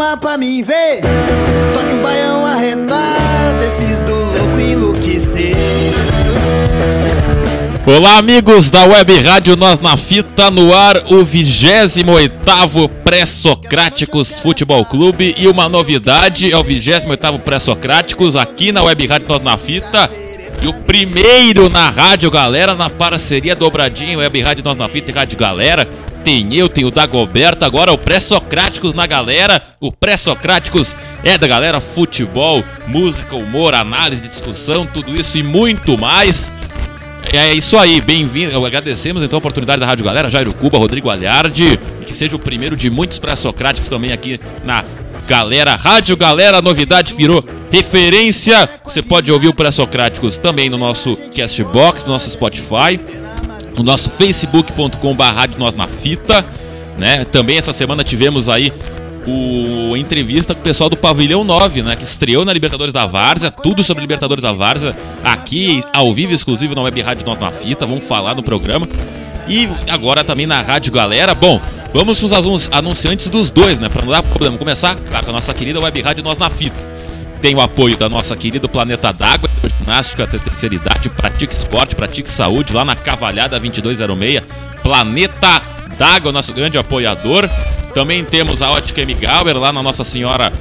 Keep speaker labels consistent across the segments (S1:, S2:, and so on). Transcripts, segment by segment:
S1: Uma pra mim ver. Toque um baião arretado. Esses do louco enlouquecer.
S2: Olá, amigos da Web Rádio Nós na Fita, no ar o 28 Pré-Socráticos Futebol Clube e uma novidade é o 28 Pré-Socráticos aqui na Web Rádio Nós na Fita e o primeiro na Rádio Galera na parceria dobradinha Web Rádio Nós na Fita e Rádio Galera tem eu, tem o Dagoberto, agora o Pré-Socráticos na galera. O Pré-Socráticos é da galera futebol, música, humor, análise, discussão, tudo isso e muito mais. É isso aí, bem-vindo. Agradecemos então a oportunidade da Rádio Galera, Jairo Cuba, Rodrigo Alharde, e que seja o primeiro de muitos pré-socráticos também aqui na Galera. Rádio Galera, novidade virou referência. Você pode ouvir o pré-socráticos também no nosso Castbox, no nosso Spotify no nosso facebook.com.br Nós na Fita, né? Também essa semana tivemos aí o entrevista com o pessoal do Pavilhão 9, né? Que estreou na Libertadores da Várzea, tudo sobre Libertadores da Várzea, aqui ao vivo, exclusivo na Web Rádio Nós na Fita, vamos falar no programa. E agora também na Rádio Galera. Bom, vamos os anunciantes dos dois, né? Pra não dar problema. Começar, claro, com a nossa querida Web Rádio Nós na Fita tem o apoio da nossa querida Planeta d'Água, ginástica terceira idade, pratique esporte, pratique saúde, lá na Cavalhada 2206. Planeta d'Água, nosso grande apoiador. Também temos a Ótica M. Gauer, lá na Nossa Senhora,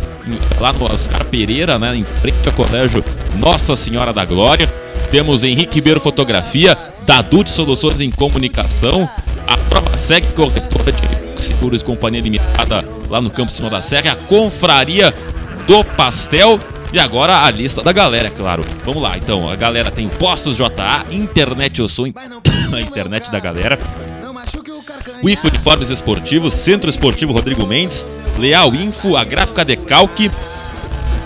S2: lá no Oscar Pereira, né, em frente ao colégio Nossa Senhora da Glória. Temos Henrique Ribeiro Fotografia, Dadu de Soluções em Comunicação, a Prova Seg Corretora de Seguros Companhia Limitada lá no Campo Cima da Serra, a Confraria do Pastel. E agora a lista da galera, é claro. Vamos lá, então. A galera tem Postos JA, Internet Eu Sou, a internet da galera. WIF Uniformes Esportivos, Centro Esportivo Rodrigo Mendes, Leal Info, a Gráfica Decalque,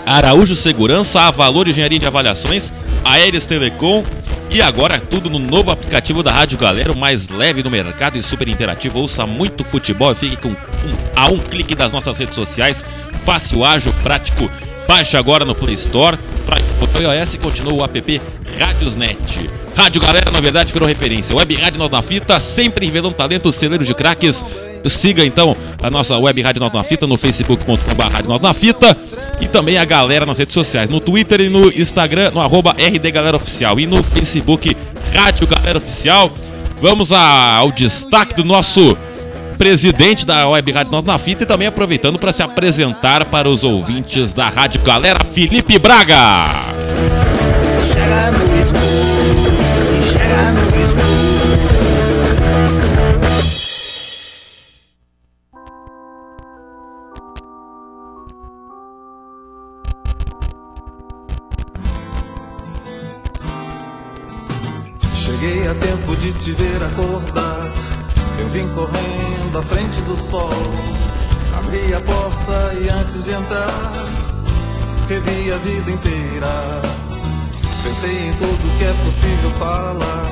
S2: Araújo Segurança, a Valor Engenharia de Avaliações, Aéreas Telecom e agora tudo no novo aplicativo da Rádio Galera, o mais leve no mercado e super interativo. Ouça muito futebol e fique com um, a um clique das nossas redes sociais. Fácil, ágil, prático. Baixe agora no Play Store. Para iOS continua o app Rádiosnet. Rádio Galera, na verdade, virou referência. Web Rádio Nós na Fita, sempre revelando talento, celeiro de craques. Siga então a nossa Web Rádio Nós na Fita no facebook.com.br Nós na Fita e também a galera nas redes sociais, no Twitter e no Instagram, no arroba RD Galera Oficial e no Facebook Rádio Galera Oficial. Vamos ao destaque do nosso presidente da Web Rádio Nós na Fita e também aproveitando para se apresentar para os ouvintes da Rádio Galera, Felipe Braga.
S3: Cheguei a tempo de te ver acordar. Eu vim correndo à frente do sol. Abri a porta e antes de entrar, revi a vida inteira Pensei em tudo que é possível falar,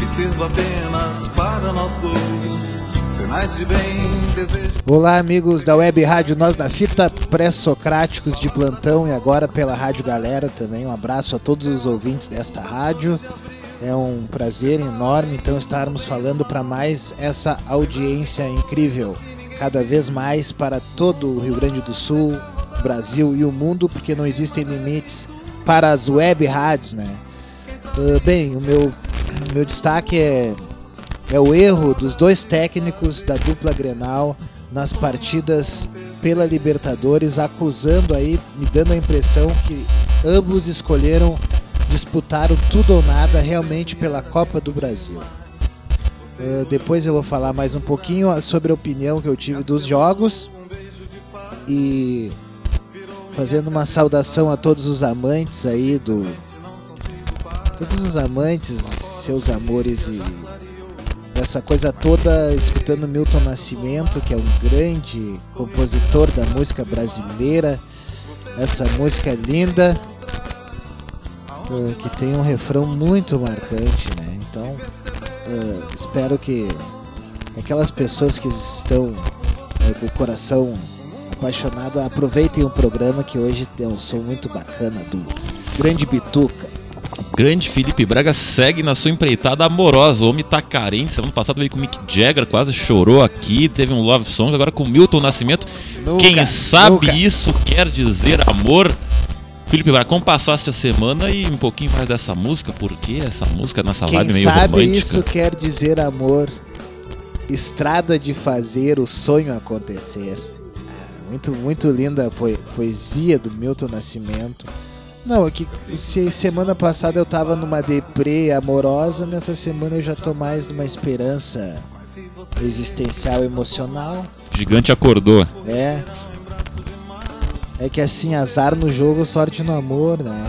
S3: que sirva apenas para nós dois. Sinais de bem, desejo.
S1: Olá, amigos da Web Rádio Nós da Fita, pré-socráticos de plantão e agora pela Rádio Galera também. Um abraço a todos os ouvintes desta rádio. É um prazer enorme então estarmos falando para mais essa audiência incrível, cada vez mais para todo o Rio Grande do Sul, Brasil e o mundo, porque não existem limites para as web rádios, né? Uh, bem, o meu, meu destaque é, é o erro dos dois técnicos da dupla Grenal nas partidas pela Libertadores, acusando aí, me dando a impressão que ambos escolheram disputar o tudo ou nada realmente pela Copa do Brasil. Uh, depois eu vou falar mais um pouquinho sobre a opinião que eu tive dos jogos e fazendo uma saudação a todos os amantes aí do todos os amantes, seus amores e essa coisa toda, escutando Milton Nascimento, que é um grande compositor da música brasileira. Essa música linda, uh, que tem um refrão muito marcante, né? Então, uh, espero que aquelas pessoas que estão uh, com o coração apaixonado aproveitem o programa que hoje tem um som muito bacana do Grande Bituca.
S2: Grande Felipe Braga segue na sua empreitada amorosa. O homem tá carente. Semana passada veio com o Mick Jagger, quase chorou aqui. Teve um Love Song, agora com Milton Nascimento.
S1: Nunca,
S2: Quem sabe
S1: nunca.
S2: isso quer dizer amor? Felipe como passaste a semana e um pouquinho mais dessa música? Por que essa música nessa
S1: Quem
S2: vibe meio
S1: sabe
S2: romântica?
S1: isso quer dizer amor. Estrada de fazer o sonho acontecer. Ah, muito, muito linda a poe- poesia do Milton Nascimento. Não, é que se semana passada eu tava numa deprê amorosa, nessa semana eu já tô mais numa esperança existencial emocional.
S2: Gigante acordou.
S1: É. É que assim, azar no jogo, sorte no amor, né?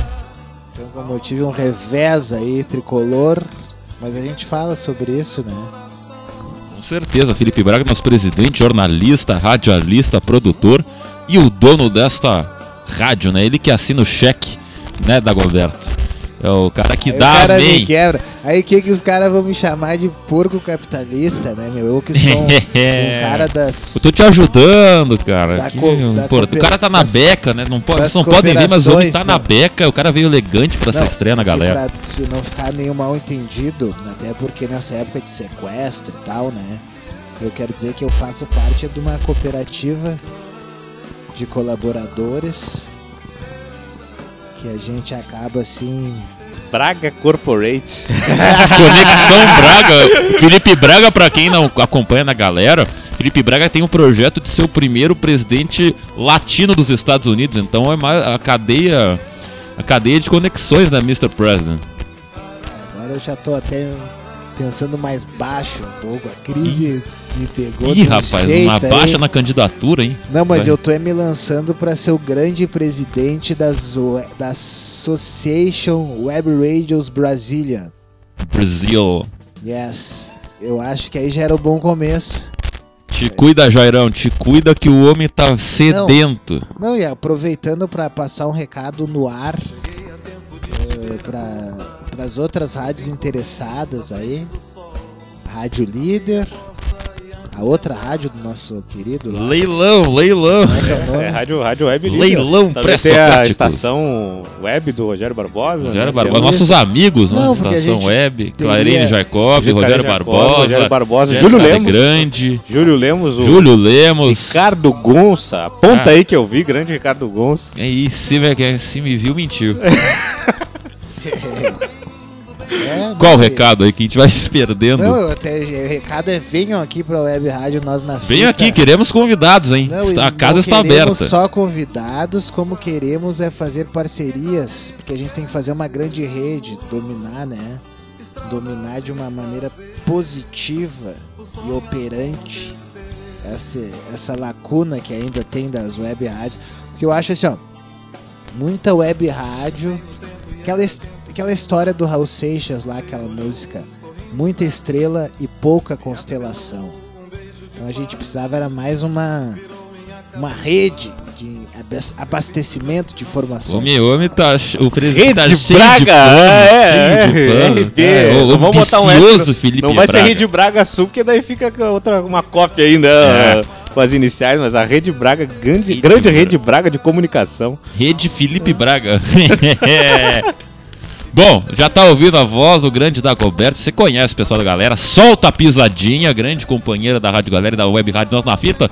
S1: Então, como eu tive um revés aí, tricolor, mas a gente fala sobre isso, né?
S2: Com certeza, Felipe Braga, nosso presidente, jornalista, radialista, produtor e o dono desta rádio, né? Ele que assina o cheque, né, Dagoberto? É o cara que
S1: aí
S2: dá
S1: o cara me
S2: amém.
S1: quebra. Aí que que os caras vão me chamar de porco capitalista, né, meu? Eu que sou um, um cara das...
S2: Eu tô te ajudando, cara.
S1: Da
S2: Que
S1: co- da
S2: O cara tá na
S1: das-
S2: beca, né? Não pode, vocês não podem ver, mas o homem tá
S1: cooperações,
S2: na
S1: né?
S2: beca. O cara veio elegante pra essa
S1: Não,
S2: estreia na
S1: e
S2: galera.
S1: Pra não ficar nenhum mal entendido, até porque nessa época de sequestro e tal, né? Eu quero dizer que eu faço parte de uma cooperativa de colaboradores que a gente acaba assim.
S4: Braga Corporate.
S2: Conexão Braga. Felipe Braga, pra quem não acompanha na galera, Felipe Braga tem um projeto de ser o primeiro presidente latino dos Estados Unidos. Então é mais a cadeia. A cadeia de conexões da Mr. President.
S1: Agora eu já tô até pensando mais baixo um pouco. A crise me pegou.
S2: Ih, rapaz,
S1: jeito
S2: uma
S1: aí.
S2: baixa na candidatura, hein?
S1: Não, mas
S2: Vai.
S1: eu tô é me lançando pra ser o grande presidente das, da Association Web Radios Brasília.
S2: Brasil.
S1: Yes. Eu acho que aí já era um bom começo.
S2: Te cuida, Jairão, te cuida que o homem tá sedento.
S1: Não, e aproveitando para passar um recado no ar para as outras rádios interessadas aí. Rádio Líder, a outra rádio do nosso querido lá.
S2: Leilão, leilão.
S1: É é?
S4: É, rádio, rádio Web Líder.
S2: Leilão
S4: tem a estação web do Rogério Barbosa.
S2: Rogério
S4: né?
S2: Barbosa, nossos amigos, né?
S1: Não, a
S2: Estação Web,
S1: teria-
S2: Clarene Jacob,
S4: Rogério Jacob,
S2: Barbosa,
S4: Rogério Barbosa, Júlio Lemos.
S2: Grande,
S4: Júlio Lemos, o
S2: Júlio Lemos.
S4: Ricardo Gonça. Aponta
S2: Ah.
S4: aí que eu vi, grande Ricardo Gonça.
S2: É isso, se, me- que- se me viu, mentiu.
S1: É,
S2: Qual o
S1: não,
S2: recado aí que a gente vai se perdendo?
S1: Não, até, o recado é venham aqui para a Web Rádio Nós na
S2: Venham
S1: Fita.
S2: aqui, queremos convidados, hein?
S1: Não, e
S2: a casa
S1: não
S2: está aberta.
S1: só convidados, como queremos é fazer parcerias, porque a gente tem que fazer uma grande rede, dominar, né? Dominar de uma maneira positiva e operante essa, essa lacuna que ainda tem das web rádios. Porque eu acho assim, ó, muita web rádio, aquela, his- aquela história do Raul Seixas lá, aquela música, muita estrela e pouca constelação. Então a gente precisava era mais uma uma rede de abas- abastecimento de informações.
S2: O meu homem tá. O presidente
S4: Rede
S2: tá cheio
S4: Braga,
S2: de pano,
S4: é,
S2: cheio de
S4: é,
S2: pano.
S4: RB,
S2: É, o
S4: não vamos botar um
S2: Felipe
S4: Não vai
S2: Braga.
S4: ser Rede Braga Sul, porque daí fica outra, uma cópia ainda
S2: É.
S4: com as iniciais, mas a Rede Braga, grande,
S2: Rede
S4: grande
S2: Braga.
S4: Rede Braga de comunicação.
S2: Rede Felipe Braga. Bom, já tá ouvindo a voz do grande Dagoberto. Você conhece o pessoal da galera. Solta a pisadinha, grande companheira da Rádio Galera e da Web Rádio Nós na Fita.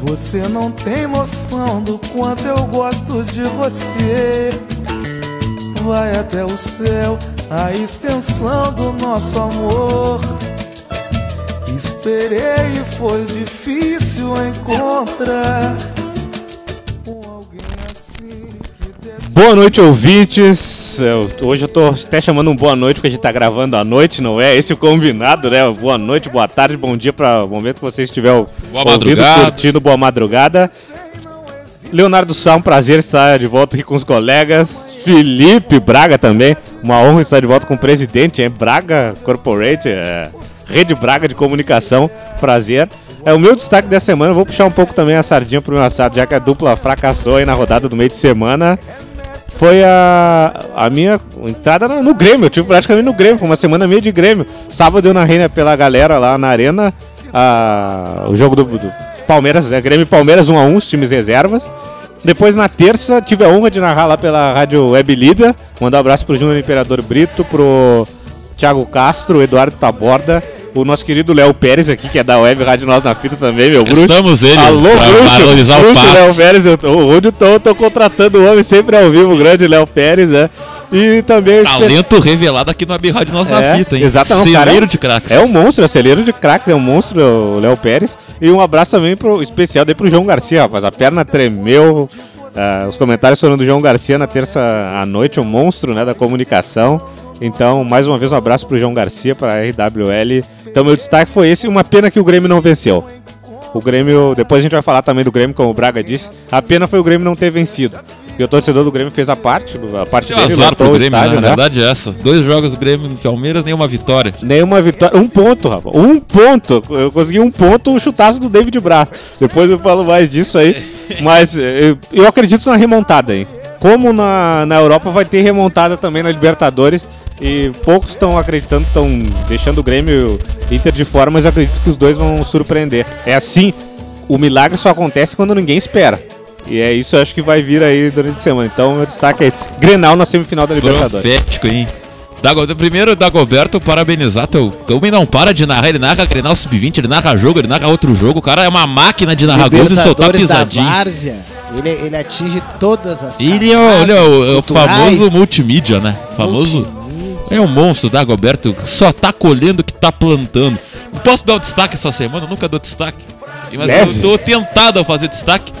S3: Você não tem noção do quanto eu gosto de você. Vai até o céu a extensão do nosso amor. Esperei e foi difícil encontrar com alguém assim que desse
S4: Boa noite, ouvintes. eu- hoje eu tô até chamando um boa noite, porque a gente tá gravando à noite, não é? Esse é o combinado, né? Boa noite, boa tarde, bom dia para o momento que você estiver
S2: Boa
S4: ouvindo,
S2: madrugada.
S4: curtindo, boa madrugada. Leonardo Sá, um prazer estar de volta aqui com os colegas. Felipe Braga também, uma honra estar de volta com o presidente, é Braga Corporate, é, Rede Braga de Comunicação, prazer. É o meu destaque dessa semana, vou puxar um pouco também a sardinha pro meu assado, já que a dupla fracassou aí na rodada do meio de semana. Foi a, a minha entrada no, no Grêmio, eu tive praticamente no Grêmio, foi uma semana meio de Grêmio. Sábado eu narrei né, pela galera lá na arena a- o jogo do, do Palmeiras, né, Grêmio e Palmeiras 1x1, os times reservas. Depois na terça tive a honra de narrar lá pela Rádio Web Líder. Mandar um abraço pro Júnior Imperador Brito, pro Thiago Castro, Eduardo Taborda, o nosso querido Léo Pérez aqui, que é da Web Rádio Nós na Fita também, meu bruxo.
S2: Estamos ele
S4: Alô,
S2: pra
S4: bruxo,
S2: valorizar o
S4: bruxo Léo. Pérez, eu tô, onde eu tô, eu tô contratando o homem sempre ao vivo, o grande Léo Pérez, né? E também espe-
S2: Talento revelado aqui no Web Rádio Nós na
S4: É,
S2: Fita, hein?
S4: exatamente, cara,
S2: Celeiro
S4: é-
S2: de craques.
S4: é um monstro, é um celeiro de craques, é um monstro, o Léo Pérez. E um abraço também pro especial daí pro João Garcia, rapaz. A perna tremeu. ah, os comentários foram do João Garcia na terça à noite, um monstro né, da comunicação. Então, mais uma vez, um abraço pro João Garcia, pra RWL. Então, meu destaque foi esse. Uma pena que o Grêmio não venceu. O Grêmio, depois a gente vai falar também do Grêmio, como o Braga disse. A pena foi o Grêmio não ter vencido. E o torcedor do Grêmio fez a parte, a parte dele,
S2: azar pro Grêmio,
S4: estádio,
S2: né?
S4: né?
S2: A verdade é essa. Dois jogos do Grêmio no Palmeiras, nenhuma vitória.
S4: Nenhuma vitória. Um ponto, rapaz. Um ponto. Eu consegui um ponto, o chutaço do David Braz. Depois eu falo mais disso aí. Mas eh, eu, eu acredito na remontada aí. Como na, na Europa vai ter remontada também na Libertadores. E poucos estão acreditando, estão deixando o Grêmio e o Inter de fora, mas eu acredito que os dois vão surpreender. É assim, o milagre só acontece quando ninguém espera. E é isso, eu acho que vai vir aí durante a semana. Então, meu destaque é esse. Grenal na semifinal da Libertadores.
S2: Profético, hein? Dago, primeiro, Dagoberto, parabenizar teu. O homem não para de narrar, ele narra Grenal Sub-20, ele narra jogo, ele narra outro jogo. O cara é uma máquina de narrar gols e soltar
S1: Libertadores da
S2: pisadinha.
S1: Várzea, ele, ele atinge todas as
S2: Ele é, o- ele é o, é o famoso multimídia, né? Famoso.
S1: multimídia.
S2: É um monstro, Dagoberto, que só tá colhendo o que tá plantando. Posso dar um destaque essa semana? Eu nunca dou destaque. Mas
S4: Leve.
S2: eu tô tentado a fazer destaque.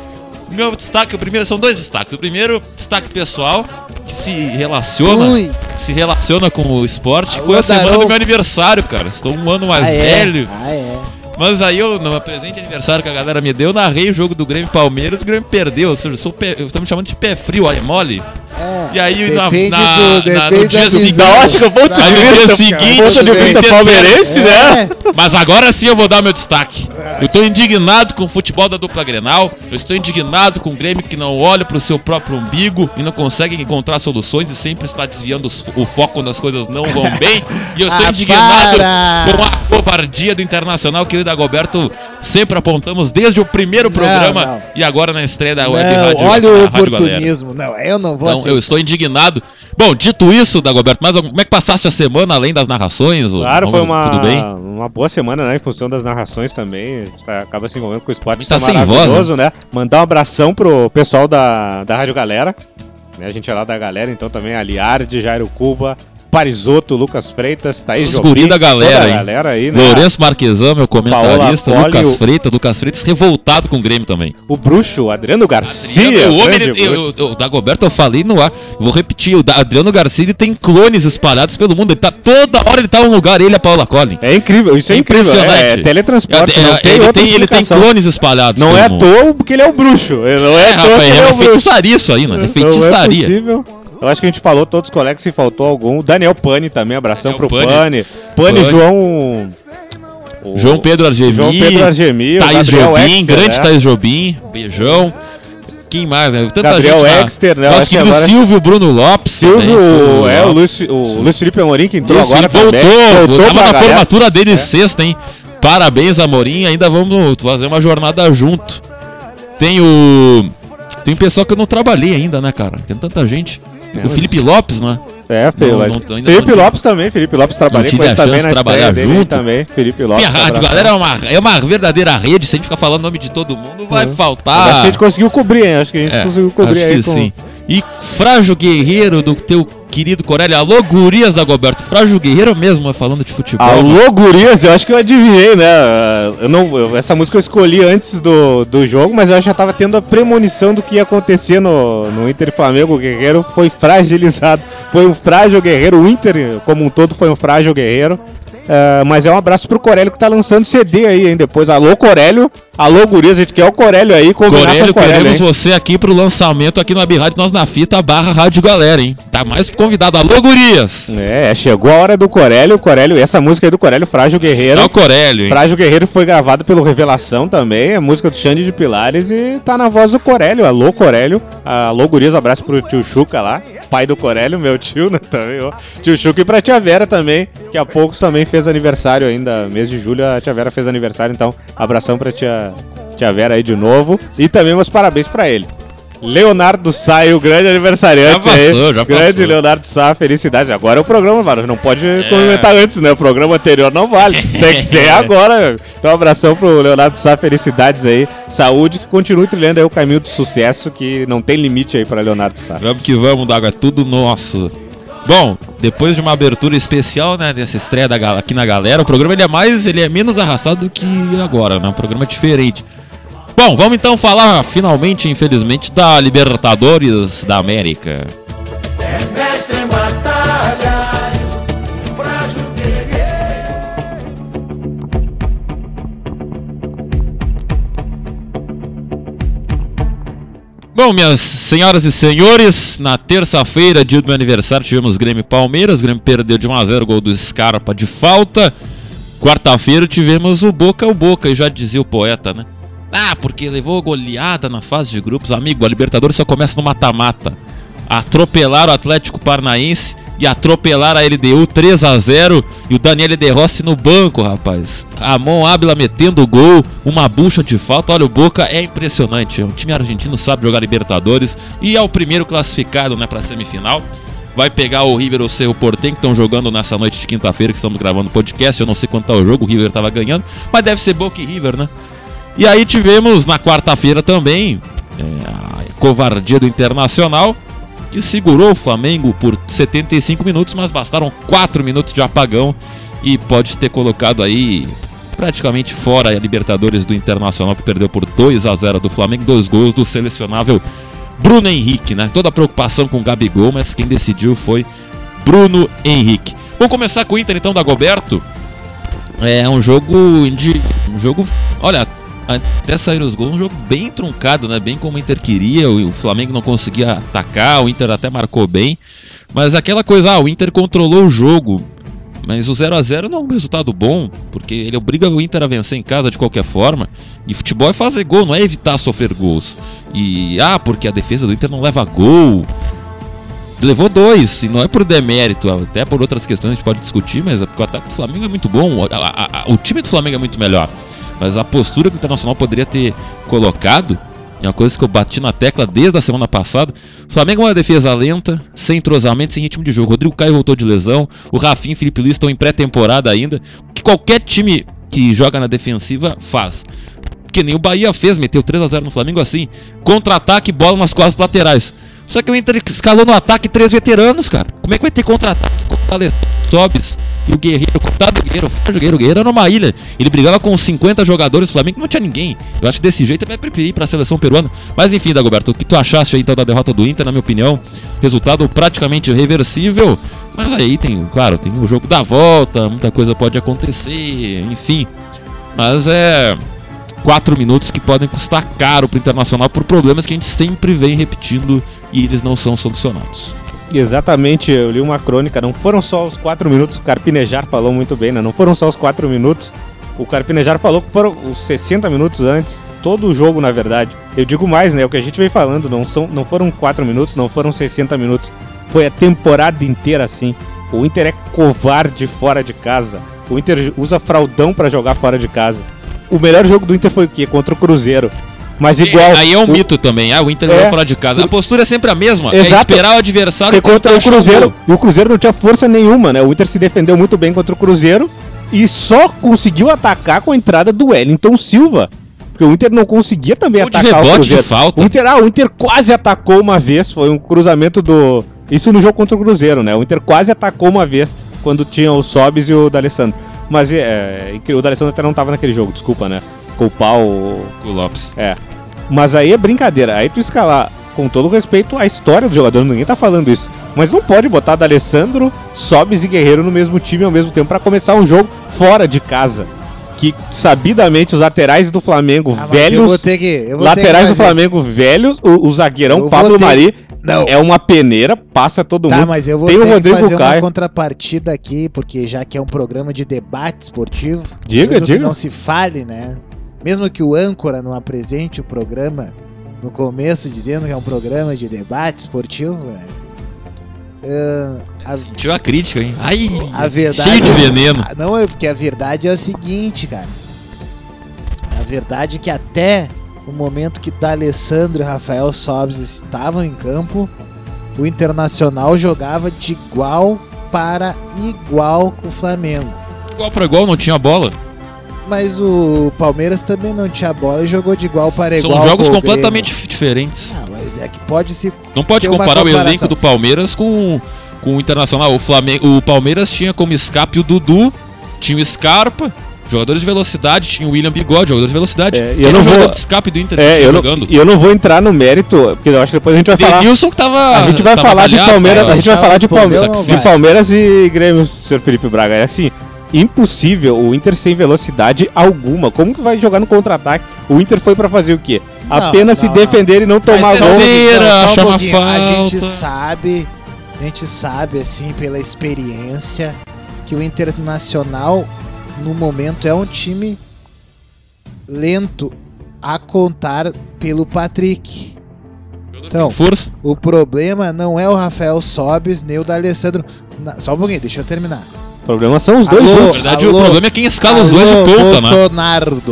S2: O meu destaque, o primeiro, são dois destaques. O primeiro, destaque pessoal, que se relaciona,
S1: Ui,
S2: se relaciona com o esporte,
S1: Alô,
S2: foi a semana
S1: Daronco.
S2: do meu aniversário, cara. Estou um ano mais
S1: ah, é,
S2: velho.
S1: Ah, é.
S2: Mas aí eu, no presente aniversário que a galera me deu, eu narrei o jogo do Grêmio e Palmeiras, o Grêmio perdeu. Eu sou pé, eu tô me chamando de pé frio, olha, mole.
S1: É,
S2: E aí, na-
S1: do,
S2: na- no dia seguinte-
S1: visão.
S4: Lógico, ponto
S2: Aí no dia seguinte.
S4: Ponto de vista palmeirense, né?
S1: É,
S2: Mas agora sim eu vou dar meu destaque. Eu tô indignado com o futebol da dupla Grenal. Eu estou indignado com o Grêmio que não olha pro seu próprio umbigo e não consegue encontrar soluções e sempre está desviando os- o foco quando as coisas não vão bem. E eu estou
S1: Ah,
S2: indignado
S1: para!
S2: com a covardia do Internacional que eu e da Goberto sempre apontamos desde o primeiro
S1: Não,
S2: programa
S1: não.
S2: e agora na estreia da Web
S1: não,
S2: Rádio.
S1: olha o oportunismo. Não, eu não vou aceitar.
S2: eu estou indignado. Bom, dito isso, Dagoberto, mas como é que passaste a semana além das narrações?
S4: Claro, foi uma,
S2: Tudo bem?
S4: uma boa semana, né? Em função das narrações também. A gente tá- acaba se envolvendo com o esporte.
S2: Tá
S4: isso
S2: sem voz,
S4: maravilhoso, né? Mandar um abração pro pessoal da, da Rádio Galera. Né? A gente é lá da galera, então também a Liardi, Jairo Cuba, Parisotto, Lucas Freitas, Thaís
S2: Os
S4: Jobim,
S2: guri da galera, hein?
S4: galera aí, né?
S2: Lourenço Marquesan, meu comentarista,
S4: Paola
S2: Lucas
S4: Poli,
S2: Freitas, Lucas Freitas revoltado com o Grêmio também.
S4: O bruxo, Adriano Garcia.
S2: Adriano, o homem, eu, eu- o Dagoberto eu falei no ar, vou repetir, o Adriano Garcia ele tem clones espalhados pelo mundo, ele tá toda hora ele tá em um lugar, ele e a Paula Collin.
S4: É incrível, isso é,
S2: Impressionante.
S4: incrível. É, é teletransporte.
S2: É, é,
S4: tem
S2: ele, tem, ele tem clones espalhados
S4: Não é à toa porque ele é o bruxo. Ele Não é,
S2: É, rapaz, é
S4: é bruxo.
S2: feitiçaria isso aí, mano, é
S4: Não é
S2: feitiçaria.
S4: possível. Eu acho que a gente falou todos os colegas se faltou algum. O Daniel Pani também, abração
S2: Daniel
S4: pro
S2: Pani.
S4: Pani. Pani,
S2: Pani.
S4: João. o-
S2: João Pedro Argemi,
S4: João Pedro Argemi, o
S2: Thaís Jobim,
S4: Exter,
S2: grande
S4: né?
S2: Thaís Jobim, beijão. Quem mais, né? Tanta
S4: Gabriel
S2: gente.
S4: Exter, né?
S2: Nosso
S4: acho que
S2: querido
S4: agora-
S2: Silvio Bruno Lopes.
S4: Silvio,
S2: Silvio
S4: é, o
S2: Lopes.
S4: Luiz, o Luiz Felipe Amorim que entrou
S2: Isso,
S4: agora
S2: voltou,
S4: também.
S2: voltou tava na
S4: galera.
S2: formatura dele sexta, hein? Parabéns, Amorim. Ainda vamos fazer uma jornada junto. Tem o. Tem pessoal que eu não trabalhei ainda, né, cara? Tem tanta gente.
S4: É,
S2: o Felipe Lopes, né?
S4: É, Felipe,
S2: Não,
S4: mas-
S2: não-
S4: Felipe
S2: não tive-
S4: Lopes também, Felipe Lopes trabalhei
S2: tive
S4: com ele
S2: a
S4: também
S2: chance
S4: na
S2: de trabalhar junto.
S4: também, Felipe Lopes.
S2: Tem a rádio, galera, é uma, é uma verdadeira rede. Se a gente ficar falando o nome de todo mundo, vai
S4: Uhum. Mas Acho
S2: faltar.
S4: que a gente conseguiu cobrir, hein? Acho que a gente
S2: É,
S4: conseguiu cobrir
S2: acho
S4: aí
S2: que
S4: com...
S2: sim. E Frágil Guerreiro do teu querido Corelli. Alô, gurias da Goberto. Frágil Guerreiro mesmo, falando de futebol. mano.
S4: Alô, gurias, eu acho que eu adivinhei, né? Eu não, eu- essa música eu escolhi antes do, do jogo, mas eu já tava tendo a premonição do que ia acontecer no, no Inter Flamengo. O Guerreiro foi fragilizado foi um frágil guerreiro. O Inter, como um todo, foi um frágil guerreiro. Uh, mas é um abraço pro Corélio que tá lançando CD aí, hein? Depois, alô Corélio, alô Gurias, a gente quer o Corélio aí, combinar
S2: Corélio,
S4: com o Corélio,
S2: queremos
S4: hein?
S2: você aqui pro lançamento aqui no Web Rádio Nós na Fita barra Rádio Galera, hein? Tá mais que convidado. Alô, gurias!
S4: É, chegou a hora do Corélio, Corélio, essa música aí do Corélio, Frágil Guerreiro.
S2: É o Corélio, hein?
S4: Frágil Guerreiro foi gravado pelo Revelação também, a música do Xande de Pilares e tá na voz do Corélio. Alô, Corélio. Alô, Gurias, abraço pro tio Chuca lá, pai do Corélio, meu tio, né, também, ó. Tio Chuca e pra tia Vera também, que há pouco também fez aniversário ainda, mês de julho a tia Vera fez aniversário, então abração pra tia, tia Vera aí de novo e também meus parabéns pra ele. Leonardo Sá, o grande aniversariante
S2: Já passou,
S4: aí.
S2: já
S4: grande
S2: passou.
S4: Leonardo Sá, felicidades. Agora é o programa, mano. Não pode comentar antes, né? O programa anterior não vale. Tem que ser agora. Então, um abração pro Leonardo Sá, felicidades aí. Saúde, que continue trilhando aí o caminho do sucesso, que não tem limite aí pra Leonardo Sá.
S2: Vamos que vamos, Dago, é tudo nosso. Bom, depois de uma abertura especial, né, dessa estreia da, aqui na galera, o programa ele é mais, ele é menos arrastado do que agora, né? Um programa diferente. Bom, vamos então falar finalmente, infelizmente, da Libertadores da América. Bom, minhas senhoras e senhores, na terça-feira, dia do meu aniversário, tivemos Grêmio Palmeiras. O Grêmio perdeu de 1x0, gol do Scarpa de falta. Quarta-feira tivemos o Boca o Boca, e já dizia o poeta, né? Ah, porque levou goleada na fase de grupos. Amigo, a Libertadores só começa no mata-mata. Atropelaram o Atlético Paranaense e atropelaram a LDU 3 a 0 e o Daniel De Rossi no banco, rapaz. Ramon Ábila metendo gol, uma bucha de falta. Olha, o Boca é impressionante. O time argentino sabe jogar Libertadores e é o primeiro classificado, né, para semifinal. Vai pegar o River ou o Cerro Portem, que estão jogando nessa noite de quinta-feira que estamos gravando o podcast. Eu não sei quanto tá o jogo, o River tava ganhando, mas deve ser Boca e River, né? E aí tivemos na quarta-feira também é, a covardia do Internacional, que segurou o Flamengo por 75 minutos, mas bastaram 4 minutos de apagão e pode ter colocado aí praticamente fora a Libertadores do Internacional, que perdeu por 2 a 0 do Flamengo, dois gols do selecionável Bruno Henrique, né? Toda a preocupação com o Gabigol, mas quem decidiu foi Bruno Henrique. Vamos começar com o Inter então, da Goberto. É um jogo de. Um jogo. Olha, até sair os gols, um jogo bem truncado, né? Bem como o Inter queria, o Flamengo não conseguia atacar, o Inter até marcou bem. Mas aquela coisa, ah, o Inter controlou o jogo. Mas o 0 a 0 não é um resultado bom, porque ele obriga o Inter a vencer em casa de qualquer forma. E futebol é fazer gol, não é evitar sofrer gols. E ah, porque a defesa do Inter não leva gol. Levou dois, e não é por demérito, até por outras questões a gente pode discutir, mas é o ataque do Flamengo é muito bom, a- a- a- o time do Flamengo é muito melhor. Mas a postura que o Internacional poderia ter colocado é uma coisa que eu bati na tecla desde a semana passada. O Flamengo é uma defesa lenta, sem entrosamento, sem ritmo de jogo. Rodrigo Caio voltou de lesão, o Rafinha e o Felipe Luiz estão em pré-temporada ainda. O que qualquer time que joga na defensiva faz. Que nem o Bahia fez, meteu 3 a 0 no Flamengo assim. Contra-ataque, bola nas costas laterais. Só que o Inter escalou no ataque três veteranos, cara. Como é que vai ter contra-ataque com o Sobis e o Guerreiro? Coitado do Guerreiro, o Guerreiro, o Guerreiro era uma ilha. Ele brigava com 50 jogadores do Flamengo, não tinha ninguém. Eu acho que desse jeito ele vai preferir ir pra seleção peruana. Mas enfim, Dagoberto, o que tu achaste aí então da derrota do Inter, na minha opinião? Resultado praticamente reversível. Mas aí tem, claro, tem o jogo da volta, muita coisa pode acontecer, enfim. Mas é quatro minutos que podem custar caro pro Internacional por problemas que a gente sempre vem repetindo e eles não são solucionados.
S4: Exatamente, eu li uma crônica, não foram só os 4 minutos, o Carpinejar falou muito bem, né? Não foram só os 4 minutos. O Carpinejar falou que foram os 60 minutos antes, todo o jogo, na verdade. Eu digo mais, né? O que a gente vem falando, não, são, não foram 4 minutos, não foram 60 minutos. Foi a temporada inteira assim. O Inter é covarde fora de casa. O Inter usa fraldão pra jogar fora de casa. O melhor jogo do Inter foi o quê? Contra o Cruzeiro. Mas igual.
S2: aí é um
S4: o-
S2: mito também, ah, o Inter
S4: É.
S2: fora de casa. A postura é sempre a mesma, é
S4: Exato.
S2: esperar o adversário
S4: Porque contra o Cruzeiro, e o Cruzeiro não tinha força nenhuma, né? O Inter se defendeu muito bem contra o Cruzeiro e só conseguiu atacar com a entrada do Wellington Silva. Porque o Inter não conseguia também
S2: de
S4: atacar o
S2: rebote de
S4: Cruzeiro.
S2: falta.
S4: O Inter, ah, o Inter quase atacou uma vez, foi um cruzamento do. Isso no jogo contra o Cruzeiro, né? O Inter quase atacou uma vez quando tinha o Sobis e o D'Alessandro. Mas é, é, o D'Alessandro até não tava naquele jogo, desculpa, né? Culpar o,
S2: O Lopes.
S4: é. Mas aí é brincadeira. Aí tu escalar, com todo respeito à história do jogador, ninguém tá falando isso. Mas não pode botar D'Alessandro, Sobis e Guerreiro no mesmo time ao mesmo tempo pra começar um jogo fora de casa. Que sabidamente os laterais do Flamengo
S1: Ah, mas eu
S4: velhos.
S1: vou ter que, eu vou ter
S4: Laterais
S1: que
S4: do Flamengo velhos, o, o zagueirão
S1: Eu
S4: Pablo
S1: ter-
S4: Mari
S1: Não.
S4: é uma peneira, passa todo
S1: Tá,
S4: mundo.
S1: mas eu vou
S4: Tem o
S1: ter que
S4: Rodrigo
S1: fazer uma
S4: Caio.
S1: contrapartida aqui, porque já que é um programa de debate esportivo,
S4: Diga, diga.
S1: que não se fale, né? Mesmo que o âncora não apresente o programa no começo dizendo que é um programa de debate esportivo, velho. ah, a,
S2: Sentiu a crítica, hein? Ai,
S1: a verdade
S2: cheio de veneno.
S1: Ah, Não, é porque a verdade é o seguinte, cara. A verdade é que até o momento que D'Alessandro e Rafael Sobis estavam em campo, o Internacional jogava de igual para igual com o Flamengo.
S2: Igual pra igual, não tinha bola.
S1: Mas o Palmeiras também não tinha bola e jogou de igual para
S2: São
S1: igual.
S2: jogos
S1: com o
S2: completamente diferentes.
S1: Grêmio. Ah, mas é que pode se.
S2: Não pode comparar o elenco do Palmeiras com, com o Internacional. O, Flamengo, o Palmeiras tinha como escape o Dudu, tinha o Scarpa, jogadores de velocidade, tinha o William Bigode, jogador de velocidade.
S4: É, e eu
S2: era
S4: não vou-
S2: de escape do Inter
S4: É, eu não,
S2: jogando?
S4: e eu não vou entrar no mérito, porque eu acho que depois a gente vai falar.
S2: Denilson que tava.
S4: A gente vai
S2: tava
S4: falar de
S2: malhado,
S4: Palmeiras,
S2: tava-
S4: a gente vai falar de Palmeiras, de? Palmeiras e Grêmio, senhor Felipe Braga. É assim, impossível o Inter sem velocidade alguma. Como que vai jogar no contra-ataque? O Inter foi pra fazer o quê?
S1: Não,
S4: Apenas se
S1: não,
S4: defender e não tomar gol.
S2: um-
S1: não. A gente sabe, a gente sabe assim pela experiência que o Internacional no momento é um time lento a contar pelo Patrick. Então,
S2: Força.
S1: o problema não é o Rafael Sobis nem o D'Alessandro. Na- Só um pouquinho, deixa eu terminar.
S4: O problema são os dois
S1: Alô?
S2: Na verdade,
S1: Alô?
S2: o problema é quem escala os dois de
S1: Alô,
S2: ponta, né?
S1: Bolsonaro.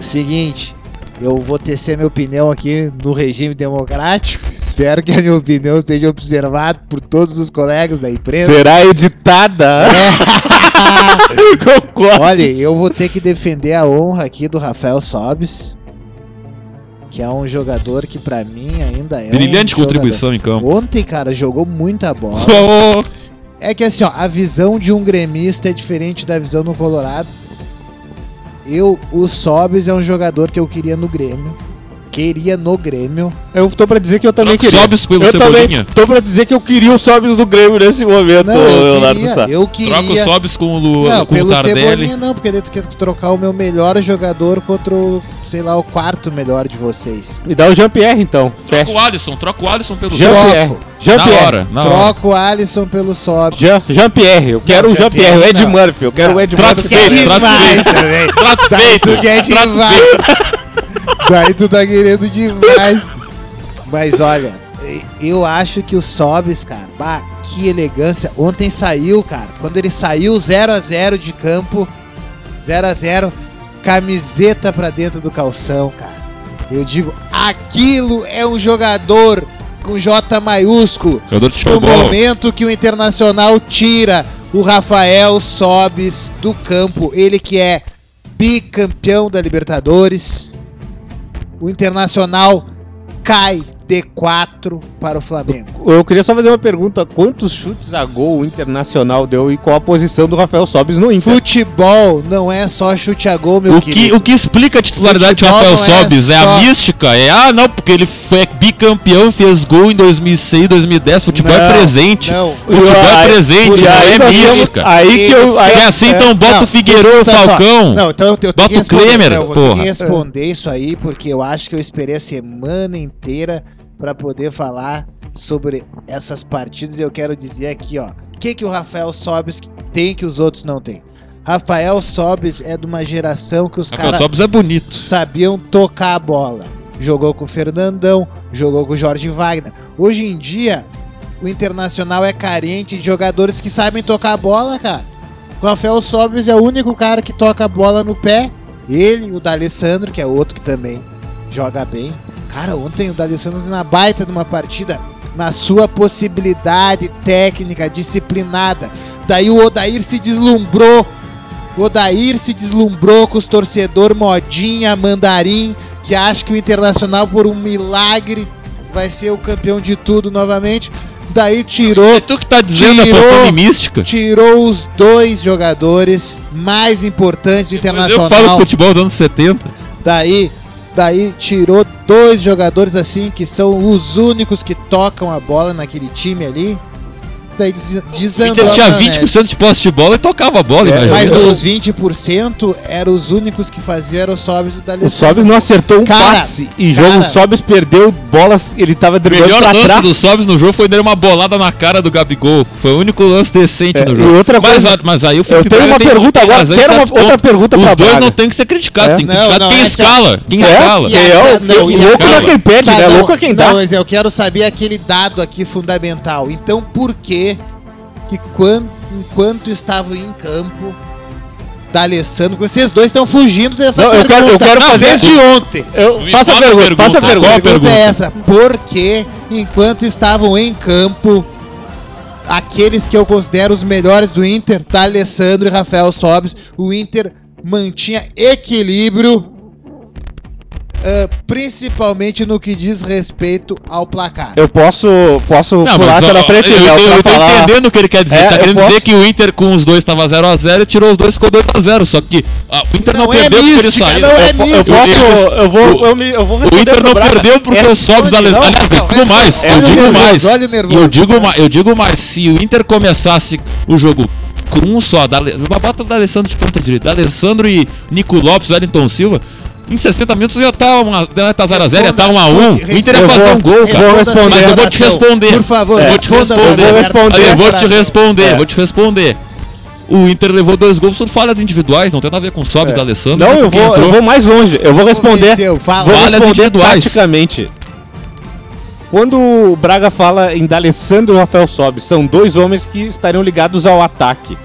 S1: Seguinte, eu vou tecer minha opinião aqui no regime democrático. Espero que a minha opinião seja observada por todos os colegas da imprensa.
S4: Será editada. Concordo.
S1: Olha, eu vou ter que defender a honra aqui do Rafael Sobis, que é um jogador que pra mim ainda é
S2: Brilhante
S1: um
S2: contribuição em campo.
S1: Ontem, cara, jogou muita bola.
S2: Oh,
S1: É que assim, ó, a visão de um gremista é diferente da visão do Colorado. Eu, o Sobis é um jogador que eu queria no Grêmio. Queria no Grêmio.
S4: Eu tô pra dizer que eu também
S2: Troca o
S4: queria.
S2: Sobis pelo
S4: eu
S2: Cebolinha.
S4: também tô pra dizer que eu queria o Sobis do Grêmio nesse momento,
S1: Não, eu
S4: Leonardo
S1: queria,
S4: Sá.
S1: eu queria.
S2: troca o Sobis com o, Lu,
S1: não,
S2: com o
S1: pelo
S2: Tardelli.
S1: Cebolinha não, porque daí tu quer trocar o meu melhor jogador contra o, sei lá, o quarto melhor de vocês.
S4: Me dá o Jean-Pierre então.
S2: Troca
S4: Fecha.
S2: o Alisson, troca o Alisson pelo.
S4: Jean-Pierre.
S2: Na
S4: Jean-Pierre.
S2: hora, na hora.
S1: Troca o Alisson pelo.
S4: Jean- Jean-Pierre. Eu quero o
S1: Jean-Pierre,
S4: o Ed
S1: não.
S4: Murphy. Eu quero o Ed
S2: Trato
S4: Murphy.
S2: feito,
S1: é
S2: trato feito.
S1: também.
S2: Trato feito.
S1: tu quer
S2: trato
S1: demais.
S2: feito.
S1: Daí tu tá querendo demais. Mas olha, eu acho que o Sobis, cara, bah, que elegância. Ontem saiu, cara. Quando ele saiu 0 a 0 de campo, 0 a 0 camiseta pra dentro do calção, cara. Eu digo, aquilo é um jogador com J maiúsculo.
S2: Jogador de
S1: No momento que o Internacional tira o Rafael Sobis do campo, ele que é bicampeão da Libertadores, o Internacional cai D4 para o Flamengo.
S4: Eu queria só fazer uma pergunta. Quantos chutes a gol o Internacional deu e qual a posição do Rafael Sobis no Inter?
S1: Futebol não é só chute a gol, meu
S2: O que,
S1: querido.
S2: o que explica a titularidade de
S1: Futebol
S2: Rafael
S1: não é
S2: Sobis é,
S1: só-
S2: a mística. É, ah, não, porque ele foi bicampeão, fez gol em 2006, 2010. Futebol é
S1: Não,
S2: presente.
S1: Não,
S2: Futebol é presente, não é mística.
S4: Aí que eu. aí-
S2: Se é assim,
S4: é,
S2: então bota
S1: Não,
S2: o Figueiredo e o Falcão.
S1: Não, então eu, tenho- eu
S2: Bota o
S1: que responder,
S2: Klemer,
S1: não, eu vou
S2: porra.
S1: que responder isso aí, porque eu acho que eu esperei a semana inteira pra poder falar sobre essas partidas e eu quero dizer aqui, ó, o que que o Rafael Sobis tem que os outros não têm? Rafael Sobis é de uma geração que os caras
S2: é bonito.
S1: sabiam tocar a bola. Jogou com o Fernandão, jogou com o Jorge Wagner. Hoje em dia, o Internacional é carente de jogadores que sabem tocar a bola, cara. O Rafael Sobis é o único cara que toca a bola no pé. Ele, o D'Alessandro, que é outro que também joga bem. Cara, ontem o D'Alessandro na baita de uma partida, na sua possibilidade técnica, disciplinada. Daí o Odair se deslumbrou. O Odair se deslumbrou com os torcedor modinha, mandarim, que acha que o Internacional, por um milagre, vai ser o campeão de tudo novamente. Daí tirou
S2: É tu que tá dizendo,
S1: Tirou-
S2: em mística.
S1: tirou os dois jogadores mais importantes do
S2: Mas eu
S1: Internacional.
S2: falo de futebol dos anos 70.
S1: Daí, daí tirou dois jogadores assim que são os únicos que tocam a bola naquele time ali. Daí des-
S2: O
S1: desandou.
S2: Inter tinha
S1: a maionese.
S2: 20% de posse de bola e tocava a bola,
S4: É,
S2: imagina.
S1: Mas os 20% eram os únicos que faziam era o Sobis e o
S4: O. Sobis não acertou um
S1: Cara,
S4: passe. E
S1: cara.
S4: jogo o Sobis perdeu bolas, ele tava
S2: O
S4: driblando
S2: melhor
S4: pra
S2: lance
S4: trás.
S2: do Sobs no jogo foi dar uma bolada na cara do Gabigol. Foi o único lance decente
S4: É,
S2: no
S4: e
S2: jogo.
S4: outra
S2: mas,
S4: coisa-
S2: a- mas aí o
S4: Eu
S2: Felipe
S4: tenho
S2: Braga
S4: uma pergunta
S2: tem
S4: agora, quero uma outra pergunta
S2: Os
S4: pra
S2: dois
S4: Braga.
S2: não tem que ser criticados,
S4: É?
S2: tem que
S1: Não,
S2: criticar
S1: não,
S2: quem
S1: essa-
S2: escala. Quem
S4: É?
S2: escala.
S4: É o- louco é quem pede,
S1: Tá,
S4: né? Louco é quem dá.
S1: Não, mas eu quero saber aquele dado aqui fundamental. Então, por que que quan- enquanto estavam em campo, D'Alessandro, vocês dois estão fugindo dessa
S4: Não, eu
S1: pergunta.
S4: quero- eu quero
S1: Não,
S4: fazer-
S1: desde ontem.
S4: Eu, faça a pergunta,
S2: pergunta,
S4: faça a
S2: qual
S1: A
S4: pergunta.
S1: pergunta é
S2: pergunta?
S1: essa: por que, enquanto estavam em campo, aqueles que eu considero os melhores do Inter, D'Alessandro e Rafael Sobis, o Inter mantinha equilíbrio, ah, principalmente no que diz respeito ao placar?
S4: Eu posso, posso
S2: Não,
S4: pular
S2: mas,
S4: na frente,
S2: eu, eu, eu tô
S4: falar.
S2: entendendo o que ele quer dizer.
S4: É,
S2: tá
S4: eu
S2: querendo
S4: posso-
S2: dizer que o Inter com os dois tava 0x0 e tirou os dois e ficou 2x0. Só que ah, o Inter não,
S1: Não é
S2: perdeu porque ele
S1: mística,
S2: saiu.
S1: não é
S4: Eu, po- eu
S1: mística.
S4: posso, eu vou,
S2: O-
S4: eu, me, eu vou
S2: O Inter não perdeu porque
S4: É,
S2: o Sobs da Aliás, eu digo
S1: é-
S2: mais, eu digo mais. Eu digo, ma- eu digo mais, se o Inter começasse o jogo com um só, da, bota da Alessandro de ponta direita, da Alessandro e Nico Lopes, Wellington Silva, em 60 minutos já tá 0x0, já tá 1x1. O Inter ia
S4: Eu
S2: fazer um gol,
S4: eu
S2: cara.
S4: vou responder.
S2: Mas eu vou te responder.
S1: Por favor,
S2: eu vou te responder.
S4: Eu vou responder.
S2: Eu vou te responder,
S4: É.
S2: vou te responder. O Inter levou dois gols por falhas individuais, não tem nada a ver com o Sobs
S4: É.
S2: da Alessandro.
S4: Não, eu
S2: quem
S4: vou,
S2: entrou.
S4: eu vou mais longe. Eu vou responder. Vou
S2: Falhas
S4: responder
S2: individuais.
S4: taticamente. Quando o Braga fala em D'Alessandro e Rafael Sobis, são dois homens que estariam ligados ao ataque.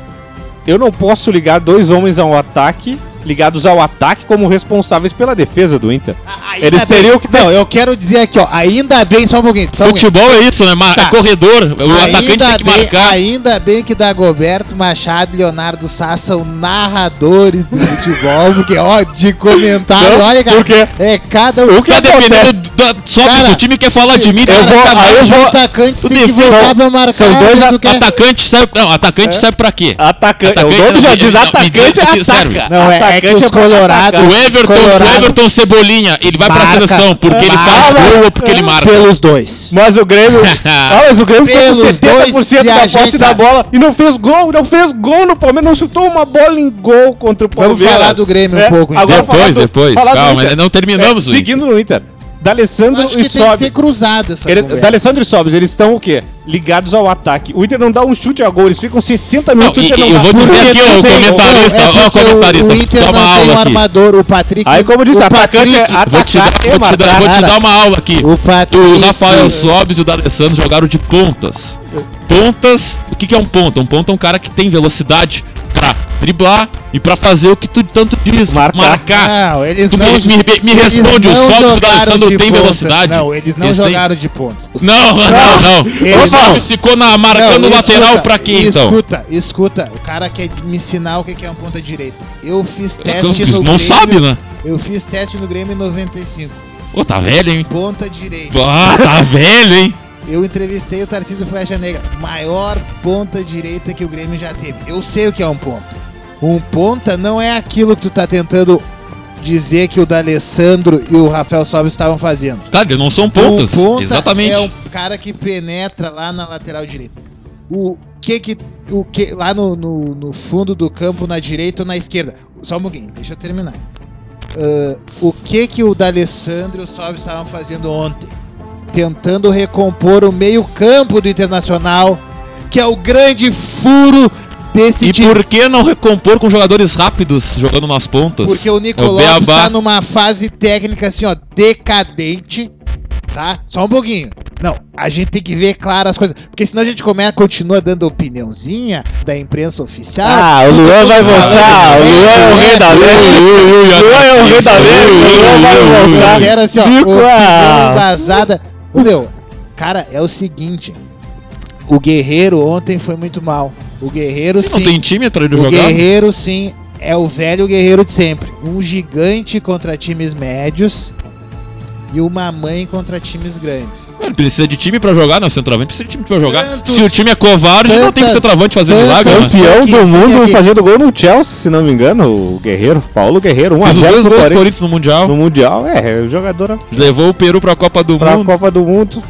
S4: Eu não posso ligar dois homens ao ataque, ligados ao ataque como responsáveis pela defesa do Inter.
S1: Ainda
S4: Eles
S1: bem-
S4: teriam que ter-
S1: Não, eu quero dizer aqui, ó. Ainda bem, só um pouquinho. Só um pouquinho.
S2: Futebol é isso, né? Ma-
S1: Tá.
S2: É corredor. O atacante
S1: Ainda
S2: tem que
S1: bem,
S2: marcar.
S1: ainda bem que Dagoberto Machado e Leonardo Sá são narradores do futebol, porque, ó, de comentário,
S4: Não,
S1: olha, cara,
S4: por quê?
S1: é cada um.
S4: O que
S2: Tá
S4: acontece?
S2: dependendo da, só
S1: Cara,
S2: que o time quer falar de mim,
S4: eu
S2: tá
S4: vou-
S2: sacanagem.
S4: aí eu
S1: Os
S4: vou-
S1: atacantes
S2: o
S1: têm que voltar pra marcar.
S4: são dois a-
S2: Atacante serve. Não, atacante
S1: É?
S2: serve pra quê?
S4: Atacante.
S2: Atacante-
S4: o nome já diz atacante é
S2: que serve.
S4: ataca.
S1: Não, é- é que os
S4: pra
S1: colorados-.
S2: O Everton,
S1: Colorado-
S2: o Everton Cebolinha, ele vai pra
S1: Marca.
S2: seleção porque ele faz gol ou porque ele marca.
S1: Pelos dois.
S4: Mas o Grêmio. ah, mas o Grêmio ficou com
S1: Pelos
S4: 70%
S1: dois
S4: da posse
S1: gente
S4: da bola e não fez gol, não fez gol no Palmeiras, não chutou uma bola em gol contra o
S1: Vamos
S4: Palmeiras.
S1: falar do Grêmio um
S4: É,
S1: pouco, então.
S4: agora falar
S2: Depois,
S4: do-
S2: depois.
S4: falar do
S2: Calma,
S4: Inter.
S2: não terminamos
S4: É,
S2: o Inter.
S4: Seguindo no Inter. D'Alessandro e
S1: tem que
S4: Sobis.
S1: ser cruzado essa
S4: Ele,
S1: conversa.
S4: D'Alessandro e Sobis, eles estão o quê? Ligados ao ataque. O Inter não dá um chute a gol, eles ficam 60
S2: Não,
S4: minutos
S2: e,
S4: o Inter
S2: e
S4: não
S2: eu
S4: dá.
S2: vou
S1: Porque
S2: dizer aqui, ó,
S1: não
S2: o comentarista,
S1: não, é
S2: ó, o comentarista,
S1: O Inter
S2: dá
S1: não
S2: uma
S1: tem um
S2: aula aqui.
S1: armador, o Patrick.
S4: Aí, como disse,
S1: o
S4: atacante é
S1: Patrick,
S2: Vou te, dar, vou, te dar, vou te dar uma aula aqui.
S1: o Patrick.
S2: O Rafael Sobis e o D'Alessandro jogaram de pontas. Pontas, o que, que é um ponta? Um ponta é um cara que tem velocidade pra driblar e pra fazer o que tu tanto diz,
S4: Marcar.
S2: marcar.
S1: Não, eles
S2: Tu
S1: não.
S2: me- me- me
S1: eles
S2: responde, o
S1: não
S2: Sobis e o
S1: jogaram
S2: D'Alessandro
S1: de
S2: tem velocidade?
S1: Não, eles não
S2: Eles têm-
S1: jogaram de pontos.
S2: Não, não, não.
S1: Eles
S2: O
S1: não.
S2: ficou na, marcando o
S1: Não,
S2: lateral
S1: escuta,
S2: pra quê, então?
S1: Escuta, escuta. O cara quer me ensinar o que que é uma ponta direita. Eu fiz teste no
S2: Não
S1: Grêmio.
S2: sabe, né?
S1: Eu fiz teste no Grêmio em 95.
S2: Pô, tá velho, hein?
S1: Ponta direita.
S2: Ah, tá velho, hein?
S1: Eu entrevistei o Tarcísio Flecha Negra, maior ponta direita que o Grêmio já teve. Eu sei o que é um ponta. Um ponta não é aquilo que tu tá tentando dizer que o D'Alessandro e o Rafael Sobis estavam fazendo.
S2: Tá, eles não são pontas.
S1: Um ponta
S2: Exatamente.
S1: é um cara que penetra lá na lateral direita. O que que o que lá no, no, no fundo do campo na direita ou na esquerda? Só um pouquinho, deixa eu terminar. Ah, o que que o D'Alessandro e o Sobis estavam fazendo ontem? Tentando recompor o meio-campo do Internacional, que é o grande furo desse
S2: E
S1: time.
S2: por que não recompor com jogadores rápidos jogando nas pontas?
S1: Porque o Nico
S2: É o
S1: Lopes
S2: Beabá.
S1: tá numa fase técnica assim, ó, decadente, tá? Só um pouquinho. Não, a gente tem que ver claro as coisas, porque senão a gente começa, continua dando opiniãozinha da imprensa oficial.
S4: Ah, o Luan vai voltar. O Luan é o rei da lei. Luan é o rei da lei. O Luan vai
S1: Eu
S4: voltar.
S1: quero assim, ó, opinião
S4: ah.
S1: embasada. Ô, Meu, cara, é o seguinte, o Guerreiro ontem foi muito mal. O Guerreiro
S2: Você
S1: sim,
S2: não tem time pra ele
S1: o
S2: jogar?
S1: Guerreiro sim é o velho guerreiro de sempre. Um gigante contra times médios. E uma mãe contra times grandes.
S2: Ele precisa de time pra jogar, não. O centroavante precisa de time pra jogar.
S1: Tantos-
S2: Se o time é covarde, não tem que
S1: tanta-
S2: centroavante fazer
S1: tanta-
S2: milagre. né?
S4: Campeão do mundo
S1: aqui.
S4: fazendo gol no Chelsea, se não me engano, o Guerreiro, Paulo Guerreiro, 1 a
S2: Fez os
S4: 0
S2: dois gols do
S4: Corinthians
S2: no Mundial.
S4: no Mundial. É, o jogador
S2: Levou o Peru pra Copa do
S4: pra
S2: Mundo.
S4: Copa do Mundo.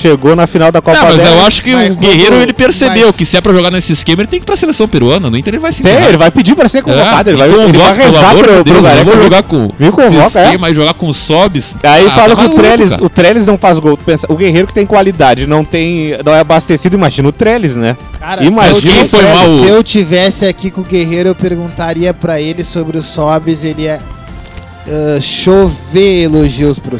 S4: Chegou na final da Copa
S2: Ah, mas
S4: dela.
S2: eu acho que o Guerreiro ele percebeu
S1: mas-
S2: que se é pra jogar nesse esquema, ele tem que ir pra seleção peruana. No Inter ele vai se
S4: Tem, ele vai pedir pra ser convocado,
S2: É,
S4: ele, vai,
S2: e
S4: ele
S2: convoca,
S4: vai rezar pro,
S2: de
S4: pro
S2: Deus,
S4: Gareca.
S2: não vou jogar com
S4: Me convoca, é.
S2: esquema e jogar com sobs.
S4: Aí
S2: Ah,
S4: fala
S2: tá
S4: que o Trellis, o Trellis não faz gol. Tu pensa, o Guerreiro que tem qualidade, não tem, não é abastecido, imagina o Trellis, né?
S1: Cara,
S4: Imagina
S1: se, eu,
S2: foi
S1: tivesse-
S2: mal o-
S1: se eu tivesse aqui com o Guerreiro, eu perguntaria pra ele sobre os Sobs, ele ia ah, chover elogios pro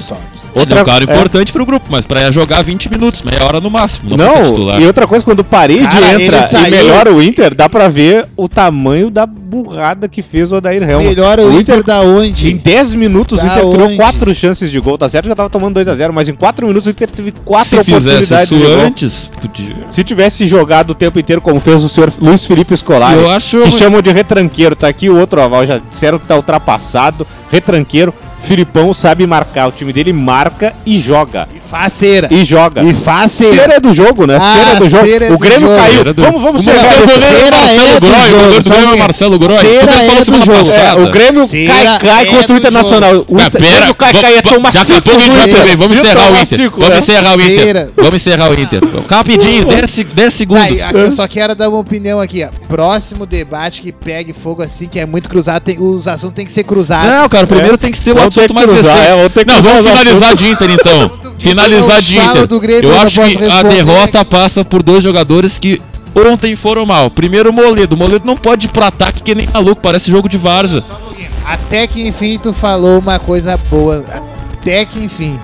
S2: Ele é um cara
S4: é.
S2: importante pro grupo, mas pra jogar 20 minutos, meia hora no máximo. Não,
S4: Não,
S2: titular.
S4: e outra coisa, quando o Parede
S1: Cara,
S4: entra
S1: saiu-
S4: e melhora o Inter, dá pra ver o tamanho da burrada que fez o Odair Helma.
S1: Melhora o Inter da
S4: Em
S1: onde?
S4: 10 minutos o
S1: Da
S4: Inter criou
S1: onde?
S4: 4 chances de gol, tá certo? Já tava tomando 2x0, mas em 4 minutos o Inter teve 4
S2: Se fizesse
S4: oportunidades
S2: isso
S4: de gol.
S2: antes, podia.
S4: Se tivesse jogado o tempo inteiro como fez o senhor Luiz Felipe
S2: acho-
S4: que chamam de retranqueiro, tá aqui o outro aval, já disseram que tá ultrapassado, retranqueiro, Filipão sabe marcar, o time dele marca e joga,
S1: E faceira.
S4: e joga.
S1: E faceira.
S4: Cera é do jogo, né?
S1: Ah,
S4: Cera é do jogo.
S1: é
S4: o Grêmio
S1: jogo.
S4: caiu.
S2: É do-
S4: Vamos, vamos
S2: O
S4: ser
S2: goleiro
S4: realistas.
S2: é
S1: Cera
S2: Marcelo
S1: é do
S2: Groy, o goleiro do Grêmio é. Marcelo Groy.
S1: Cera é do jogo.
S4: É, o Grêmio
S1: Cera
S4: cai, cai
S1: é
S4: contra o Internacional. O Inter,
S2: pera,
S4: Grêmio cai, cai, ia
S2: va-
S4: tomar
S2: Daqui a pouco a gente vai
S4: gols.
S2: pegar. Vamos encerrar o Inter. Vamos
S4: né?
S2: encerrar o Inter. Vamos encerrar o Inter. Rapidinho, 10 10 segundos.
S1: Eu só quero dar uma opinião aqui. Próximo debate que pegue fogo assim, que é muito cruzado, os assuntos tem que ser cruzados.
S2: Não, cara, primeiro tem que ser o assunto mais recente.
S4: é,
S2: Não,
S4: cruzar
S2: vamos
S4: os
S2: finalizar de Inter então. Finalizar de Inter. Eu acho que a derrota passa por dois jogadores que ontem foram mal. Primeiro o Moledo. O Moledo não pode ir pro ataque que nem maluco, parece jogo de Varza.
S1: Até que enfim tu falou uma coisa boa. Até que enfim.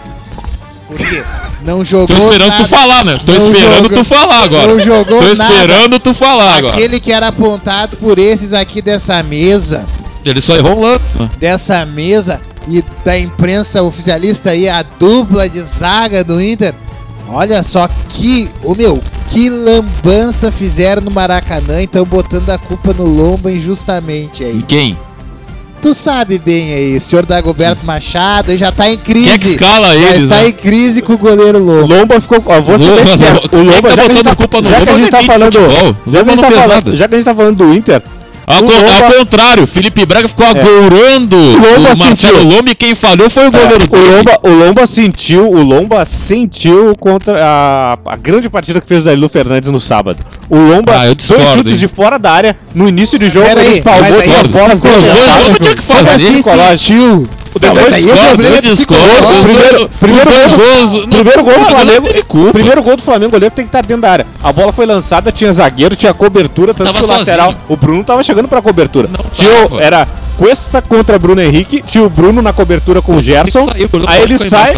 S1: Por quê? Não jogou.
S2: Tô esperando
S1: nada.
S2: tu falar, né? Tô
S1: Não
S2: esperando
S1: jogou-
S2: tu falar agora.
S1: Não jogou
S2: Tô
S1: nada.
S2: esperando tu falar agora.
S1: Aquele que era apontado por esses aqui dessa mesa,
S2: Ele só errou um lance.
S1: dessa mesa e da imprensa oficialista aí, a dupla de zaga do Inter. Olha só que, o meu, que lambança fizeram no Maracanã, então botando a culpa no Lomba injustamente
S2: E
S1: aí.
S2: quem?
S1: Tu sabe bem aí, senhor Dagoberto Machado, ele já tá em crise.
S2: Quem é que escala
S1: já
S2: eles,
S1: está
S2: né?
S1: em crise com o goleiro
S4: O
S1: Lomba.
S4: Lomba ficou. Ó, vou
S2: Lomba-
S4: o Lomba,
S2: tá
S4: já a gente
S2: botando
S4: tá,
S2: culpa no
S4: já
S2: Lomba
S4: a gente tá. Já que, a gente tá falando já que a gente tá falando do Inter,
S2: Ao,
S4: O
S2: con-
S4: Lomba-
S2: ao contrário, Felipe Braga ficou agorando
S4: Lomba
S2: o Marcelo
S4: sentiu.
S2: Lomba e quem falhou foi o goleiro
S4: É, o Lomba, o Lomba sentiu, o Lomba sentiu contra a, a grande partida que fez o Danilo Fernandes no sábado. O Lomba,
S2: Ah, eu
S4: dois
S2: discordo,
S4: chutes
S2: hein.
S4: de fora da área, no início do jogo
S1: Pera
S4: ele
S1: aí,
S4: espalmou duas bolas
S2: discordo.
S4: com
S2: Os dois não tinha que fazer.
S1: Como assim?
S4: Depois-
S2: discordo, eu
S1: é
S2: discordo. Os
S4: primeiro- gol-
S2: não,
S4: primeiro gol do Flamengo-. Primeiro gol do Flamengo, o goleiro tem que estar dentro da área. A bola foi lançada, tinha zagueiro, tinha cobertura, tanto
S2: Tava
S4: que o lateral. O Bruno tava chegando pra cobertura.
S2: Não
S4: Tinha, o-
S2: tava.
S4: era Cuesta contra Bruno Henrique, tinha o Bruno na cobertura com o Gerson.
S2: Goleiro
S4: Aí ele sai,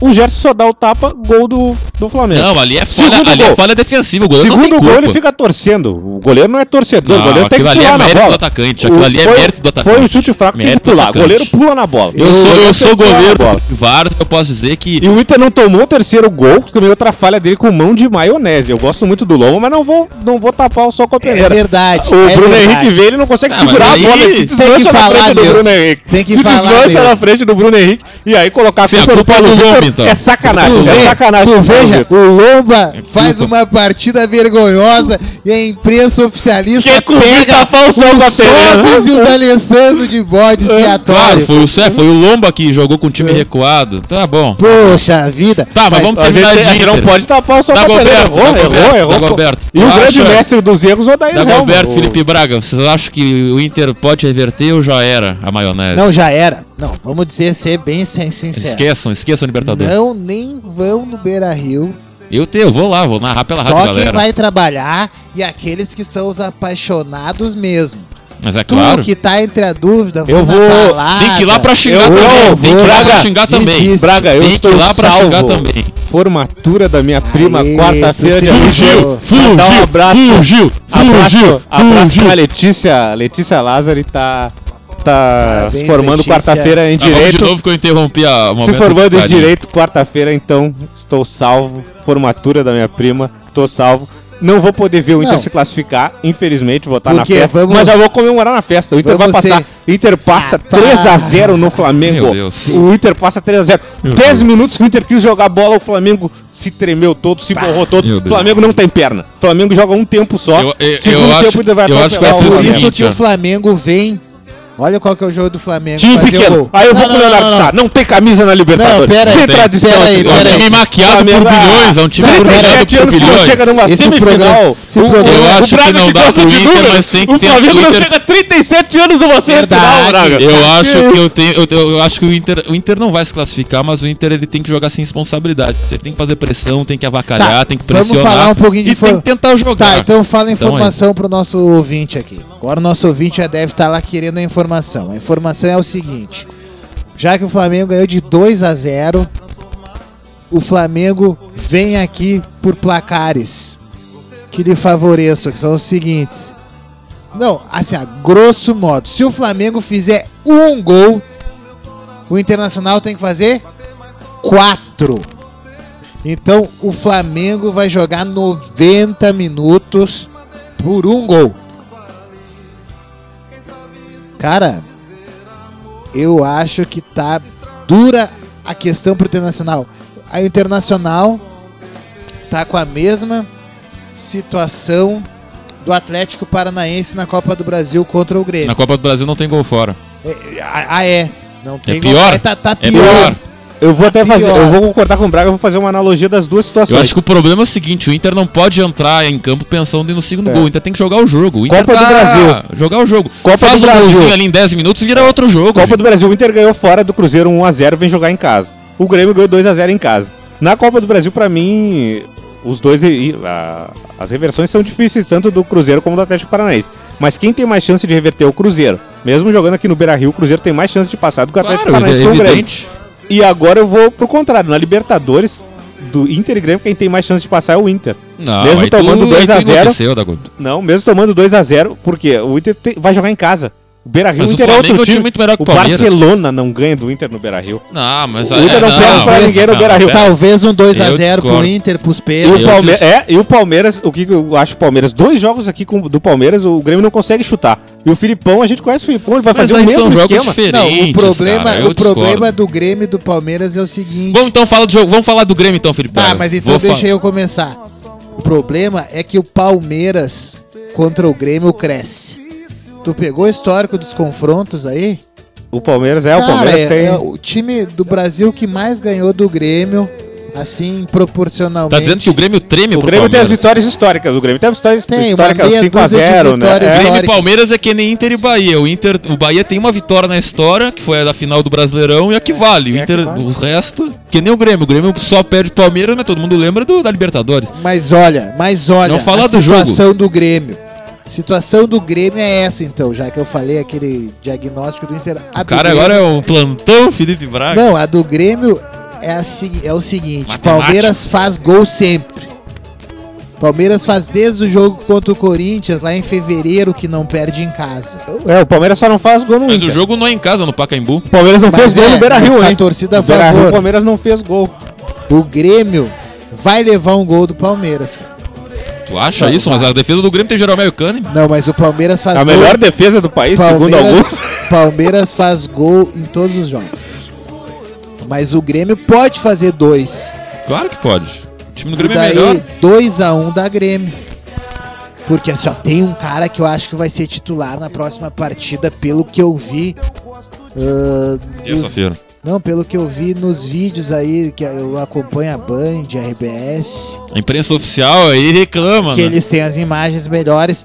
S4: o Gerson só dá o tapa, gol do, do Flamengo.
S2: Não, ali é falha,
S4: Segundo
S2: ali é
S4: gol.
S2: falha defensiva. O goleiro não
S4: Segundo
S2: tem
S4: gol,
S2: culpa.
S4: ele fica torcendo. O goleiro não é torcedor,
S2: Não,
S4: o goleiro tem que
S2: aquilo ali é
S4: pular na
S2: mérito
S4: bola.
S2: do atacante, aquilo
S4: O-
S2: ali é
S4: foi-
S2: mérito do atacante.
S4: Foi um chute fraco, tem que pular. O goleiro pula na bola.
S2: Eu sou, eu sou
S4: na
S2: goleiro
S4: bola.
S2: do Vargas, eu posso dizer que
S4: E o Inter não tomou o terceiro gol, também outra falha dele com mão de maionese. Eu gosto muito do Lomba, mas não vou, não vou tapar o sol com a
S1: É
S4: peneira.
S1: verdade.
S4: o
S1: é
S4: Bruno
S1: verdade.
S4: Henrique vê, ele não consegue
S2: Ah,
S4: segurar a bola. Ele se
S1: que falar
S4: frente do
S1: mesmo.
S4: Bruno Henrique.
S1: Tem que
S4: se
S1: falar mesmo.
S4: na frente do Bruno Henrique. E aí colocar a
S2: Sim, a
S4: culpa no
S2: culpa é
S4: Paulo
S2: do Lomba, então.
S4: é sacanagem.
S1: Tu
S4: É
S1: vê,
S4: sacanagem.
S1: tu
S4: o
S1: veja, o Lomba faz
S2: culpa.
S1: uma partida vergonhosa e a imprensa oficialista
S4: Quer cobrir tapar o da
S1: o. Sobis e o D'Alessandro de bode
S2: Claro,
S1: expiatório.
S2: foi o, Sé- foi o Lomba que jogou com o time recuado. Tá bom.
S1: Poxa vida.
S2: Tá, mas vamos
S4: A gente,
S2: terminar
S4: a
S2: de
S4: gente não pode tapar o sol a Errou, errou,
S2: Dagoberto,
S4: errou.
S2: Dagoberto.
S4: E o grande mestre dos erros, o Daír
S2: Dagoberto. Felipe Braga, vocês acham que o Inter pode reverter ou já era a maionese?
S1: Não, já era. Não, vamos dizer, ser bem sin- sincero.
S2: Esqueçam, esqueçam o Libertadores.
S1: Não, nem vão no Beira Rio.
S2: Eu, te, eu vou lá, vou narrar pela
S1: Só
S2: rádio,
S1: quem
S2: galera.
S1: vai trabalhar e aqueles que são os apaixonados mesmo.
S2: Mas é
S1: Tu
S2: claro.
S1: que tá entre a dúvida,
S4: Eu vou-
S1: balada.
S2: Tem que ir lá pra xingar
S4: Eu
S2: também.
S4: vou,
S2: Tem que ir lá
S4: Braga,
S2: pra xingar também.
S1: desiste.
S4: Braga, eu
S2: Tem que
S4: estou
S2: ir lá pra
S4: salvo.
S2: xingar também.
S4: Formatura da minha prima, quarta-feira,
S1: tu
S4: 21.
S1: fugiu,
S4: Mandar um abraço.
S2: fugiu,
S4: Abraço, abraço
S2: fugiu.
S4: pra Letícia. Letícia Lázari tá, tá
S1: Parabéns,
S4: se formando quarta-feira em
S2: Ah, vamos de
S4: Direito.
S2: novo que eu interrompi a
S4: se formando em. Direito quarta-feira, então estou salvo. Formatura da minha prima, tô salvo. Não vou poder ver o Inter
S1: Não.
S4: se classificar, infelizmente, vou estar na
S1: Porque
S4: festa.
S1: vamos-
S4: Mas já vou comemorar na festa. O Inter vai
S1: Vamos
S4: passar.
S1: ser-
S4: Inter passa
S1: Ah, tá.
S4: 3x0 no Flamengo.
S2: Meu Deus.
S4: O Inter passa 3x0.
S2: Meu
S4: 10
S2: Deus.
S4: minutos que o Inter quis jogar bola, o Flamengo se tremeu todo, se borrou todo. O. Flamengo não tem perna. O Flamengo joga um tempo só.
S2: Eu- eu-
S4: Segundo
S2: eu
S4: tempo
S2: acho-
S4: ainda vai
S2: eu acho que vai
S1: Por isso que o. Flamengo vem. Olha qual que é o jogo do Flamengo.
S4: Time
S1: fazer
S4: pequeno.
S1: gol.
S4: Aí eu vou
S1: Não,
S4: com o
S1: não,
S4: Leonardo
S1: não,
S4: Sá.
S1: não.
S4: Não tem camisa na Libertadores.
S1: Não, pera aí,
S4: Sem
S1: pera-
S4: tradição.
S1: pera aí,
S4: esse
S2: É um
S1: pera
S4: Flamengo.
S2: time maquiado por
S4: Flamengo, ah,
S2: bilhões, é um time
S4: Tem
S2: maquiado
S4: 37
S2: por
S4: não
S2: bilhões.
S4: chega numa
S1: Esse
S4: semifinal.
S1: programa- esse
S4: O-
S1: programa-
S2: Eu acho que não dá pro Inter, mas tem que
S4: O
S2: ter-
S4: Flamengo
S2: o
S4: não
S2: Inter-
S4: chega a 37 anos numa semifinal,
S1: Verdade.
S4: Braga.
S2: Eu
S1: Tá.
S2: acho que eu tenho. Eu, eu acho que o Inter, o Inter não vai se classificar, mas o Inter ele tem que jogar sem responsabilidade. Você tem que fazer pressão, tem que avacalhar,
S1: Tá,
S2: tem que
S1: vamos
S2: pressionar.
S1: falar um pouquinho de
S2: e tem que tentar jogar.
S1: Tá, então fala a
S2: Então é
S1: informação pro nosso ouvinte aqui. Agora o nosso ouvinte já deve estar lá querendo a informação. A informação é o seguinte: já que o Flamengo ganhou de 2 a 0, o Flamengo vem aqui por placares que lhe favoreçam, que são os seguintes. Não, assim, a grosso modo, se o Flamengo fizer um gol, o Internacional tem que fazer quatro. Então o Flamengo vai jogar 90 minutos por um gol. Cara, eu acho que tá dura a questão pro Internacional. A Internacional tá com a mesma situação do Atlético Paranaense na Copa do Brasil contra o Grêmio.
S2: Na Copa do Brasil não tem gol fora.
S1: É, ah, ah, é. Não tem
S2: pior?
S1: É, tá, tá
S2: É
S1: pior.
S4: Eu vou até fazer,
S1: Pior.
S4: eu vou concordar com o Braga, eu vou fazer uma analogia das duas situações.
S2: Eu acho que o problema é o seguinte, o Inter não pode entrar em campo pensando no segundo
S4: É.
S2: gol. O Inter tem que jogar o jogo. O Inter
S4: Copa do
S2: tá-
S4: Brasil.
S2: Jogar o jogo.
S4: Copa
S2: Faz
S4: do
S2: um
S4: Brasil.
S2: golzinho ali em 10 minutos e vira outro jogo.
S4: Copa
S2: gente.
S4: do Brasil, o Inter ganhou fora do Cruzeiro 1x0, vem jogar em casa. O Grêmio ganhou 2x0 em casa. Na Copa do Brasil, pra mim, os dois. a- as reversões são difíceis, tanto do Cruzeiro como do Atlético Paranaense. Mas quem tem mais chance de reverter é o Cruzeiro. Mesmo jogando aqui no Beira Rio, o Cruzeiro tem mais chance de passar do que o Atlético
S2: Claro,
S4: Paranaense
S2: é
S4: com o Grêmio. E agora eu vou pro contrário. Na Libertadores, do Inter e Grêmio, quem tem mais chance de passar é o Inter.
S2: Não,
S4: Mesmo tomando
S2: tu-
S4: 2 a
S2: aí tu
S4: 0,
S2: enlouqueceu, Dagoto.
S4: Não, mesmo tomando 2x0, porque o Inter te- vai jogar em casa. O Beira Rio,
S2: Mas
S4: o
S2: o
S4: Inter é
S2: Flamengo
S4: outro
S2: é um time muito melhor que
S4: o
S2: o Palmeiras.
S4: Barcelona não ganha do Inter no Beira Rio.
S2: Não, mas
S4: O Inter não perde pra ninguém no Beira-Rio.
S2: pera.
S1: Talvez um 2x0
S2: Eu
S1: pro. Inter, pros
S4: E
S1: Pedro.
S4: o, Palme
S2: disse-
S4: é, e o Palmeiras, o que eu acho o Palmeiras? Dois jogos aqui com, do Palmeiras, o Grêmio não consegue chutar. E o Filipão, a gente conhece o Filipão, ele vai
S2: Mas
S4: fazer o mesmo
S2: são jogos
S4: esquema.
S2: diferentes.
S1: Não, o problema,
S2: cara,
S1: o problema do Grêmio e do Palmeiras é o seguinte.
S2: Vamos então falar do jogo. Vamos falar do Grêmio então, Felipe.
S1: Tá,
S2: Braga.
S1: mas então
S2: Vou
S1: deixa eu começar. O problema é que o Palmeiras contra o Grêmio cresce. Tu pegou o histórico dos confrontos aí?
S4: O Palmeiras é, o
S1: Cara,
S4: Palmeiras
S1: é,
S4: tem.
S1: é o time do Brasil que mais ganhou do Grêmio, assim, proporcionalmente.
S2: Tá dizendo que o Grêmio treme
S4: O
S2: pro
S4: Grêmio tem as
S2: Palmeiras.
S4: vitórias históricas. O Grêmio tem as vitórias
S1: Tem,
S4: históricas
S1: meia
S4: 5x0,
S1: dúzia de
S4: né? É.
S2: Grêmio e. Palmeiras é que nem Inter e Bahia. O Inter, o Bahia tem uma vitória na história, que foi a da final do Brasileirão, e a que vale. O
S4: É a que
S2: Inter,
S4: vale.
S2: o resto, que nem o Grêmio. O Grêmio só perde o Palmeiras, mas todo mundo lembra do, da Libertadores.
S1: Mas olha, mas olha,
S2: Não fala
S1: a
S2: do
S1: situação do Grêmio. Situação do Grêmio é essa, então, já que eu falei aquele diagnóstico do Inter. A
S2: O
S1: do
S2: cara
S1: Grêmio-
S2: agora é um plantão Felipe Braga.
S1: Não, a do Grêmio é, a é o seguinte:
S2: Matemática.
S1: Palmeiras faz gol sempre. Palmeiras faz desde o jogo contra o Corinthians, lá em fevereiro, que não perde em casa.
S4: É, o Palmeiras só não faz gol no
S2: Mas
S4: Inter.
S2: o jogo não é em casa, no Pacaembu.
S4: O Palmeiras não
S1: Mas
S4: fez gol
S1: é,
S4: no Beira Rio,
S1: mas a
S4: hein?
S1: torcida a
S4: No Beira-Rio,
S1: favor.
S4: o Palmeiras não fez gol.
S1: O Grêmio vai levar um gol do Palmeiras. cara.
S2: Tu acha
S1: Só
S2: isso? Mas a defesa do Grêmio tem Jeromel Cânime.
S1: Não, mas o Palmeiras faz
S4: A
S1: gol.
S4: melhor defesa do país, segundo
S1: Palmeiras,
S4: alguns.
S1: Palmeiras faz gol em todos os jogos. Mas o Grêmio pode fazer dois.
S2: Claro que pode. O time do
S1: E
S2: Grêmio é
S1: daí,
S2: melhor.
S1: 2x1 da Grêmio. Porque assim, ó, tem um cara que eu acho que vai ser titular na próxima partida, pelo que eu vi. dos-
S2: Terça-feira.
S1: Não, pelo que eu vi nos vídeos aí, que eu acompanho a Band, a RBS,
S2: A imprensa oficial aí reclama,
S1: que
S2: né?
S1: eles têm as imagens melhores.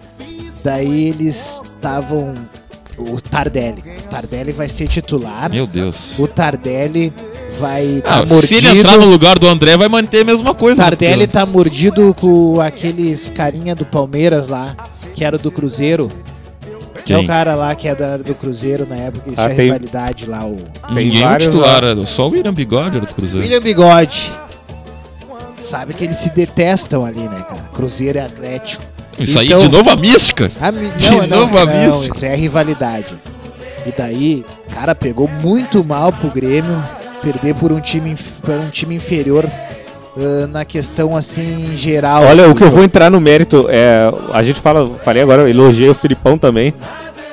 S1: Daí eles estavam. O Tardelli. O Tardelli vai ser titular.
S2: Meu Deus.
S1: O Tardelli vai
S2: Ah,
S1: tá
S2: se
S1: mordido.
S2: ele entrar no lugar do André, vai manter a mesma coisa. né?
S1: Tardelli tá mordido com aqueles carinha do Palmeiras lá, que era do Cruzeiro. Que é
S2: Quem?
S1: o cara lá que era do Cruzeiro na época, que
S4: Ah,
S1: tinha
S4: tem-
S1: rivalidade lá, o
S4: Tem
S2: Ninguém é o
S4: vários
S2: titular, era só o William Bigode era do Cruzeiro.
S1: William Bigode. Sabe que eles se detestam ali, né, cara? Cruzeiro e Atlético.
S2: Isso aí
S1: Então-
S2: de novo a mística.
S1: A mi-
S2: De
S1: não, não,
S2: novo a
S1: não,
S2: mística.
S1: isso é rivalidade. E daí, cara, pegou muito mal pro Grêmio perder por um time, por um time inferior ah, na questão assim geral.
S4: Olha, o que eu vou entrar no mérito é. A gente fala, falei agora, elogiei o Filipão também,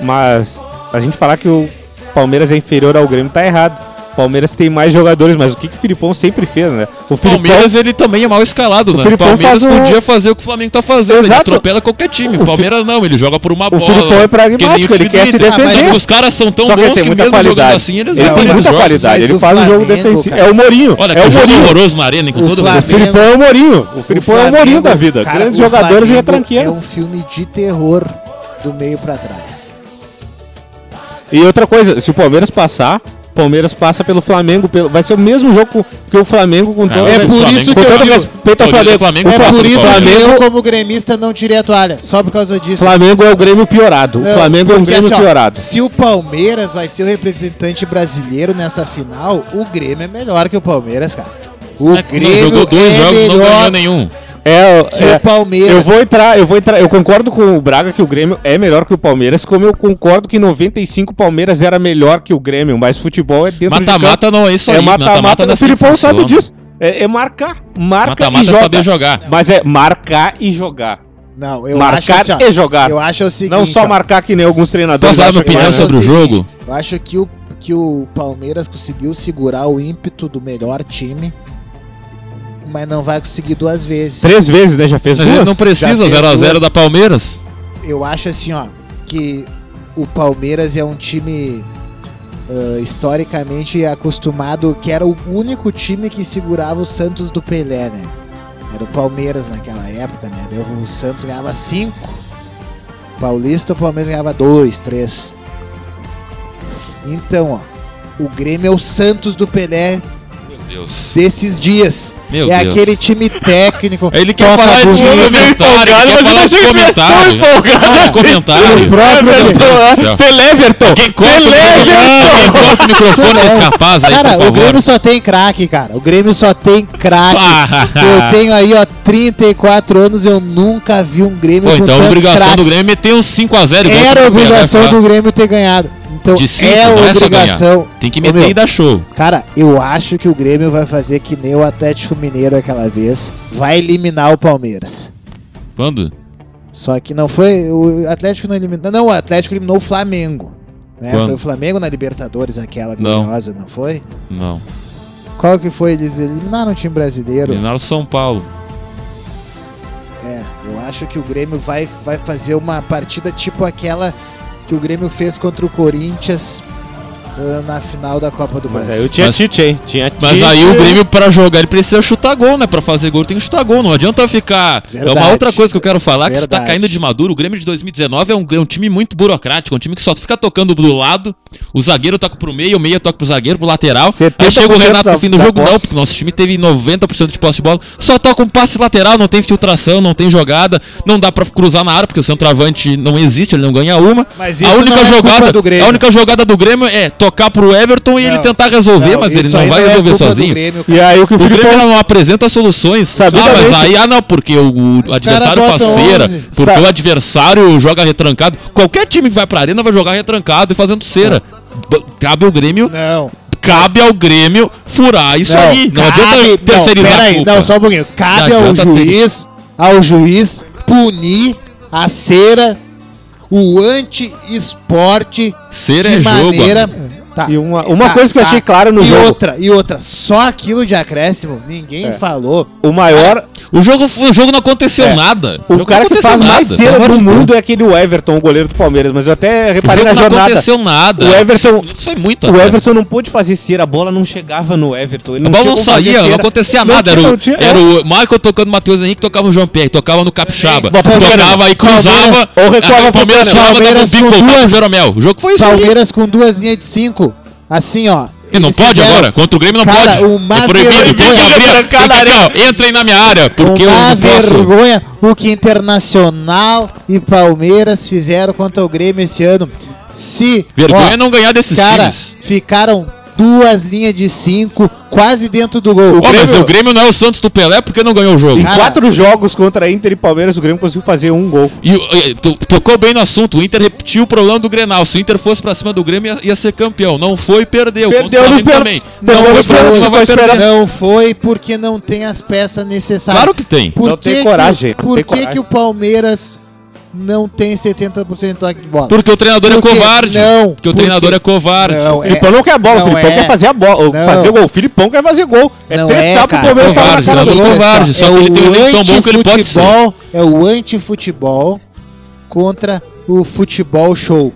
S4: mas a gente falar que o Palmeiras é inferior ao Grêmio tá errado. O Palmeiras tem mais jogadores, mas o que, que o Filipão sempre fez, né? O
S2: O Palmeiras ele também é mal escalado, né? O
S4: Filipão
S2: Palmeiras
S4: faz um-
S2: podia fazer o que o Flamengo tá fazendo, ele
S4: Exato.
S2: atropela qualquer time.
S4: O
S2: O Palmeiras não, ele joga por uma
S4: o
S2: bola.
S4: Filipão é pragmático,
S2: que o
S4: ele quer se defender.
S2: Só que os caras são tão
S4: Só que ele
S2: bons que
S4: muita
S2: mesmo jogando
S4: qualidade.
S2: assim, eles
S4: ele
S2: não
S4: tem muita qualidade,
S1: Mas
S4: ele
S1: o
S4: faz um jogo defensivo.
S1: cara.
S4: É o Mourinho.
S2: Olha,
S4: é
S2: que
S4: o
S2: jogo
S4: Mourinho.
S2: horroroso na arena, com
S1: O
S2: todo
S4: O
S1: Flamengo-
S2: respeito.
S4: Filipão é o Mourinho. O Filipão é o Mourinho da vida.
S1: cara,
S4: Grandes
S1: o
S4: jogadores e retranqueiro.
S1: É um filme de terror do meio pra trás.
S4: E outra coisa, se o Palmeiras passar, o Palmeiras passa pelo Flamengo, pelo- vai ser o mesmo jogo que o Flamengo com todo,
S2: É
S1: por
S2: Flamengo-
S1: isso que eu digo-
S4: respeito ao Flamengo.
S2: o Flamengo
S4: O
S2: é
S1: Por isso que
S4: Flamengo,
S1: eu, como gremista, não tirei a toalha. Só por causa disso.
S4: Flamengo é o Grêmio piorado.
S1: Não,
S4: o Flamengo é um
S1: porque,
S4: Grêmio
S1: assim, ó,
S4: piorado.
S1: Se o Palmeiras vai ser o representante brasileiro nessa final, o Grêmio é melhor que o Palmeiras, cara. O
S2: É que não
S1: Grêmio
S2: jogou dois
S1: é
S2: jogos e não ganhou
S1: melhor
S2: nenhum.
S4: É,
S1: que
S4: é,
S1: o Palmeiras.
S4: eu vou entrar, eu vou entrar. Eu concordo com o Braga que o Grêmio é melhor que o Palmeiras, como eu concordo que em 95 o Palmeiras era melhor que o Grêmio, mas futebol é dentro de campo.
S2: Mata-mata não é isso aí.
S4: É mata-mata,
S2: não é
S4: o
S2: assim
S4: Filipão sabe
S2: funciona.
S4: disso. É, é marcar, marca
S2: Mata-mata
S4: e
S2: é
S4: joga.
S2: saber jogar.
S4: Mas é marcar e jogar.
S1: Não, eu
S4: marcar
S1: acho assim,
S4: e jogar.
S1: Eu acho o seguinte,
S4: Não só
S1: ó,
S4: marcar que nem alguns treinadores
S2: Posso dar minha opinião sobre o
S1: seguinte,
S2: jogo?
S1: Eu acho que o, que o Palmeiras conseguiu segurar o ímpeto do melhor time, mas não vai conseguir duas vezes.
S4: Três vezes, né? Já fez duas?
S2: não precisa
S1: Já fez
S2: 0x0
S1: duas.
S2: da Palmeiras.
S1: Eu acho assim, ó, que o Palmeiras é um time ah, historicamente acostumado, que era o único time que segurava o Santos do Pelé, né? Era o Palmeiras naquela época, né? O Santos ganhava cinco. Paulista, o Palmeiras ganhava dois, três. Então, ó, o Grêmio é o Santos do Pelé
S2: Deus.
S1: desses dias.
S2: Meu
S1: é
S2: Deus.
S1: aquele time técnico.
S2: Ele quer falar de comentário, ele quer falar de comentário.
S1: Ah,
S2: De comentário.
S1: o próprio
S2: céu.
S4: Peleverton!
S2: Quem corta, o microfone, quem corta o microfone desse rapaz aí,
S1: Cara, o. Grêmio só tem craque, cara. O Grêmio só tem craque.
S2: Ah.
S1: Eu tenho aí, ó, 34 anos, eu nunca vi um Grêmio
S2: Pô,
S1: com
S2: então a obrigação
S1: craques.
S2: do Grêmio é meter uns 5x0 igual
S1: Era
S2: o Pelé,
S1: obrigação
S2: tá?
S1: do Grêmio ter ganhado. Então
S2: De cinco,
S1: é
S2: não é só
S1: obrigação.
S2: Tem que
S1: Ô,
S2: meter
S1: meu,
S2: e dar show.
S1: Cara, eu acho que o Grêmio vai fazer que nem o Atlético Mineiro aquela vez. Vai eliminar o Palmeiras.
S2: Quando?
S1: Só que não foi. O Atlético não eliminou. Não, o Atlético eliminou o Flamengo. Né? Foi o Flamengo na Libertadores, aquela
S2: Não.
S1: gloriosa, não foi?
S2: Não.
S1: Qual que foi? Eles eliminaram o time brasileiro.
S2: Eliminaram o São Paulo.
S1: É, eu acho que o Grêmio vai, vai fazer uma partida tipo aquela que o Grêmio fez contra o Corinthians na final da Copa do
S4: Mas aí
S1: Brasil.
S4: eu tinha
S2: Mas-
S4: Tite, hein? Tinha
S2: Mas
S4: Tite.
S2: aí o Grêmio, pra jogar, ele precisa chutar gol, né? Pra fazer gol tem que chutar gol. Não adianta ficar. É
S1: Verdade.
S2: uma outra coisa que eu quero falar: que tá
S1: Verdade.
S2: caindo de maduro. O Grêmio de 2019 é um, é um time muito burocrático. É um time que só fica tocando do lado. O zagueiro toca pro meio, o meio toca pro zagueiro, pro lateral.
S4: 70%
S2: Aí chega o Renato
S4: da-
S2: no fim do jogo,
S4: posse.
S2: não, porque nosso time teve 90% de posse de bola. Só toca um passe lateral, não tem filtração, não tem jogada. Não dá pra cruzar na área, porque o centroavante não existe, ele não ganha uma.
S1: Mas
S2: A
S1: isso
S2: única
S1: não é culpa
S2: jogada,
S1: do Grêmio.
S2: a única jogada do Grêmio é tocar pro Everton e ele
S1: Não.
S2: tentar resolver,
S1: Não,
S2: mas ele não
S1: aí
S2: vai
S1: é
S2: resolver
S1: do
S2: sozinho.
S1: Grêmio,
S4: E aí o que o
S2: O Grêmio não apresenta soluções. Ah, mas aí, ah não, porque o, o adversário cera,
S1: 11.
S2: porque
S4: Sa-
S2: o adversário joga retrancado. Qualquer time que vai pra arena vai jogar retrancado e fazendo cera. Cabe ao Grêmio,
S1: Não.
S2: cabe ao Grêmio furar isso
S1: não,
S2: aí. Não
S1: cabe-
S2: adianta terceirizar
S1: não,
S2: a
S1: peraí,
S2: culpa.
S1: Não, só um pouquinho. Cabe
S2: Não
S1: ao
S2: adianta ter-
S1: juiz, ao juiz punir a cera, o anti-esporte
S2: Cera
S1: de
S2: é jogo.
S1: maneira.
S2: amigo.
S1: Tá.
S4: E uma, uma
S1: Tá,
S4: coisa que eu
S1: tá.
S4: achei clara no
S1: e
S4: jogo,
S1: outra, e outra, só aquilo de acréscimo, ninguém
S4: É.
S1: falou.
S4: o maior,
S2: O jogo, o jogo não aconteceu
S4: É.
S2: nada.
S4: o
S2: jogo
S4: cara
S2: não
S4: que
S2: aconteceu
S4: faz mais
S2: nada,
S4: cera
S2: pelo amor
S4: do mundo é aquele Everton, o goleiro do Palmeiras, mas eu até
S2: O
S4: reparei
S2: jogo
S4: na
S2: não
S4: jornada.
S2: aconteceu nada.
S4: O Everton-
S2: Isso foi muito
S4: O
S2: até.
S4: Everton não pôde fazer cera, a bola não chegava no Everton. Ele
S2: A bola não saía, não acontecia
S4: Não
S2: nada.
S4: tinha,
S2: Era,
S4: não
S2: o,
S4: tinha,
S2: era
S4: é.
S2: o Michael tocando o Matheus Henrique, tocava no João Pierre, tocava no Capixaba. Tocava e cruzava.
S4: Ou recuava
S2: o Palmeiras um
S1: com duas-
S2: o Jeromel. O jogo foi isso.
S1: Palmeiras com duas linhas de cinco. Assim, ó.
S2: E não pode
S1: fizeram
S2: agora, contra o Grêmio não
S1: Cara,
S2: pode.
S1: uma
S2: é proibido, tem que
S1: vergonha.
S2: abrir. Tem que, ó, entrem na minha área, porque eu
S1: uma
S2: não posso.
S1: vergonha o que Internacional e Palmeiras fizeram contra o Grêmio esse ano. Se
S2: Vergonha
S1: ó,
S2: é não ganhar desses
S1: cara,
S2: times.
S1: ficaram duas linhas de cinco, quase dentro do gol.
S2: Ó, mas
S4: Grêmio-
S2: o Grêmio não é o Santos do Pelé porque não ganhou o jogo.
S4: Em
S1: Cara-
S4: quatro jogos contra Inter e Palmeiras, o Grêmio conseguiu fazer um gol.
S2: E, e, tocou bem no assunto, o Inter repetiu o problema do Grenal. Se o Inter fosse pra cima do Grêmio, ia, ia ser campeão. Não foi, perdeu.
S4: Perdeu
S2: o Flamengo
S4: pênaltis.
S2: também.
S4: Perdeu
S2: Não foi pra cima, vai perder.
S1: Não foi porque não tem as peças necessárias.
S2: Claro que tem.
S1: Por
S4: Não
S1: que
S4: tem coragem, não
S1: Por
S4: tem
S1: que,
S4: coragem.
S1: que o Palmeiras não tem 70% de toque de bola?
S2: Porque o treinador é
S1: quê?
S2: covarde.
S1: Não,
S2: Porque o
S1: por
S2: treinador é covarde.
S1: Não,
S4: O Filipão não quer bola, o
S1: não
S4: Filipão
S1: é.
S4: quer fazer a bola,
S1: Não.
S4: fazer gol. O Filipão quer fazer gol. É
S1: Não
S4: testar
S1: é,
S4: pro
S1: cara.
S4: Palmeiras
S2: Covarde,
S4: falar cara
S2: não,
S4: dele.
S2: covarde. só que ele tem um elenco tão bom que ele pode ser.
S1: É o antifutebol contra o futebol show.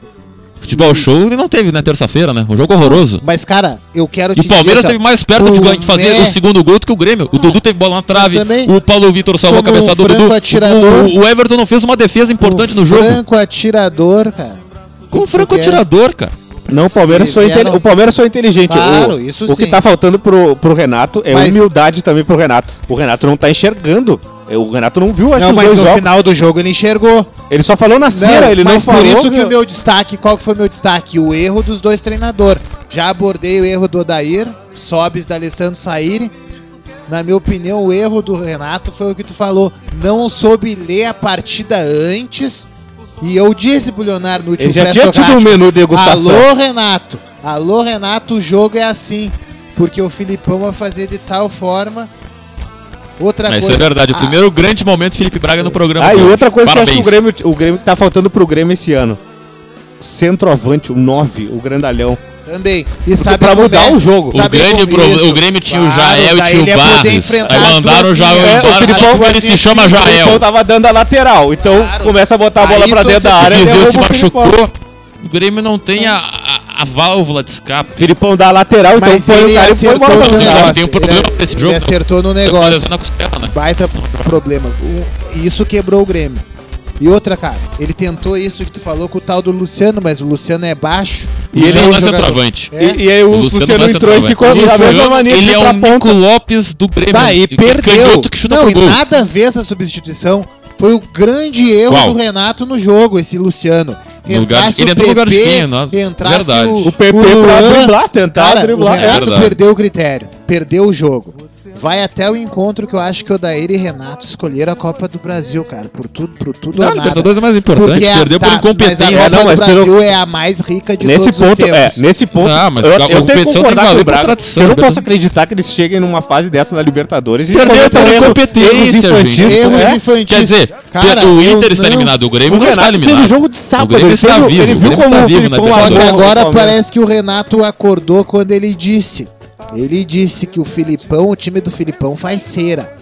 S2: Futebol show ele não teve na terça-feira, né? Um jogo horroroso.
S1: Mas, cara, eu quero
S2: E
S1: te
S2: o Palmeiras
S1: dizer,
S2: teve mais perto de,
S1: o
S2: ganhar- de fazer
S1: Mé-
S2: o segundo gol do que o Grêmio. O Dudu teve bola na trave.
S1: também,
S2: O Paulo Vitor salvou a cabeçada do Dudu.
S1: atirador-
S2: O, o Everton não fez uma defesa importante no jogo.
S1: Franco atirador, cara.
S2: Com o franco atirador, cara.
S4: Não, o Palmeiras, foi
S1: Vieram-
S4: o Palmeiras foi inteligente.
S1: Claro,
S4: o,
S1: isso
S4: o que
S1: sim.
S4: tá faltando pro, pro Renato é
S1: Mas-
S4: humildade também pro Renato. O Renato não tá enxergando. É, O Renato não viu acho,
S1: Não, mas no
S4: jogos.
S1: final do jogo ele enxergou.
S4: Ele só falou na cera, ele não
S1: mas
S4: falou.
S1: por isso que o meu destaque, qual que foi o meu destaque? O erro dos dois treinadores. Já abordei o erro do Odair, Sobes da Alessandro saírem. Na minha opinião, o erro do Renato foi o que tu falou. Não soube ler a partida antes. E eu disse pro Leonardo no
S4: Ele
S1: último
S4: já tinha tido um menu de degustação.
S1: Alô, Renato. Alô, Renato, o jogo é assim. Porque o Filipão vai fazer de tal forma. Outra
S2: É,
S1: coisa.
S2: isso é verdade. O
S1: Ah,
S2: primeiro grande momento Felipe Braga no programa.
S4: Ah, e outra coisa
S2: Parabéns.
S4: que eu acho que o Grêmio, o Grêmio tá faltando pro Grêmio esse ano. Centroavante, o 9, o grandalhão.
S1: Também. E sabe
S4: pra mudar
S1: é?
S4: o jogo.
S2: O, grande
S1: como
S2: pro- o Grêmio tinha o
S1: Claro,
S2: Jael e tinha o Barros. Aí mandaram o
S1: linhas.
S4: É, o
S2: Barros.
S4: Filipão-
S2: porque ele se chama
S4: O Filipão
S2: Jael.
S4: tava dando a lateral, então
S1: Claro.
S4: começa a botar a bola
S1: Aí
S4: pra dentro
S1: se-
S4: da
S2: O
S4: área.
S2: Se
S4: o Filipão.
S2: machucou. O Grêmio não tem a, a, a válvula de escape.
S4: Filipão dá a lateral, então
S1: Mas
S4: põe
S1: ele
S4: o cara e põe bola
S1: no
S4: da
S1: negócio.
S2: Tem um problema
S1: ele,
S2: nesse
S1: ele
S2: jogo.
S1: acertou no
S2: Tá
S1: negócio.
S2: na costela, né?
S1: Baita problema. O- Isso quebrou o Grêmio. E outra, cara, ele tentou isso que tu falou com o tal do Luciano, mas o Luciano é baixo.
S4: E ele
S2: ele não é centroavante.
S1: É.
S4: E, e aí o,
S2: O
S4: Luciano,
S2: não é
S4: entrou e ficou
S2: O
S4: na mesma
S2: Luciano,
S4: de
S2: Ele é o Nico. Lopes do Grêmio.
S1: Bah, e
S2: Que-
S1: perdeu.
S2: que
S1: Não, e nada a ver essa substituição. Foi o grande erro
S2: Qual?
S1: do Renato no jogo, esse Luciano.
S2: No lugar ele
S1: o
S2: entrou no lugar de
S1: PP,
S2: quem? Não,
S1: entrasse
S2: verdade.
S1: o,
S4: O PP
S1: o
S4: pra driblar, tentar
S1: Cara,
S4: driblar.
S1: o Renato
S2: verdade.
S1: perdeu o critério, perdeu o jogo. Vai até o encontro que eu acho que o Daíra e Renato escolheram a Copa do Brasil, cara, por tudo, por tudo
S2: Não,
S1: ou
S2: a
S1: nada.
S2: Libertadores é mais importante.
S1: Porque a-
S2: Perdeu por
S1: tá,
S2: incompetência.
S1: Mas a Copa
S4: Não, mas
S1: do
S4: pelo-
S1: Brasil é a mais rica de
S4: Nesse
S1: todos os
S4: ponto, é,
S1: tempos.
S4: nesse ponto,
S2: Ah, mas
S4: eu,
S2: a
S4: eu tenho que
S2: competição tem
S4: o Braga.
S2: por tradição,
S4: eu não
S2: Beto.
S4: posso acreditar que eles cheguem numa fase dessa na Libertadores e
S2: Perdeu por
S4: erros-
S2: incompetência,
S4: erros
S2: gente.
S4: infantis. É.
S2: Quer dizer,
S1: Cara,
S2: o Inter está
S1: não-
S2: eliminado, o Grêmio
S4: O
S2: não está eliminado.
S4: jogo de sábado.
S2: O
S4: ele
S2: está
S4: viu-
S2: vivo,
S4: Ele
S2: o
S4: viu
S2: Grêmio
S4: como
S2: está
S4: o
S2: vivo na
S4: o
S1: agora
S4: Palmeiras.
S1: parece que o Renato acordou quando ele disse. Ele disse que o Filipão, o time do Filipão faz cera.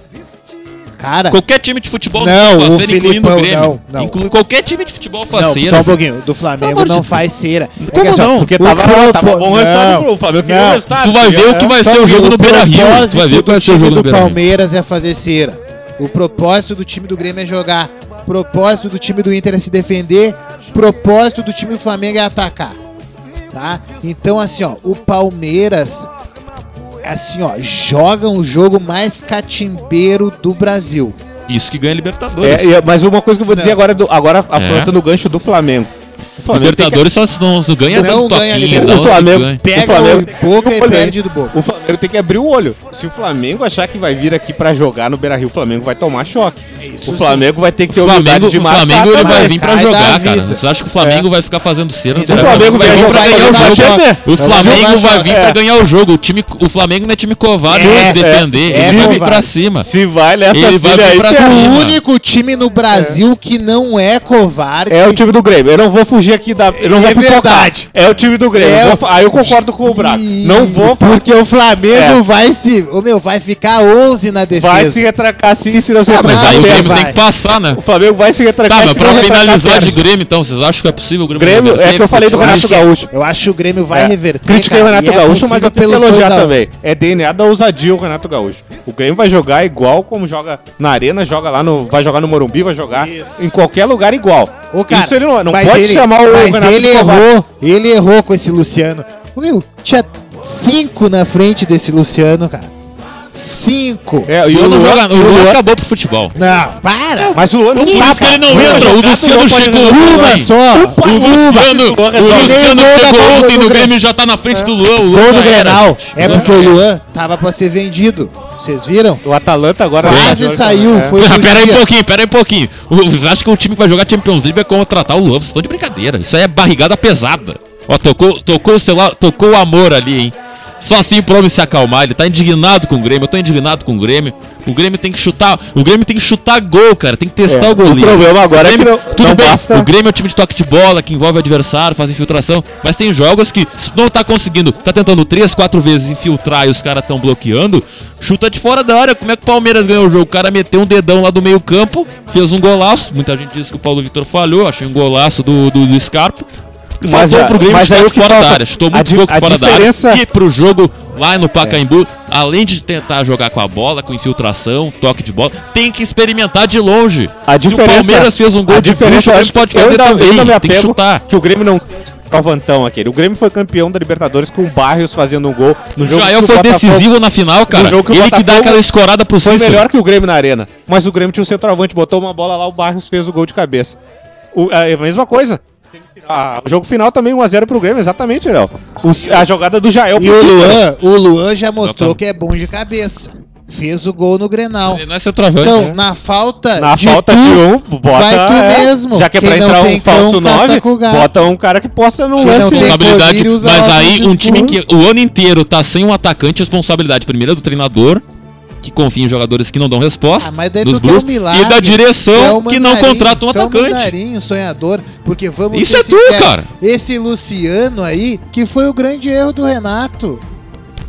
S1: Cara,
S2: Qualquer time de futebol
S1: Não,
S2: faz
S1: o
S2: cera, incluindo o Grêmio.
S1: não, não.
S2: Inclui- qualquer time de futebol faz
S1: não,
S2: cera.
S1: só um pouquinho. Do Flamengo não faz cera. É
S2: Como
S1: que, assim,
S2: não?
S4: Porque
S1: o
S4: tava,
S1: propo-
S4: tava bom o resultado pro Flamengo. queria
S1: não.
S4: o resultado.
S2: Tu vai ver o que vai ser o jogo no Beira Rio. Tu vai ver
S1: propósito
S2: o que vai
S1: do
S2: ser o jogo no
S1: do. Palmeiras é fazer cera. O propósito do time do Grêmio é jogar. O propósito do time do Inter é se defender. O propósito do time do Flamengo é atacar. Tá? Então, assim, ó, o Palmeiras, assim, ó, joga um jogo mais catimbeiro do Brasil.
S2: Isso que ganha Libertadores.
S4: É, é, mas uma coisa que eu vou dizer
S1: Não.
S4: agora, do, agora
S2: É.
S4: afrontando o gancho do Flamengo. O Flamengo tem que-
S2: Libertadores só se não se ganha
S1: Não
S2: dando
S1: ganha
S2: toquinho.
S1: Libertadores.
S2: não
S4: O Flamengo-
S2: ganha.
S1: Pega
S4: O Flamengo-
S1: o Boca e perde do Boca.
S4: O Flamengo tem que abrir o olho. Se o Flamengo achar que vai vir aqui pra jogar no Beira-Rio, o Flamengo vai tomar choque.
S1: Isso
S4: o
S1: sim.
S4: Flamengo vai ter que ter
S2: O Flamengo,
S4: de
S2: o
S4: marcar
S2: Flamengo ele vai vir
S1: da
S2: jogar, cara. Você acha que o Flamengo vai ficar fazendo cera?
S1: O?
S4: Flamengo
S2: vai vir pra
S4: jogar
S2: ganhar o jogo. O Flamengo vai vir
S4: É.
S2: pra ganhar o jogo. O, time, o Flamengo não é time covarde,
S1: É, é,
S2: defender.
S1: é
S2: ele vai vir
S1: covarde.
S2: pra cima.
S4: Se vai nessa
S2: Ele vai vir
S4: é-
S2: cima.
S1: O único time no Brasil que não é covarde.
S4: É o time do Grêmio. Eu não vou fugir aqui da. Eu não
S1: É
S4: pipocar.
S1: verdade.
S4: É o time do Grêmio.
S1: É
S4: vou- Aí eu concordo com o Braga. Não vou.
S1: Porque o Flamengo
S4: É.
S1: vai se. Ô meu, vai ficar 11 na defesa.
S4: Vai se retracar sim, se não se
S1: Ah,
S2: Mas aí o. Grêmio
S1: vai.
S2: tem que passar, né?
S4: O Flamengo vai se retracar
S2: Tá, mas pra finalizar de. Grêmio, então, vocês acham que é possível o Grêmio
S4: Grêmio,
S2: reverter?
S4: é que eu falei do? Renato Gaúcho.
S1: Eu acho que o Grêmio vai
S4: É.
S1: reverter.
S4: Critiquei o Renato
S1: é
S4: Gaúcho, mas eu tenho que elogiar também. É DNA da ousadia o Renato Gaúcho. O Grêmio vai jogar igual como joga na Arena, joga lá no. Vai jogar no Morumbi, vai jogar
S1: Isso.
S4: em qualquer lugar igual.
S1: Ô, cara,
S4: Isso ele não, não pode
S1: ele-
S4: chamar o
S1: Mas
S4: Renato
S1: ele errou. Ele errou com esse Luciano. Meu, tinha cinco na frente desse Luciano, cara. 5.
S4: É,
S2: E o Luan, joga, o
S4: o
S2: Luan
S4: Luan-
S2: acabou pro futebol.
S1: Não, para!
S4: Mas o Luan não
S2: Por isso que ele não entra. O Luciano chegou
S1: Uma
S2: ontem.
S1: só!
S2: O Luciano, o Luciano chegou ontem no
S1: Grêmio.
S2: E já tá na frente do Luan. O Luan
S1: do Grenal. É porque o Luan tava pra ser vendido. Vocês viram?
S4: O Atalanta agora...
S1: Quase
S4: É.
S1: saiu, foi
S2: Ah, pera aí um pouquinho, pera aí um pouquinho. Vocês acham que o time que vai jogar Champions League vai contratar o? Vocês estão de brincadeira. Isso aí é barrigada pesada. Ó, tocou, tocou o celular, tocou o amor ali, hein? Só assim pro homem se acalmar. Ele tá indignado com o Grêmio. Eu tô indignado com o Grêmio. O Grêmio tem que chutar. O Grêmio tem que chutar gol, cara. Tem que testar
S4: É,
S2: o golinho.
S4: o problema agora
S2: O Grêmio-
S4: é que não-
S2: Tudo
S4: não
S2: bem,
S4: basta-
S2: o Grêmio é um time de toque de bola, que envolve o adversário, faz infiltração. Mas tem jogos que se não tá conseguindo, tá tentando três, quatro vezes infiltrar e os caras tão bloqueando. Chuta de fora da área. Como é que o Palmeiras ganhou o jogo? O cara meteu um dedão lá do meio campo, fez um golaço. Muita gente disse que o Paulo Vitor falhou. Achei um golaço do, do, do Scarpa.
S4: Mas
S2: faltou
S4: a-
S2: pro Grêmio
S4: que
S2: fora da área. Chutou
S4: a
S2: muito pouco fora
S4: diferença-
S2: da área. E pro jogo lá no Pacaembu, além de tentar jogar com a bola, com infiltração, toque de bola, tem que experimentar de longe.
S4: A
S2: Se o Palmeiras fez um gol de bucho, o Grêmio pode fazer
S4: ainda-
S2: também.
S4: ainda
S2: Tem que chutar.
S4: Que o Grêmio não Calvantão aquele. O Grêmio foi campeão da Libertadores com o Barrios fazendo um gol no
S2: O
S4: jogo
S2: Jael
S4: o
S2: foi
S4: Botafogo-
S2: decisivo na final, cara.
S4: que
S2: Ele que dá aquela escorada pro
S4: Foi
S2: Cícero.
S4: melhor que o Grêmio na arena. Mas o Grêmio tinha o centroavante, botou uma bola lá, o Barrios fez o gol de cabeça. O- é a mesma coisa. Ah, o jogo final também 1x0 pro Grêmio, exatamente, Léo. O- A jogada do Jael
S1: E
S4: pro
S1: o. Luan, o Luan já mostrou que é bom de cabeça. Fez o gol no Grenal.
S2: Ele não é centroavante.
S1: Então, na falta
S4: Na
S1: de
S4: falta
S1: tu,
S4: de um, bota.
S1: vai tu
S4: é,
S1: mesmo.
S4: Já que é pra
S1: não
S4: entrar um falso
S1: cão, caça
S4: 9,
S1: com o gato.
S4: bota um cara que possa no
S1: Quem não
S4: lance.
S2: responsabilidade. Mas aí, um time que o ano inteiro tá sem um atacante, responsabilidade primeiro é do treinador, que confia em jogadores que não dão resposta,
S1: Ah, mas daí
S2: dos
S1: quer um
S2: Blues,
S1: milagre.
S2: e da direção que não contrata um atacante.
S1: mandarim, sonhador, porque vamos
S2: Isso é tu, cara.
S1: Esse Luciano aí, que foi o grande erro do Renato.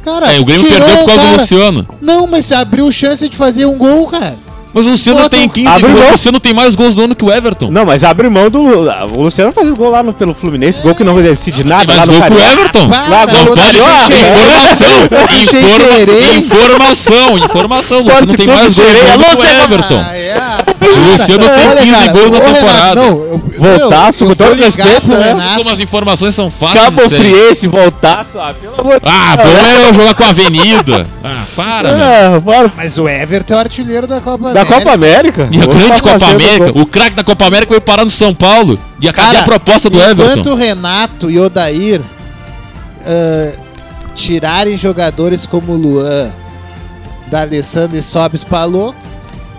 S1: Cara,
S2: É, o Grêmio perdeu por causa do
S1: cara.
S2: Luciano.
S1: Não, mas abriu chance de fazer um gol, cara.
S2: Mas o Luciano
S1: Bota
S2: tem
S1: um-
S2: 15
S4: Abre
S2: gols,
S4: mão.
S2: o Luciano tem mais gols do ano que o Everton.
S4: Não, mas abre mão do. O Luciano faz gol lá no, pelo Fluminense, gol que não decide
S2: tem
S4: nada no
S2: gol que o. Everton.
S1: Para,
S4: Lá,
S2: Não
S4: gol
S2: pode informação, informação, informação. Luciano tem mais gols do ano que o Everton.
S1: Ah, é.
S2: O Luciano tem
S1: Olha,
S2: 15
S1: cara,
S2: gols na
S1: Renato,
S2: temporada.
S1: não,
S4: Voltaço, com todo respeito, né?
S2: Como as informações são fáceis
S4: Cabo
S2: de serem.
S4: Friense, voltaço. Ah, pelo amor de
S2: Ah,
S4: Deus.
S2: bom é eu jogar com a Avenida. Ah, para.
S4: É, bora.
S1: Mas o Everton é o artilheiro da Copa
S4: Da
S1: América.
S4: Copa América.
S2: E a grande Copa América, o craque da Copa América veio parar no São Paulo. E a, cadê
S1: Cara,
S2: a proposta do
S1: Enquanto
S2: Everton?
S1: o Renato e o Odair ah, tirarem jogadores como o Luan, da Alessandro e Sobis Palou,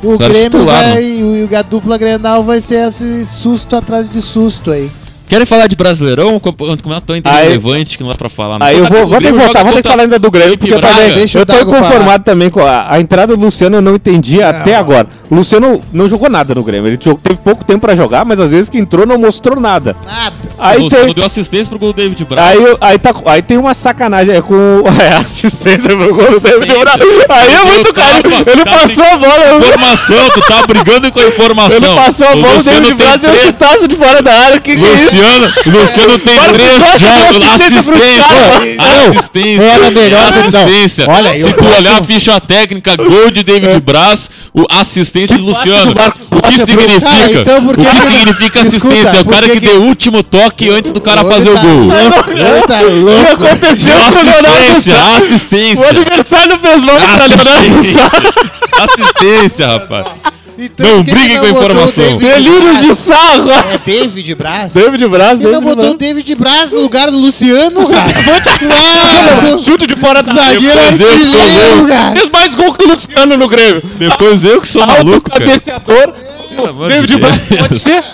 S1: o Grêmio
S2: titular,
S1: vai. O, a dupla Grenal vai ser esse susto atrás de susto aí.
S2: Querem falar de Brasileirão? O campeonato tão
S4: Aí-
S2: irrelevante que não dá pra falar. não.
S4: Aí eu
S2: Tá-
S4: vou,
S2: o
S4: vou ter que voltar, vou ter que falar ainda do Grêmio, porque eu também.
S1: Deixa o
S4: Eu tô inconformado também com a, a entrada do Luciano, eu não entendi
S1: Não.
S4: até agora. O Luciano não jogou nada no Grêmio. Ele teve pouco tempo pra jogar, mas às vezes que entrou não mostrou nada.
S1: Nada.
S2: O
S4: Aí
S2: Luciano
S4: tem,
S2: deu assistência pro gol do David Braz.
S4: aí, aí, tá, aí tem uma sacanagem é, com é, assistência pro gol do David. Braz. Aí é muito caro. Ele
S2: tava
S4: passou a bola.
S2: Informação, tu tá brigando com a informação.
S4: Ele passou a
S2: O
S4: bola, o David Braz deu um chutaço de fora da área. Que que é isso?
S2: Luciano, Luciano tem três jogos,
S4: assistência
S2: assistência, assistência,
S1: Era melhor
S2: assistência.
S1: Olha,
S2: Se tu olhar a ficha técnica, gol de David Braz, o assistente de Luciano.
S4: do Marcos
S2: O que significa?
S1: Então
S2: o
S1: que
S2: que- significa
S1: Escuta,
S2: assistência? É o cara
S1: que
S2: deu o último toque antes do cara fazer o gol.
S1: tá
S4: O que aconteceu com o Leonardo
S2: Assistência?
S4: O
S2: assistência.
S4: adversário fez mal pra Leonardo
S2: Assistência,
S4: Sá.
S2: assistência, rapaz.
S1: Então,
S2: Não briguem com a informação.
S1: Braz?
S4: de sarro.
S1: É David Braz?
S4: David Braz,
S1: Ele não
S4: David
S1: botou o. David Braz no lugar do Luciano, cara. Claro!
S4: Chute de fora da área.
S1: Zagueiro
S2: louco.
S1: cara.
S4: Fez mais gol que o Luciano no Grêmio.
S2: Depois eu que sou maluco, cara.
S4: Cabeceador.
S2: Pelo
S4: David. Braz pode ser.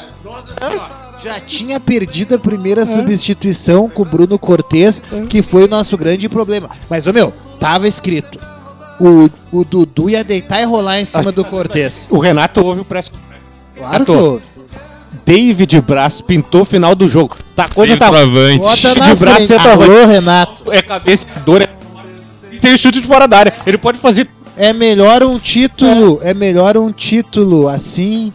S1: Já tinha perdido a primeira substituição com o Bruno Cortez, que foi o nosso grande problema. Mas, ô meu, tava escrito. O, o Dudu ia deitar e rolar em cima do Cortez.
S4: O Renato ouve o press.
S1: Claro que
S4: Renato,
S1: eu-
S4: David Braz pintou o final do jogo. Tá, coisa tá.
S2: Centroavante.
S1: Bota
S4: de
S1: na
S4: braço
S1: frente.
S4: centroavante.
S1: Alô, Renato.
S4: É cabeceador. É... E tem o chute de fora da área. Ele pode fazer.
S1: É melhor um título, é, melhor um título assim,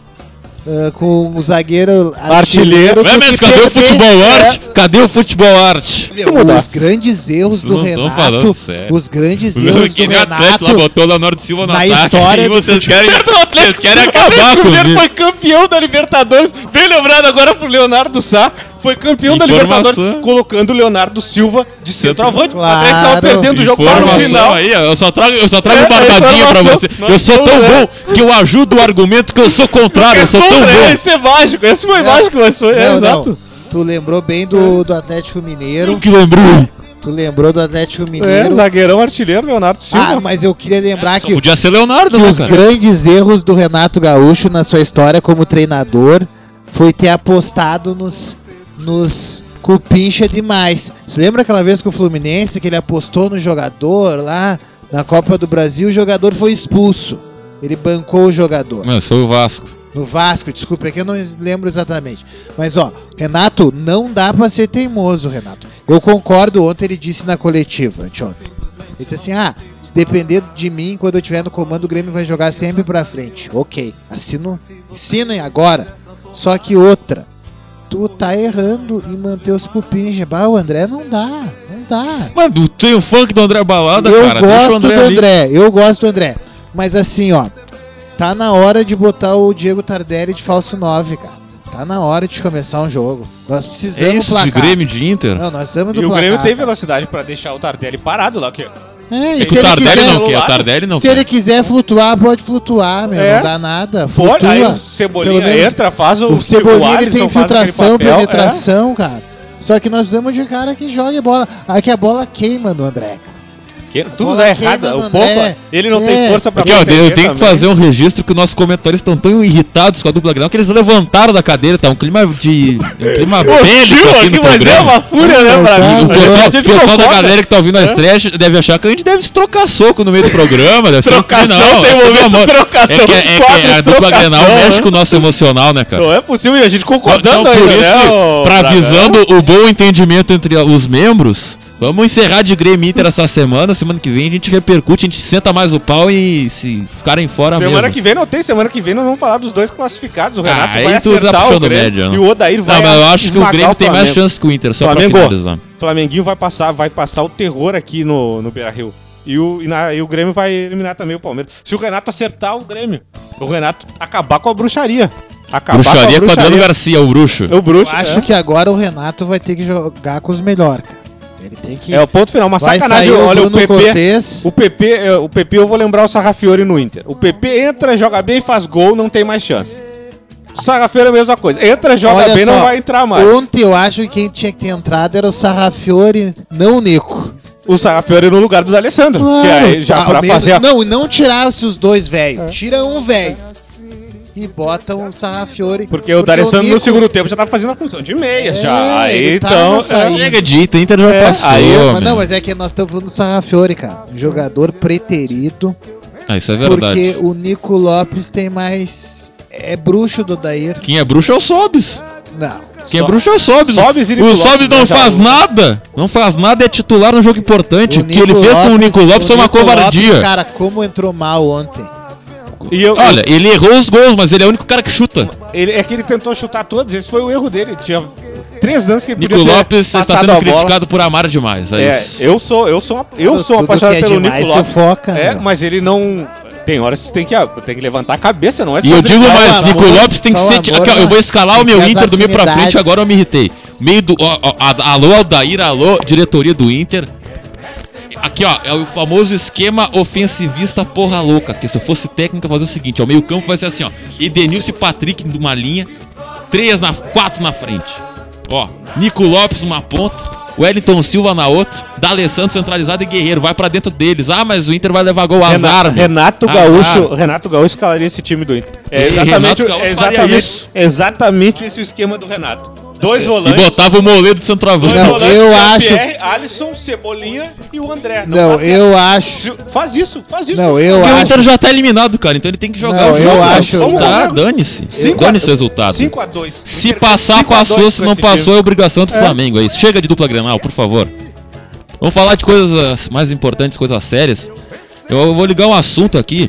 S1: ah, com o zagueiro
S4: Artilheiro.
S1: artilheiro.
S2: Ué,
S1: do
S2: mas
S1: que
S2: cadê o futebol
S1: É,
S2: arte? Cadê o futebol arte?
S1: meu, os grandes erros do Renato,
S2: falando sério.
S1: os grandes erros do
S2: Guilherme Atlético lá
S1: Renato,
S2: botou o Leonardo Silva no
S1: na
S2: ataque.
S1: história
S2: e
S1: do
S2: vocês querem, vocês querem acabar
S4: O Cruzeiro
S2: comigo.
S4: foi campeão da Libertadores. Bem lembrado agora pro Leonardo Sá. Foi campeão da. Libertadores, colocando o Leonardo Silva de centroavante.
S1: Claro.
S4: O Atlético tava perdendo o jogo lá no final.
S2: aí, eu só trago, eu só trago
S4: É,
S2: barbadinha
S4: é
S2: pra você. Eu sou tão
S4: somos,
S2: bom
S4: é.
S2: que eu ajudo o argumento que eu sou contrário, eu sou tão bom.
S4: Esse é mágico, esse foi mágico, mas foi. é,
S1: Não,
S4: exato.
S1: Tu lembrou bem do, do Atlético Mineiro.
S2: Que lembrou.
S1: Tu lembrou do Atlético
S4: É,
S1: Mineiro.
S4: zagueirão artilheiro, Leonardo Silva.
S1: ah, mas eu queria lembrar
S2: Só
S1: que
S2: podia ser Leonardo,
S1: que
S2: né,
S1: os
S2: cara?
S1: grandes erros do Renato Gaúcho na sua história como treinador foi ter apostado nos, nos cupincha demais. Você lembra aquela vez com o Fluminense que ele apostou no jogador lá na Copa do Brasil? O jogador foi expulso. Ele bancou o jogador.
S2: Mas foi o Vasco.
S1: No Vasco, desculpa, é que eu não lembro exatamente. Mas ó, Renato, não dá pra ser teimoso, Renato. Eu concordo, ontem ele disse na coletiva, anteontem. Ele disse assim: ah, se depender de mim, quando eu estiver no comando, o Grêmio vai jogar sempre pra frente. Ok, assino, ensinem agora. Só que outra, tu tá errando em manter os cupins. Bah, o André não dá, não dá.
S2: Mano, tem o funk do André Balada,
S1: eu
S2: cara. Deixa o
S1: gosto
S2: André
S1: do
S2: ali.
S1: André, eu gosto do André. Mas assim, ó, tá na hora de botar o Diego Tardelli de falso 9, cara. Tá na hora de começar um jogo. Nós
S2: É
S1: precisamos
S2: isso de
S1: placar.
S2: Grêmio de Inter.
S1: Não, nós precisamos do
S4: E o
S1: placar.
S4: Grêmio tem velocidade pra deixar o Tardelli parado lá. Que...
S1: É, e
S2: O
S1: se ele
S2: Tardelli
S1: quiser,
S2: não quer, o
S4: lado,
S2: Tardelli não
S1: se
S2: quer.
S1: ele quiser flutuar, pode flutuar, meu.
S4: É.
S1: Não dá nada.
S4: Pode,
S1: Flutua.
S4: aí o Cebolinha
S1: menos
S4: entra, faz o.
S1: O Cebolinha ele tem infiltração,
S4: papel, é.
S1: penetração, cara. Só que nós precisamos de cara que jogue bola. Aqui a bola queima no André. cara.
S4: Que- tudo dá errado.
S1: queima no
S4: O Pompa,
S1: André.
S4: ele não
S1: É.
S4: tem força pra
S2: Aqui, ó, eu tenho que fazer um registro que nossos comentaristas estão tão irritados com a dupla Grenal que eles levantaram da cadeira, tá um clima de. um clima bélico aqui no
S4: mas é uma fúria, né, pra mim.
S2: O pessoal, o pessoal da galera que tá ouvindo a estreia deve achar que a gente deve se trocar soco no meio do programa. Deve ser um-
S4: Trocação,
S2: não,
S4: tem
S2: é
S4: momento trocação,
S2: É que, é que a dupla
S4: trocação,
S2: Grenal mexe
S4: né?
S2: com o nosso emocional, né, cara?
S4: Não é possível e a gente concordando
S2: Então, por isso
S4: né,
S2: que, pra
S4: Braga?
S2: visando o bom entendimento entre os membros, vamos encerrar de Grêmio Inter essa semana. Semana que vem a gente repercute, a gente senta mais o pau e se ficarem fora
S4: Semana
S2: mesmo.
S4: que vem não tem, semana que vem nós vamos falar dos dois classificados. O
S2: Ah,
S4: Renato
S2: aí
S4: vai
S2: tu tá
S4: acertar
S2: puxando
S4: o Grêmio
S2: média, né?
S4: e o Odair vai
S2: Não, mas eu acho que o Grêmio tem mais chance que o Inter, só
S4: Flamengo.
S2: pra finalizar.
S4: Flamenguinho vai passar, vai passar o terror aqui no, no Beira-Rio. E o, e, na- e o Grêmio vai eliminar também o Palmeiras. Se o Renato acertar o Grêmio, o Renato acabar com a bruxaria. Acabar
S2: Bruxaria com
S4: com
S2: o
S4: a
S2: Adriano. Garcia, o bruxo.
S4: O bruxo.
S1: Eu acho
S4: é.
S1: que agora o Renato vai ter que jogar com os melhores, cara. Ele tem que.
S4: É o ponto final, uma
S1: vai
S4: sacanagem.
S1: o
S4: Olha, o PP,
S1: Cortez.
S4: o PP, é, o PP eu vou lembrar o Sarrafiore no Inter. O PP entra, joga bem, faz gol, não tem mais chance. O Sarrafiore é a mesma coisa. Entra, joga
S1: Olha
S4: bem,
S1: só,
S4: não vai entrar mais.
S1: Ontem eu acho que quem tinha que ter entrado era o Sarrafiore, não o Nico.
S4: O Sarrafiore no lugar do D'Alessandro. Que aí já
S1: Ao
S4: pra
S1: menos-
S4: fazer a...
S1: Não, e não tirasse os dois velhos.
S4: É.
S1: Tira um velho. E bota um Sarrafiore.
S4: Porque o D'Alessandro no segundo tempo já tava fazendo a função de meias
S1: É,
S4: já. Aí
S1: tava
S4: então...
S1: saindo.
S2: Chega de Inter, Inter já
S4: É,
S2: passou.
S4: aí-
S1: Mas
S2: meu.
S1: não, mas é que nós estamos falando do Sarrafiore, cara. Um jogador preterido.
S2: Ah, isso é verdade.
S1: Porque o Nico Lopes tem mais. É bruxo do Dair.
S2: Quem é bruxo é o Sobis.
S1: Não.
S2: Quem é bruxo é o Sobis.
S4: Sobis e
S2: O Sobis
S4: Lopes,
S2: não
S4: né,
S2: faz nada. Não faz nada, é titular no jogo importante. O, que ele fez com o Nico Lopes
S1: o
S2: é uma
S1: Nico
S2: covardia.
S1: Lopes, cara, como entrou mal ontem.
S4: E eu,
S2: Olha, ele errou os gols, mas ele é o único cara que chuta.
S4: ele, é que ele tentou chutar todos, esse foi o erro dele. Tinha três lances que ele
S2: Nico Lopes está sendo criticado por amar demais. É,
S4: É,
S2: isso.
S4: eu sou, eu sou, eu sou
S1: Tudo
S4: apaixonado
S1: é
S4: pelo Nico
S1: demais
S4: Lopes.
S1: sufoca,
S4: É,
S1: meu.
S4: mas ele não. Tem horas que tu tem que, tem que levantar a cabeça, não é
S2: E eu digo mais,
S1: amor,
S2: Nico Lopes tem que ser.
S1: amor,
S2: aqui, ó, eu vou escalar o meu Inter do meio pra frente, agora eu me irritei. Meio do. ó, ó, alô, Aldair, alô, diretoria do Inter. Aqui, ó, é o famoso esquema ofensivista porra louca. Que se eu fosse técnico, eu fazer o seguinte: ó, o meio-campo vai ser assim, ó. Edenilson e Patrick numa linha, três na, quatro na frente. Ó, Nico Lopes numa ponta, Wellington Silva na outra, D'Alessandro centralizado e Guerreiro. Vai pra dentro deles. Ah, mas o Inter vai levar gol azar,
S4: Renato,
S2: meu.
S4: Renato
S2: Azar.
S4: Gaúcho, Renato Gaúcho escalaria esse time do Inter. É exatamente, é exatamente,
S2: isso.
S4: exatamente esse o esquema do Renato. Dois
S2: E
S4: volantes.
S2: botava o Moledo de centroavante.
S1: Não,
S4: volantes,
S1: eu
S4: Jean-Pierre, Alisson, Cebolinha e o André.
S1: Não,
S4: faz-
S1: eu acho.
S4: Faz isso, faz isso.
S1: Não, eu
S2: Porque o
S1: acho.
S2: Inter já tá eliminado, cara, então ele tem que jogar
S1: Não,
S2: o
S1: eu
S2: jogo.
S1: acho-
S2: Vamos
S4: Vamos
S2: tá, dane-se.
S4: Cinco
S2: Dane-se
S4: a-
S2: o resultado.
S4: 5x2.
S2: Se passar, passou, se não passou, é obrigação do
S4: É.
S2: Flamengo. É isso. Chega de dupla Grenal, por favor. Vamos falar de coisas mais importantes, coisas sérias. Eu vou ligar um assunto aqui.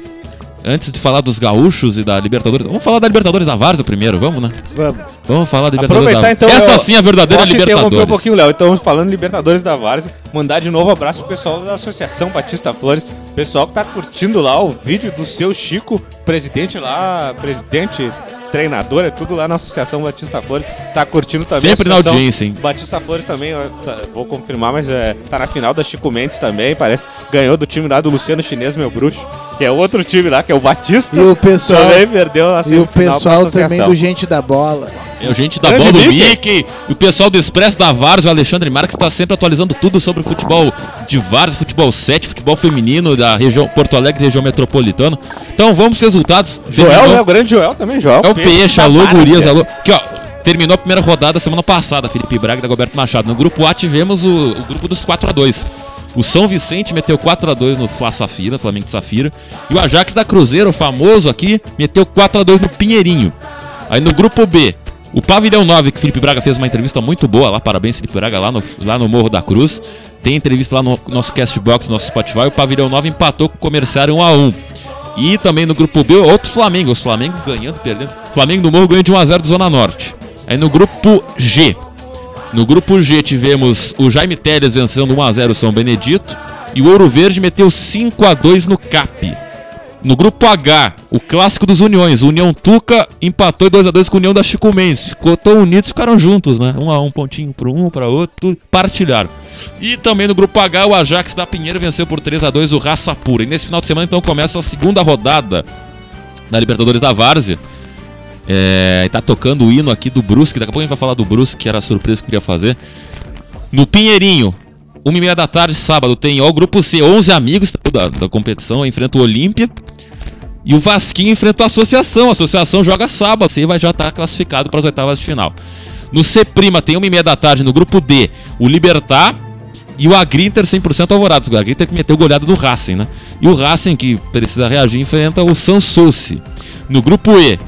S2: Antes de falar dos gaúchos e da Libertadores. Vamos falar da Libertadores da Várzea primeiro, vamos, né?
S1: Vamos.
S2: Vamos falar da Libertadores
S4: Aproveitar
S2: da
S4: então.
S2: Essa
S4: eu-
S2: sim é a verdadeira Libertadores.
S4: um pouquinho, Léo. Então, falando Libertadores da Várzea, mandar de novo um abraço pro pessoal da Associação Batista Flores. Pessoal que tá curtindo lá o vídeo do seu Chico, presidente lá, presidente treinador, é tudo lá na Associação Batista Flores. Tá curtindo também.
S2: Sempre na audiência, hein?
S4: Batista Flores também, ó, tá- vou confirmar, mas é, tá na final da Chico Mendes também, parece. Ganhou do time lá do Luciano Chinês, meu bruxo, que é outro time lá, que é o Batista.
S1: E o pessoal,
S4: também perdeu a
S1: e o pessoal também do Gente da Bola.
S2: É o gente da
S4: Grande
S2: bola do
S4: Mickey.
S2: Mickey, e o pessoal do Expresso da Várzea, o Alexandre Marques, está sempre atualizando tudo sobre o futebol de Várzea, futebol 7, futebol feminino da região Porto Alegre, região metropolitana. Então vamos aos resultados.
S4: Joel,
S2: Terminou-
S4: né? O grande Joel também, Joel.
S2: É o Peixe, alô. Gurias, alô. Aqui, ó. Terminou a primeira rodada semana passada, Felipe Braga e Dagoberto Machado. No grupo A tivemos o, o grupo dos 4x2. O São Vicente meteu 4x2 no Fla Safira, Flamengo de Safira. E o Ajax da Cruzeiro, o famoso aqui, meteu 4x2 no Pinheirinho. Aí no grupo B, o Pavilhão 9, que Felipe Braga fez uma entrevista muito boa lá, parabéns Felipe Braga, lá no, lá no Morro da Cruz. Tem entrevista lá no nosso Castbox, no nosso Spotify. O Pavilhão 9 empatou com o Comerciário 1x1. E também no grupo B, outro Flamengo. Os Flamengo ganhando, perdendo. Flamengo do Morro ganhou de 1x0 do Zona Norte. Aí no grupo G. No grupo G tivemos o Jaime Teles vencendo 1x0 o São Benedito. E o Ouro Verde meteu 5x2 no CAP. No grupo H, o clássico dos Uniões. União Tuca empatou 2x2 com a União da Chico Mendes. Ficou tão unidos, ficaram juntos, né? Um a um pontinho para um, para outro, partilharam. E também no grupo H, o Ajax da Pinheiro venceu por 3 a 2 o Raça Pura. E nesse final de semana, então, começa a segunda rodada da Libertadores da Várzea. É, tá tocando o hino aqui do Brusque. Daqui a pouco a gente vai falar do Brusque, que era a surpresa que eu queria fazer. No Pinheirinho, 1 e meia da tarde, sábado, tem ó, o grupo C, 11 amigos da, da competição, enfrenta o Olímpia. E o Vasquinho enfrenta a Associação. A Associação joga sábado, você vai já estar classificado para as oitavas de final. No C' tem 1 e meia da tarde, no grupo D, o Libertar e o Agrinter 100% alvorados. O Agrinter que meteu goleada do Racing, né? E o Racing, que precisa reagir, enfrenta o Sanssouci. No grupo E,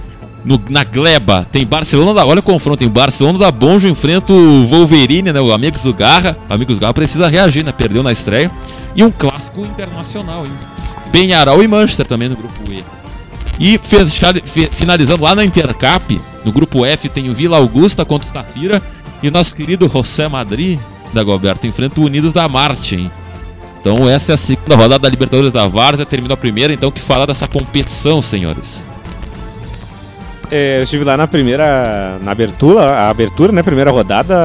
S2: no- na Gleba, tem Barcelona da. Olha o confronto, tem Barcelona da Bonjo enfrenta o Wolverine, né? O Amigos do Garra. O Amigos do Garra precisa reagir, né? Perdeu na estreia. E um clássico internacional, hein? Penharol e Manchester também no grupo E. E fechar- fi- finalizando lá na Intercap, no grupo F tem o Vila Augusta contra o Stafira. E nosso querido José Madrid da Goberto enfrenta o Unidos da Marte, hein? Então essa é a segunda rodada da Libertadores da Várzea, terminou a primeira, então que falar dessa competição, senhores.
S4: É, eu estive lá na primeira, na abertura, a abertura, né, primeira rodada,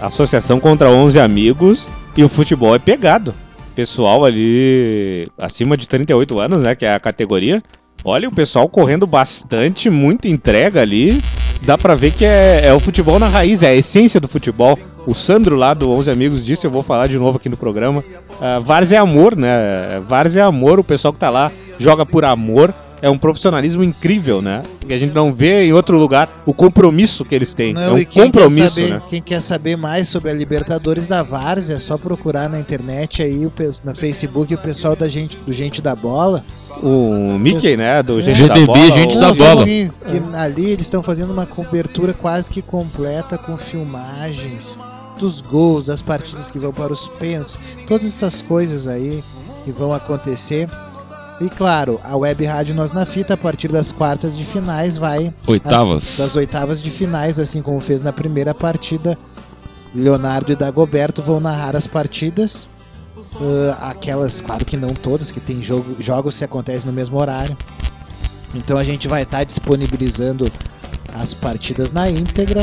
S4: associação contra 11 amigos e o futebol é pegado. Pessoal ali acima de 38 anos, né, que é a categoria. Olha o pessoal correndo bastante, muita entrega ali. Dá pra ver que é, é o futebol na raiz, é a essência do futebol. O Sandro lá do 11 Amigos disse, eu vou falar de novo aqui no programa. Uh, Várzea é amor, né? Várzea é amor, o pessoal que tá lá joga por amor. É um profissionalismo incrível, né? Que a gente não vê em outro lugar o compromisso que eles têm. é um
S1: e quem quer,
S4: compromisso,
S1: saber,
S4: né?
S1: quem quer saber mais sobre a Libertadores da Várzea, é só procurar na internet aí, no Facebook, o pessoal da gente, do Gente da Bola.
S4: O Mickey, né? Do
S1: É.
S4: Gente da
S2: GDB,
S4: Bola.
S2: Gente da
S1: Não,
S2: Bola.
S1: ali eles estão fazendo uma cobertura quase que completa com filmagens dos gols, das partidas que vão para os pênaltis, todas essas coisas aí que vão acontecer. E claro, a Web Rádio Nós na Fita, a partir das quartas de finais, vai
S2: Oitavas.
S1: Assim, das oitavas de finais, assim como fez na primeira partida. Leonardo e Dagoberto vão narrar as partidas. Ah, aquelas, claro que não todas, que tem jogo, jogos que acontecem no mesmo horário. Então a gente vai estar disponibilizando as partidas na íntegra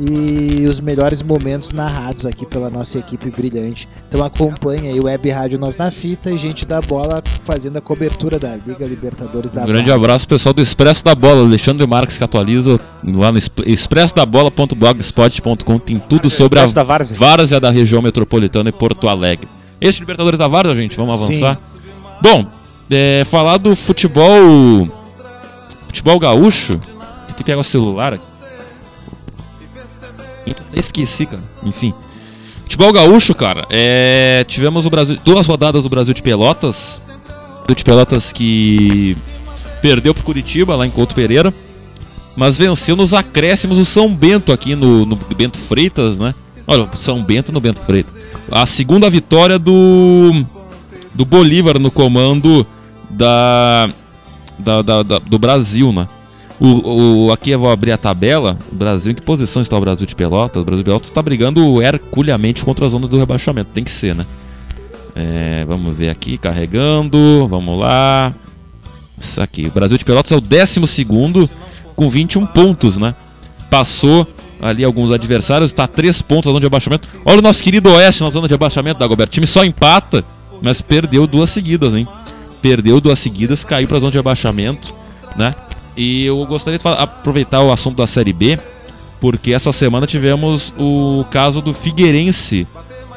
S1: e os melhores momentos narrados aqui pela nossa equipe brilhante. Então acompanhe aí o Web Rádio Nós na Fita e gente da bola fazendo a cobertura da Liga Libertadores da
S2: Um grande
S1: Várzea.
S2: abraço pessoal do Expresso da Bola, Alexandre Marques que atualiza lá no exp- expressodabola.blogspot.com tem tudo sobre a
S4: da Várzea.
S2: Várzea da região metropolitana e Porto Alegre. Esse Libertadores da Várzea, gente, vamos
S1: Sim.
S2: avançar. Bom, é, falar do futebol futebol gaúcho, tem que pegar o celular aqui. Esqueci, cara. Enfim. Futebol gaúcho, cara, é, tivemos o Brasil, duas rodadas do Brasil de Pelotas. Brasil de Pelotas que perdeu pro Curitiba lá em Couto Pereira, mas venceu nos acréscimos o São Bento aqui no, no Bento Freitas, né? Olha, São Bento no Bento Freitas. A segunda vitória do do Bolívar no comando da, da, da- da- do Brasil, né? O, o- aqui eu vou abrir a tabela. Brasil, em que posição está o Brasil de Pelotas? O Brasil de Pelotas está brigando herculeamente contra a zona do rebaixamento. Tem que ser, né? É, vamos ver aqui, carregando. Vamos lá. Isso aqui. O Brasil de Pelotas é o 12 com 21 pontos, né? Passou ali alguns adversários, está a 3 pontos na zona de abaixamento. Olha o nosso querido Oeste na zona de abaixamento da Goberto. O time só empata, mas perdeu duas seguidas, hein? Perdeu duas seguidas, caiu para a zona de abaixamento, né? E eu gostaria de aproveitar o assunto da Série B, porque essa semana tivemos o caso do Figueirense,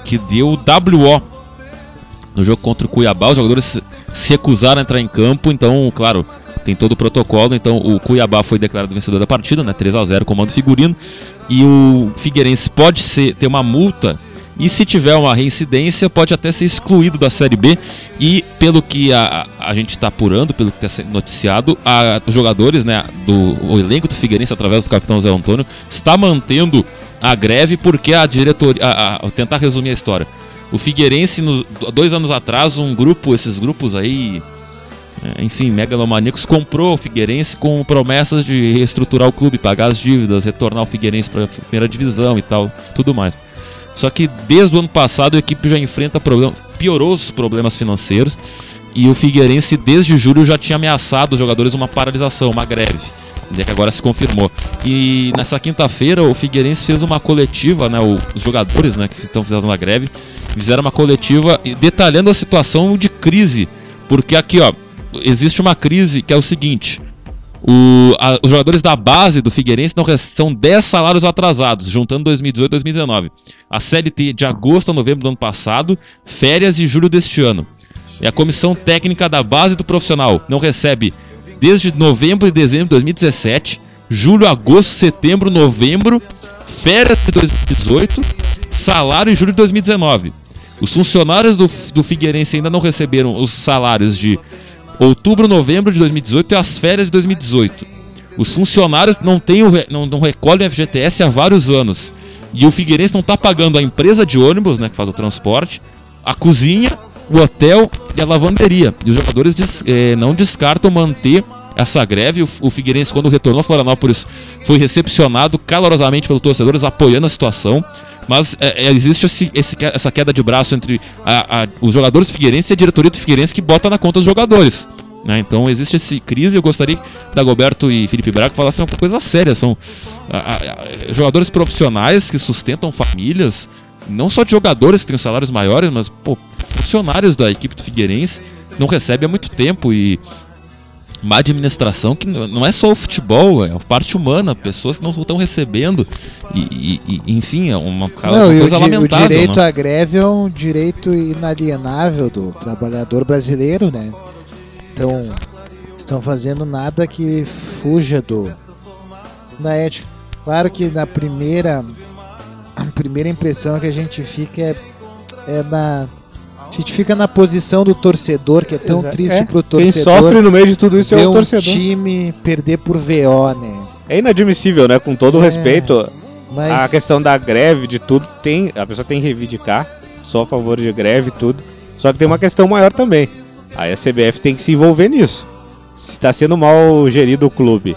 S2: que deu WO no jogo contra o Cuiabá. Os jogadores se- se recusaram a entrar em campo, então, claro, tem todo o protocolo. Então, o Cuiabá foi declarado vencedor da partida, né? 3 a 0 comando figurino. E o Figueirense pode ser, ter uma multa. E se tiver uma reincidência, pode até ser excluído da Série B. E pelo que a, a gente está apurando, pelo que está sendo noticiado, a- os jogadores, né, do o elenco do Figueirense, através do capitão Zé Antônio, está mantendo a greve porque a diretoria. a- a- tentar resumir a história. O Figueirense, dois anos atrás, um grupo, esses grupos aí, é, enfim, megalomaníacos, comprou o Figueirense com promessas de reestruturar o clube, pagar as dívidas, retornar o Figueirense para a primeira divisão e tal, tudo mais. Só que desde o ano passado a equipe já enfrenta problemas, piorou os problemas financeiros e o Figueirense desde julho já tinha ameaçado os jogadores uma paralisação, uma greve. né, que agora se confirmou. E nessa quinta-feira o Figueirense fez uma coletiva, né, os jogadores, né, que estão fazendo uma greve, fizeram uma coletiva e detalhando a situação de crise, porque aqui, ó, existe uma crise que é o seguinte: o- a- os jogadores da base do Figueirense não são 10 salários atrasados, juntando 2018 e 2019. A CLT de agosto a novembro do ano passado, férias de julho deste ano. E a comissão técnica da base do profissional não recebe desde novembro e dezembro de 2017, julho, agosto, setembro, novembro, férias de 2018, salário em julho de 2019. Os funcionários do, do Figueirense ainda não receberam os salários de outubro, novembro de 2018 e as férias de 2018. Os funcionários não, têm o não, não recolhem o FGTS há vários anos. E o Figueirense não está pagando a empresa de ônibus, né, que faz o transporte, a cozinha, o hotel e a lavanderia. E os jogadores des- eh, não descartam manter essa greve. O, Figueirense, quando retornou a Florianópolis, foi recepcionado calorosamente pelos torcedores, apoiando a situação. Mas é, é, existe esse- esse essa queda de braço entre a- a- os jogadores do Figueirense e a diretoria do Figueirense que bota na conta dos jogadores. né? Então existe essa crise. Eu gostaria que Dagoberto e Felipe Braga falassem uma coisa séria. São a- jogadores profissionais que sustentam famílias, não só de jogadores que têm salários maiores, mas pô, funcionários da equipe do Figueirense não recebem há muito tempo e uma administração que não é só o futebol, é a parte humana, pessoas que não estão recebendo e, e- e, enfim, é uma, uma
S1: Não, o,
S2: coisa
S1: o
S2: lamentável.
S1: direito
S2: né?
S1: à greve é um direito inalienável do trabalhador brasileiro, né? Então, estão fazendo nada que fuja do da ética. Claro que na primeira a primeira impressão que a gente fica é, é na a gente fica na posição do torcedor, que é tão
S4: Exato.
S1: triste
S4: É,
S1: pro
S4: Quem
S1: torcedor
S4: sofre no meio de tudo isso é o
S1: um
S4: torcedor.
S1: time perder por VO, né?
S4: É inadmissível, né? Com todo o
S1: É,
S4: respeito,
S1: Mas
S4: a questão da greve, de tudo, tem. A pessoa tem que reivindicar, só a favor de greve e tudo. Só que tem uma questão maior também. Aí a CBF tem que se envolver nisso. Se está sendo mal gerido o clube,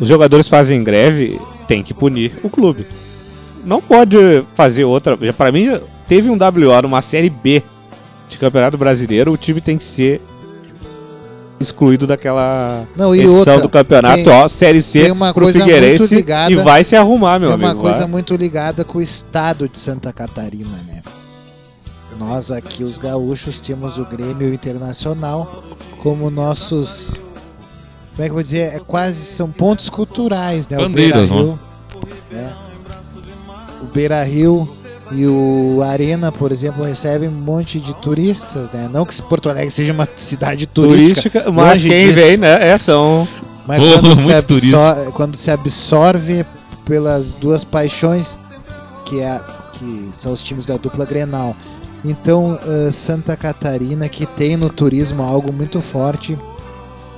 S4: os jogadores fazem greve, tem que punir o clube. Não pode fazer outra. Já para mim teve um WO numa série B de Campeonato Brasileiro, o time tem que ser excluído daquela
S1: Não, e
S4: edição
S1: outra,
S4: do campeonato,
S1: tem-
S4: ó, série C
S1: tem uma
S4: pro
S1: coisa
S4: Figueirense
S1: muito ligada-
S4: e vai se arrumar, meu
S1: é
S4: amigo.
S1: uma coisa
S4: vai.
S1: muito ligada com o estado de Santa Catarina, né? Nós aqui, os gaúchos, temos o Grêmio Internacional como nossos. Como é que eu vou dizer? É quase. São pontos culturais, né?
S2: Bandeiras,
S1: o Beira-Rio, né? O Beira Rio e o Arena, por exemplo, recebem um monte de turistas, né? Não que Porto Alegre seja uma cidade turística,
S4: turística, mas quem
S1: disso.
S4: vem, né? É, são.
S1: mas
S2: Oh,
S1: quando, se
S2: muito
S1: absor- quando se absorve pelas duas paixões que, é, que são os times da dupla Grenal. Então, eh, Santa Catarina, que tem no turismo algo muito forte,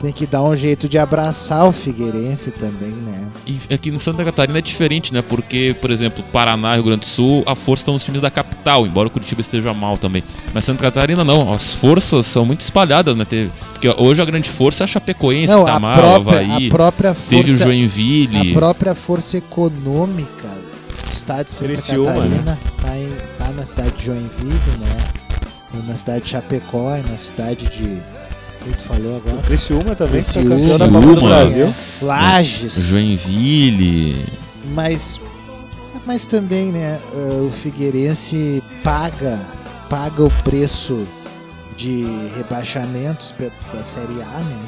S1: tem que dar um jeito de abraçar o Figueirense também, né?
S2: E aqui em Santa Catarina é diferente, né? Porque, por exemplo, Paraná e Rio Grande do Sul, a força estão nos times da capital, embora o Curitiba esteja mal também. Mas Santa Catarina não, as forças são muito espalhadas, né? Teve, porque hoje a grande força é a Chapecoense,
S1: Não, a
S2: Itamar,
S1: própria,
S2: Havaí,
S1: a própria
S2: teve o
S1: força,
S2: Joinville.
S1: a própria força econômica do estado de Santa
S4: Criciúma,
S1: Catarina tá, em- tá na cidade de Joinville, né? Na cidade de Chapecó e na cidade de Quem tu falou agora?
S4: O Criciúma também, que foi
S1: Criciúma,
S4: campeão da Copa do
S2: Criciúma.
S4: Brasil.
S1: Lages.
S2: Joinville.
S1: Mas, mas também, né, eh, o Figueirense paga, paga o preço de rebaixamentos da Série A, né?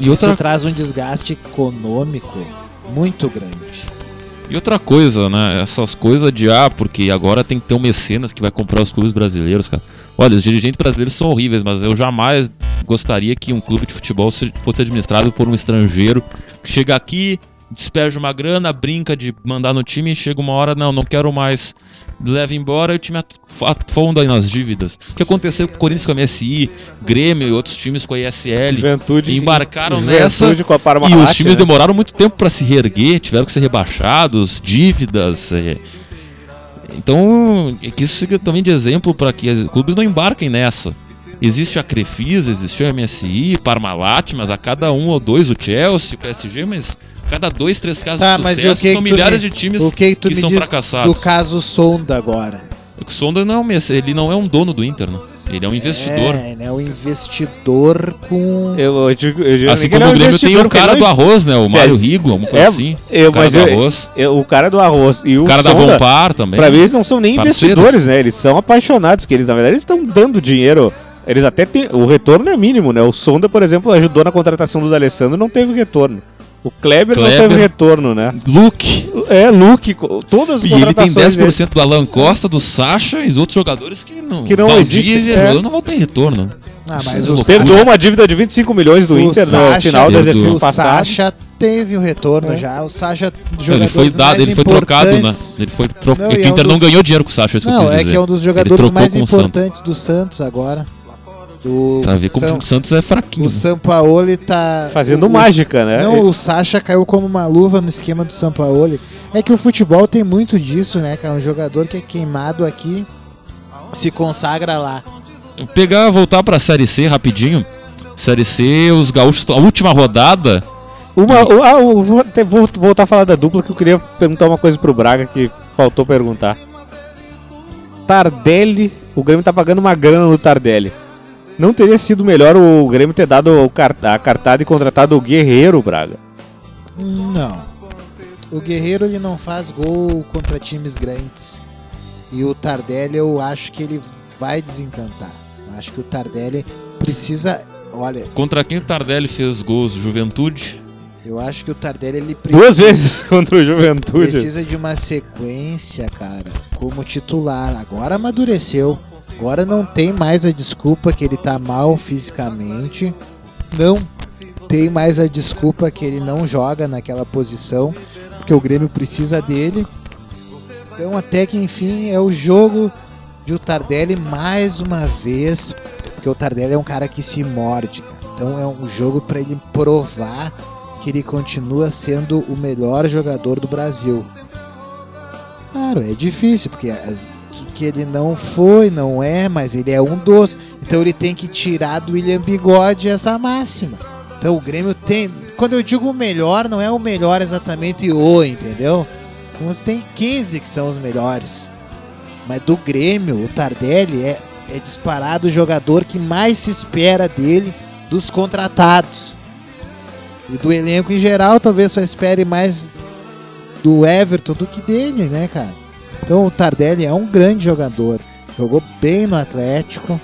S2: E outra,
S1: Isso traz um desgaste econômico muito grande.
S2: e outra coisa, né? Essas coisas de ah, porque agora tem que ter um mecenas que vai comprar os clubes brasileiros, cara. Olha, os dirigentes brasileiros são horríveis, mas eu jamais gostaria que um clube de futebol se- fosse administrado por um estrangeiro que chega aqui, despeja uma grana, brinca de mandar no time e chega uma hora, não, não quero mais. Leva embora e o time afunda nas dívidas. O que aconteceu com o Corinthians com a MSI, Grêmio e outros times com a ISL.
S4: Juventude.
S2: Embarcaram
S4: Juventude
S2: nessa
S4: com a Parmalat,
S2: E os times
S4: né?
S2: demoraram muito tempo pra se reerguer, tiveram que ser rebaixados, dívidas. é. Então, é que isso fica também de exemplo para que os clubes não embarquem nessa. Existe a Crefisa, existe a MSI, Parmalat, mas a cada um ou dois o Chelsea, o PSG, mas cada dois, três casos
S1: Tá,
S2: de sucesso
S1: o que
S2: são
S1: que
S2: milhares
S1: me-
S2: de times
S1: o que, que
S2: que são fracassados.
S1: do caso Sonda agora?
S2: O Sonda não é ele não é um dono do Inter, né? Ele é um investidor.
S1: É, né, o investidor com...
S4: Eu, eu digo, eu digo
S2: Assim
S4: ele
S2: como
S4: é
S2: o
S4: um
S2: Grêmio tem o cara
S4: porque
S2: do
S4: ele
S2: arroz, né? O
S4: Sério.
S2: Mário Rigo, alguma coisa
S4: É,
S2: assim.
S4: eu-
S2: o cara
S4: mas
S2: do
S4: eu-
S2: arroz.
S4: é, o cara do arroz e o
S2: O cara da Vompar também.
S4: Pra mim eles não são nem
S2: Parceiros.
S4: investidores, né? Eles são apaixonados, que eles na verdade eles estão dando dinheiro. Eles até têm. O retorno é mínimo, né? O Sonda, por exemplo, ajudou na contratação do D'Alessandro e não teve retorno. O Kleber, não
S2: Kleber.
S4: teve retorno, né?
S2: Luke.
S4: É, Luke, todas as
S2: E ele tem
S4: contratações
S2: 10% do Alan Costa, do Sacha e dos outros jogadores que não.
S4: Que não existe, é.
S2: não vão ter retorno.
S1: Ah,
S2: Isso
S1: mas
S2: é
S1: o.
S4: Perdoou uma dívida de 25 milhões do
S1: o
S4: Inter no
S1: Sacha-
S4: final do exercício
S1: o
S4: passado.
S1: Sacha teve o retorno
S4: É.
S1: já. O Sacha,
S2: Ele
S1: jogadores
S2: foi dado, ele foi trocado, né? Ele foi trocado.
S1: Não,
S2: o
S1: e é um
S2: Inter não
S1: dos-
S2: ganhou dinheiro com o Sacha, é isso que eu
S1: Não, é
S2: dizer.
S1: que é um dos
S2: Ele
S1: jogadores mais
S2: o
S1: importantes do Santos agora. Do
S2: Pra ver como
S1: São,
S2: o Santos é fraquinho.
S1: o Sampaoli tá.
S4: Fazendo
S1: o-
S4: mágica, né?
S1: Não, o Sacha caiu como uma luva no esquema do Sampaoli. É que o futebol tem muito disso, né, cara? Um jogador que é queimado aqui se consagra lá.
S2: Pegar, voltar pra Série C rapidinho. Série C, os gaúchos, a última rodada.
S4: Uma, o- ah, vou, até- vou voltar a falar da dupla que eu queria perguntar uma coisa pro Braga que faltou perguntar. Tardelli, o Grêmio tá pagando uma grana no Tardelli. Não teria sido melhor o Grêmio ter dado a cartada e contratado o Guerreiro, Braga?
S1: Não. O Guerreiro ele não faz gol contra times grandes. E o Tardelli eu acho que ele vai desencantar. Eu acho que o Tardelli precisa. Olha,
S2: Contra quem o Tardelli fez gols? Juventude?
S1: eu acho que o Tardelli ele precisa.
S4: Duas vezes contra o Juventude.
S1: Precisa de uma sequência, cara, como titular. Agora amadureceu. Agora não tem mais a desculpa que ele tá mal fisicamente. Não tem mais a desculpa que ele não joga naquela posição, porque o Grêmio precisa dele. Então até que enfim é o jogo de o Tardelli mais uma vez, porque o Tardelli é um cara que se morde. Então é um jogo para ele provar que ele continua sendo o melhor jogador do Brasil. Claro, é difícil, porque as- que, ele não foi, não é, mas ele é um dos. Então ele tem que tirar do William Bigode essa máxima. Então o Grêmio tem. Quando eu digo o melhor, não é o melhor exatamente o, entendeu? Você tem 15 que são os melhores. Mas do Grêmio, o Tardelli é, é disparado o jogador que mais se espera dele dos contratados. E do elenco em geral, talvez só espere mais do Everton do que dele, né, cara? Então o Tardelli é um grande jogador. Jogou bem no Atlético,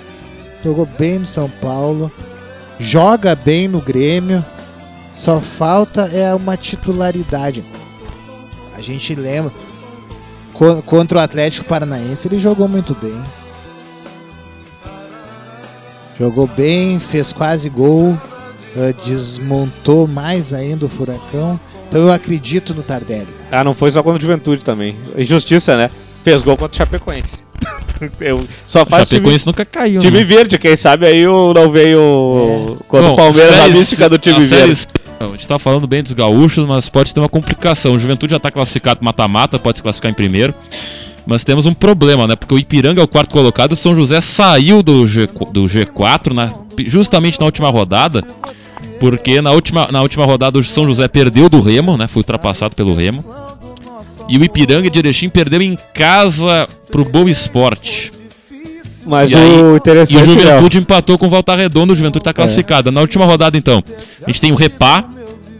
S1: jogou bem no São Paulo, joga bem no Grêmio. Só falta é uma titularidade. A gente lembra co- contra o Atlético Paranaense ele jogou muito bem. Jogou bem, fez quase gol, eh, desmontou mais ainda o Furacão. Então eu acredito no Tardelli.
S4: Ah, não foi só contra o Juventude também. Injustiça, né? Fez gol contra o Chapecoense. Eu só
S2: O
S4: faz time,
S2: Chapecoense nunca caiu,
S4: time
S2: né?
S4: verde, quem sabe aí o, não veio contra o
S2: Bom,
S4: Palmeiras na mística do time verde.
S2: A gente tá falando bem dos gaúchos, mas pode ter uma complicação. O Juventude já tá classificado mata-mata, pode se classificar em primeiro. Mas temos um problema, né? Porque o Ipiranga é o quarto colocado, o São José saiu do, G, do G4 na- justamente na última rodada. Porque na última, na última rodada o São José perdeu do Remo, né? Foi ultrapassado pelo Remo. E o Ipiranga de Erechim perdeu em casa pro Boa Esporte.
S4: Mas
S2: E
S4: o
S2: aí- E o
S4: interessante é.
S2: Juventude empatou com o Volta Redonda, o Juventude tá classificada. Na última rodada, então, a gente tem o Repá,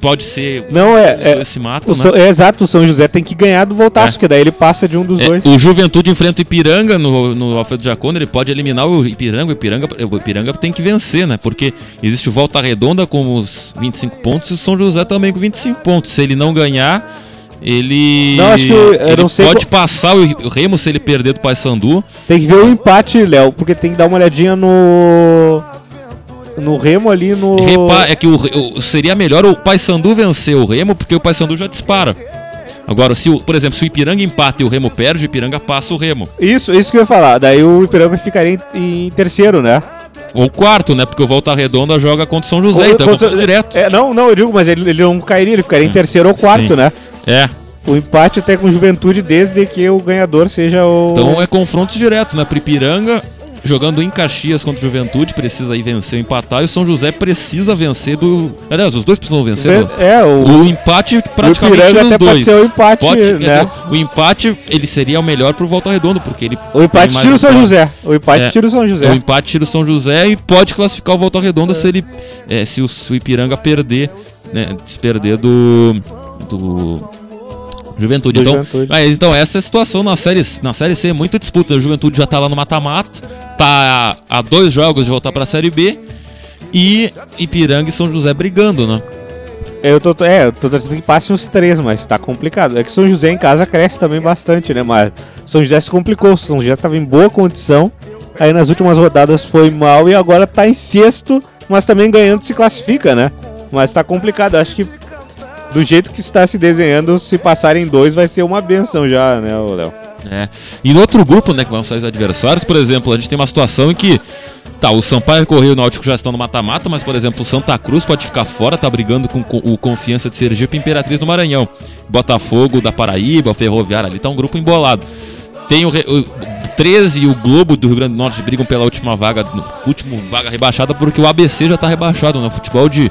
S2: pode ser.
S4: Não, é. é
S2: se matam, né?
S4: São- é exato, o São José tem que ganhar do Voltaço,
S2: É.
S4: porque daí ele passa de um dos
S2: É,
S4: dois.
S2: o Juventude enfrenta o Ipiranga no, no Alfredo Jacone, ele pode eliminar o Ipiranga, o Ipiranga, o Ipiranga tem que vencer, né? Porque existe o Volta Redonda com os 25 pontos e o São José também com 25 pontos. Se ele não ganhar, ele,
S4: Não, acho que eu- eu não sei
S2: pode
S4: qual-
S2: passar o Remo se ele perder do Paysandu.
S4: Tem que ver o empate, Léo, porque tem que dar uma olhadinha no. No Remo ali no.
S2: Repa- é que o, o- seria melhor o Paysandu vencer o Remo, porque o Paysandu já dispara. Agora, se o, por exemplo, se o Ipiranga empata e o Remo perde, o Ipiranga passa o Remo.
S4: Isso, isso que eu ia falar. Daí o Ipiranga ficaria em, em terceiro, né?
S2: Ou quarto, né? Porque o Volta Redonda joga contra o São José,
S4: Ou-
S2: então
S4: contra-
S2: confronto direto.
S4: É, não, não, eu digo, mas ele, ele não cairia, ele ficaria em terceiro ou quarto,
S2: Sim.
S4: né?
S2: É.
S4: O empate até com juventude, desde que o ganhador seja o.
S2: Então é confronto direto, né? Pro Ipiranga, jogando em Caxias contra o Juventude, precisa aí vencer empatar, e o São José precisa vencer do. Aliás, os dois precisam vencer.
S4: É, o.
S2: O empate praticamente
S4: Ipiranga
S2: dos
S4: pode
S2: dois.
S4: o empate,
S2: Pode-
S4: né?
S2: dizer, o empate ele seria o melhor pro Volta Redonda, porque ele
S4: O empate tira o São. José. O empate
S2: É.
S4: tira o São José.
S2: O empate tira o São José e pode classificar o Volta Redonda se ele é, se, o, se o Ipiranga perder, né, se perder do do Juventude.
S4: Do
S2: então,
S4: Juventude.
S2: mas, então essa é a situação na série na série C, muita disputa. O Juventude já tá lá no mata-mata, tá a, a dois jogos de voltar pra série B e Ipiranga e São José brigando, né?
S4: Eu tô, é, eu tô torcendo que passe uns três, mas tá complicado. É que São José em casa cresce também bastante, né? Mas São José se complicou. São José tava em boa condição. Aí nas últimas rodadas foi mal e agora tá em sexto, mas também ganhando se classifica, né? Mas tá complicado. Acho que do jeito que está se desenhando, se passarem dois vai ser uma benção já, né, Léo?
S2: É. E no outro grupo, né, que vão sair os adversários, por exemplo, a gente tem uma situação em que Tá, o Sampaio Correio e o Náutico já estão no mata-mata, mas, por exemplo, o Santa Cruz pode ficar fora, tá brigando com, o Confiança de Sergipe Imperatriz do Maranhão. Botafogo da Paraíba, o Ferroviário ali, tá um grupo embolado. Tem o, o 13 e o Globo do Rio Grande do Norte brigam pela última vaga, no- último vaga rebaixada, porque o ABC já tá rebaixado, né? Futebol de,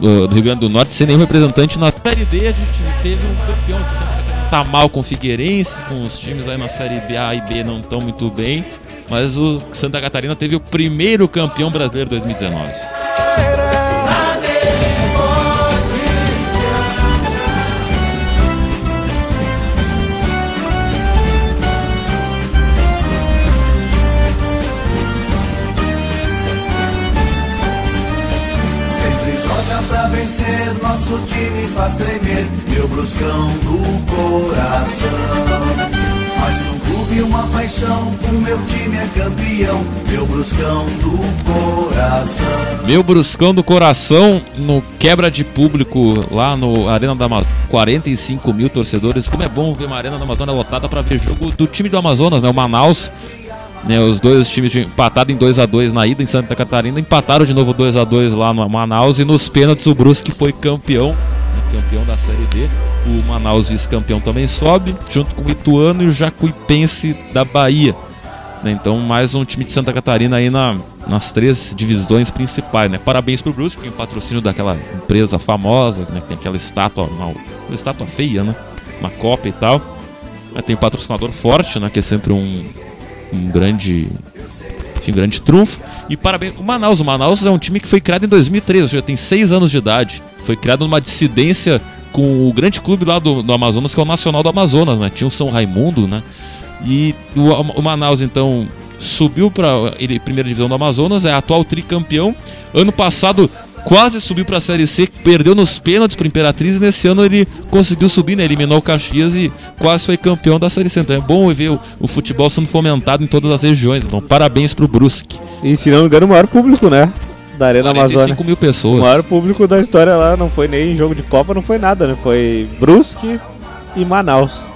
S2: do Rio Grande do Norte sem nenhum representante na Série D, a gente teve um campeão Catarina. Tá mal com o Figueirense, com os times aí na Série B, A e B não estão muito bem. Mas o Santa Catarina teve o primeiro campeão brasileiro 2019.
S3: Nosso time faz tremer, meu bruscão do coração. Mas no clube uma paixão, o meu time é campeão, meu bruscão do coração.
S2: Meu Bruscão do Coração no quebra de público lá no Arena da Amazônia. 45 mil torcedores. Como é bom ver uma Arena da Amazônia lotada para ver jogo do time do Amazonas, né? O Manaus. Né, os dois times tinham empatado em 2 a 2 na ida em Santa Catarina, empataram de novo 2 a 2 lá no Manaus e nos pênaltis o Brusque foi campeão, né, campeão da Série D. O Manaus vice-campeão também sobe, junto com o Ituano e o Jacuipense da Bahia. né? Então, mais um time de Santa Catarina aí na, nas três divisões principais, né? Parabéns pro Brusque, que tem o patrocínio daquela empresa famosa, né? Que tem aquela estátua, uma, uma estátua feia, né? Uma cópia e tal. Tem um patrocinador forte, né? Que é sempre um, um grande enfim, grande trunfo. E parabéns o Manaus. O Manaus é um time que foi criado em 2013, ou seja, tem seis anos de idade. Foi criado numa dissidência com o grande clube lá do, do Amazonas, que é o Nacional do Amazonas, né? Tinha o São Raimundo, né? E o, o Manaus, então, subiu para ele primeira divisão do Amazonas, é atual tricampeão. Ano passado quase subiu para a Série C, perdeu nos pênaltis para Imperatriz e nesse ano ele conseguiu subir, né? Eliminou o Caxias e quase foi campeão da Série C. Então é bom ver o, o futebol sendo fomentado em todas as regiões. Então, parabéns pro Brusque.
S4: E se não me engano, o maior público, né? Da Arena Amazônia.
S2: 45 mil
S4: O
S2: pessoas.
S4: maior público da história lá não foi nem jogo de Copa, não foi nada, né? Foi Brusque e Manaus.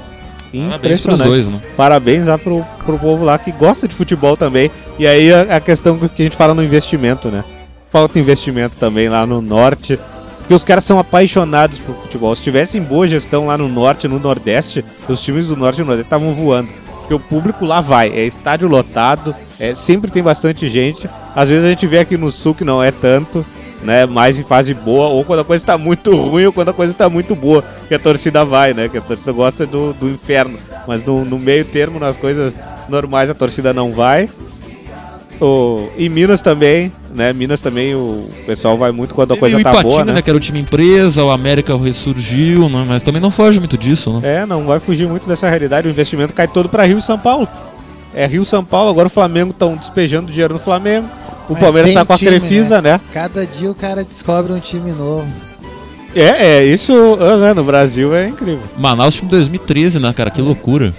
S2: Parabéns pros
S4: Impressionante.
S2: dois, né?
S4: Parabéns lá pro, pro povo lá que gosta de futebol também. E aí a, a questão que a gente fala no investimento, né? Falta investimento também lá no norte. Porque os caras são apaixonados por futebol. Se tivessem boa gestão lá no norte no nordeste, os times do norte e nordeste estavam voando. Porque o público lá vai, é estádio lotado, é, sempre tem bastante gente. Às vezes a gente vê aqui no sul que não é tanto, né? Mais em fase boa, ou quando a coisa tá muito ruim, ou quando a coisa tá muito boa, que a torcida vai, né? Que a torcida gosta do, do inferno. Mas no, no meio termo, nas coisas normais, a torcida não vai. O, em Minas também, né? Minas também o pessoal vai muito quando a coisa tá
S2: Ipatinga,
S4: boa, né?
S2: né? Que era o time empresa, o América ressurgiu, né? Mas também não foge muito disso, né?
S4: É, não vai fugir muito dessa realidade. O investimento cai todo pra Rio e São Paulo. É Rio e São Paulo, agora o Flamengo estão despejando dinheiro no Flamengo. O
S1: Mas
S4: Palmeiras tá com a
S1: time,
S4: Crefisa, né?
S1: Cada dia o cara descobre um time novo.
S4: É, é, isso ah, no Brasil é incrível.
S2: Manaus, time 2013, né, cara? Que loucura.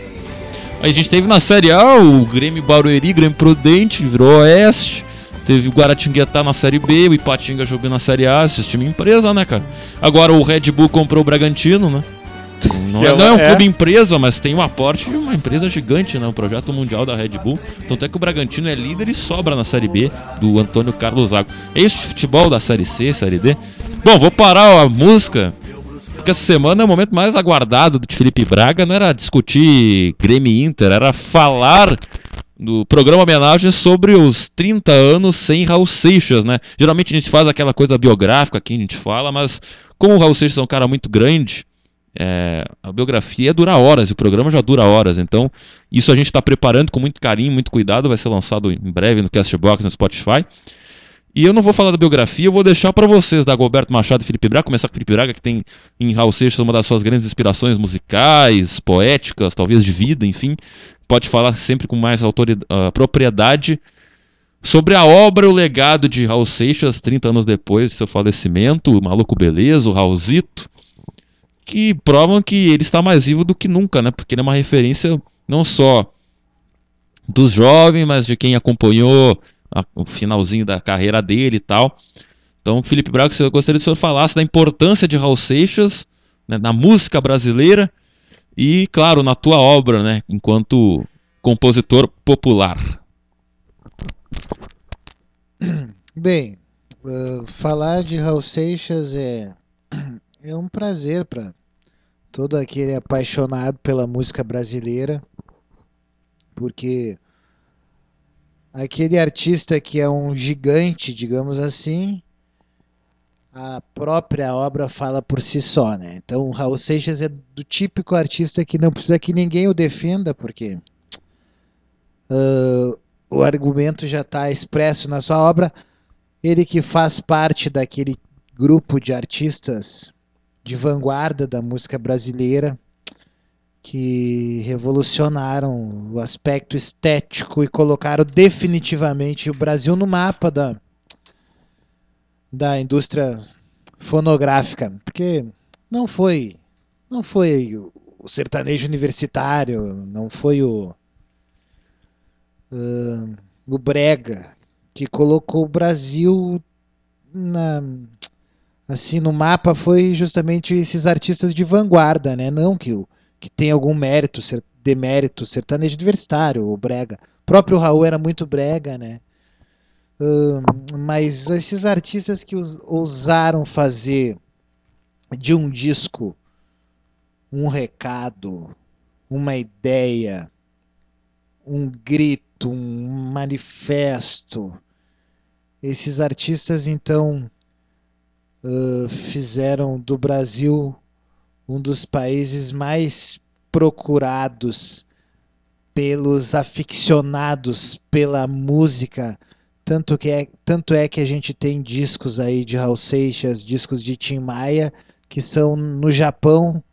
S2: Aí a gente teve na Série A o Grêmio Barueri, Grêmio Prudente, virou Oeste. Teve o Guaratinguetá na Série B, o Ipatinga jogando na Série A, esses time empresa, né, cara? Agora o Red Bull comprou o Bragantino, né? Não é,
S4: é
S2: não é um
S4: uma- é.
S2: clube empresa, mas tem um aporte de uma empresa gigante, né? O projeto mundial da Red Bull. Tanto é que o Bragantino é líder e sobra na Série B do Antônio Carlos Zago. É isso de futebol da Série C, Série D? Bom, vou parar a música, porque essa semana é o momento mais aguardado do Felipe Braga. Não era discutir Grêmio Inter, era falar do programa homenagem sobre os 30 anos sem Raul Seixas, né? Geralmente a gente faz aquela coisa biográfica aqui, a gente fala, mas como o Raul Seixas é um cara muito grande, é, a biografia dura horas o programa já dura horas. Então, isso a gente está preparando com muito carinho, muito cuidado. Vai ser lançado em breve no Castbox, no Spotify. E eu não vou falar da biografia, eu vou deixar para vocês, da Roberto Machado e Felipe Braga. Começar com Felipe Braga, que tem em Raul Seixas uma das suas grandes inspirações musicais, poéticas, talvez de vida, enfim. Pode falar sempre com mais autoridade, propriedade sobre a obra o legado de Raul Seixas, 30 anos depois de seu falecimento, o Maluco Beleza, o Raulzito que provam que ele está mais vivo do que nunca, né? Porque ele é uma referência não só dos jovens, mas de quem acompanhou o finalzinho da carreira dele e tal. Então, Felipe Braga, eu gostaria que o senhor falasse da importância de Raul Seixas né, na música brasileira e, claro, na tua obra, né? Enquanto compositor popular.
S1: Bem, uh, falar de Raul Seixas é, é um prazer para todo aquele apaixonado pela música brasileira, porque aquele artista que é um gigante, digamos assim, a própria obra fala por si só, né? Então, Raul Seixas é do típico artista que não precisa que ninguém o defenda, porque uh, o argumento já está expresso na sua obra. Ele que faz parte daquele grupo de artistas de vanguarda da música brasileira que revolucionaram o aspecto estético e colocaram definitivamente o Brasil no mapa da, da indústria fonográfica, porque não foi não foi o, sertanejo universitário, não foi o ah, o brega que colocou o Brasil na assim no mapa foi justamente esses artistas de vanguarda, né? Não que o que tem algum mérito, ser, demérito sertanejo universitário, o brega. O próprio Raul era muito brega, né? Ahn, mas esses artistas que ousaram fazer de um disco um recado, uma ideia, um grito, um manifesto. Esses artistas então ãh, fizeram do Brasil um dos países mais procurados pelos aficionados pela música. Tanto, que é, tanto é que a gente tem discos aí de Raul Seixas, discos de Tim Maia, que são no Japão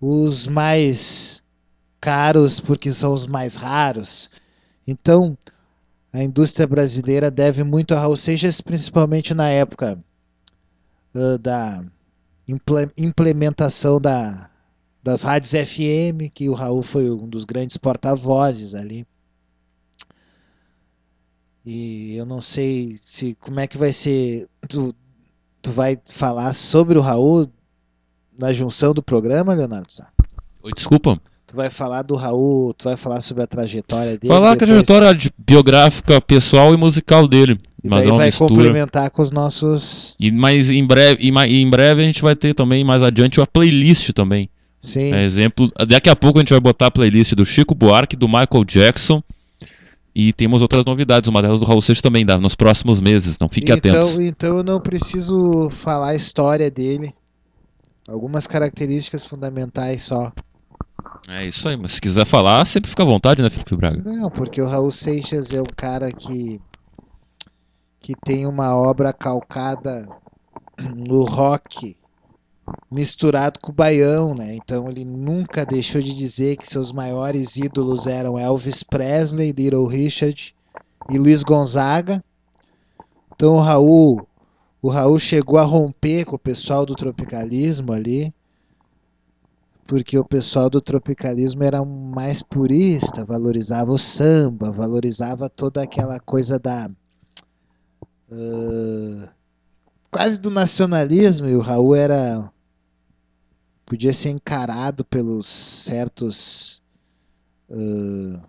S1: os mais caros porque são os mais raros. Então, a indústria brasileira deve muito a Raul Seixas, principalmente na época ah, da implementação da, das rádios FM, que o Raul foi um dos grandes porta-vozes ali. E eu não sei se como é que vai ser. Tu, tu vai falar sobre o Raul na junção do programa, Leonardo Sá?
S2: Oi, desculpa.
S1: Tu vai falar do Raul, tu vai falar sobre a trajetória dele.
S2: Falar a trajetória biográfica, pessoal e musical dele.
S1: E
S2: Mas
S1: daí
S2: é
S1: vai
S2: mistura.
S1: complementar com os nossos.
S2: E, mas em breve, e ma- e em breve a gente vai ter também, mais adiante, uma playlist também.
S1: Sim.
S2: É, exemplo, daqui a pouco a gente vai botar a playlist do Chico Buarque, do Michael Jackson. E temos outras novidades, uma delas do Raul Seixas também, dá, nos próximos meses. Então atentos.
S1: então, então eu não preciso falar a história dele. Algumas características fundamentais só.
S2: É isso aí, mas se quiser falar, sempre fica à vontade, né, Felipe Braga?
S1: Não, porque o Raul Seixas é um cara que que tem uma obra calcada no rock misturado com o baião, né? Então ele nunca deixou de dizer que seus maiores ídolos eram Elvis Presley, Little Richard e Luiz Gonzaga. Então o Raul, o Raul chegou a romper com o pessoal do tropicalismo ali, porque o pessoal do tropicalismo era mais purista, valorizava o samba, valorizava toda aquela coisa da uh, quase do nacionalismo e o Raul era podia ser encarado pelos certos uh,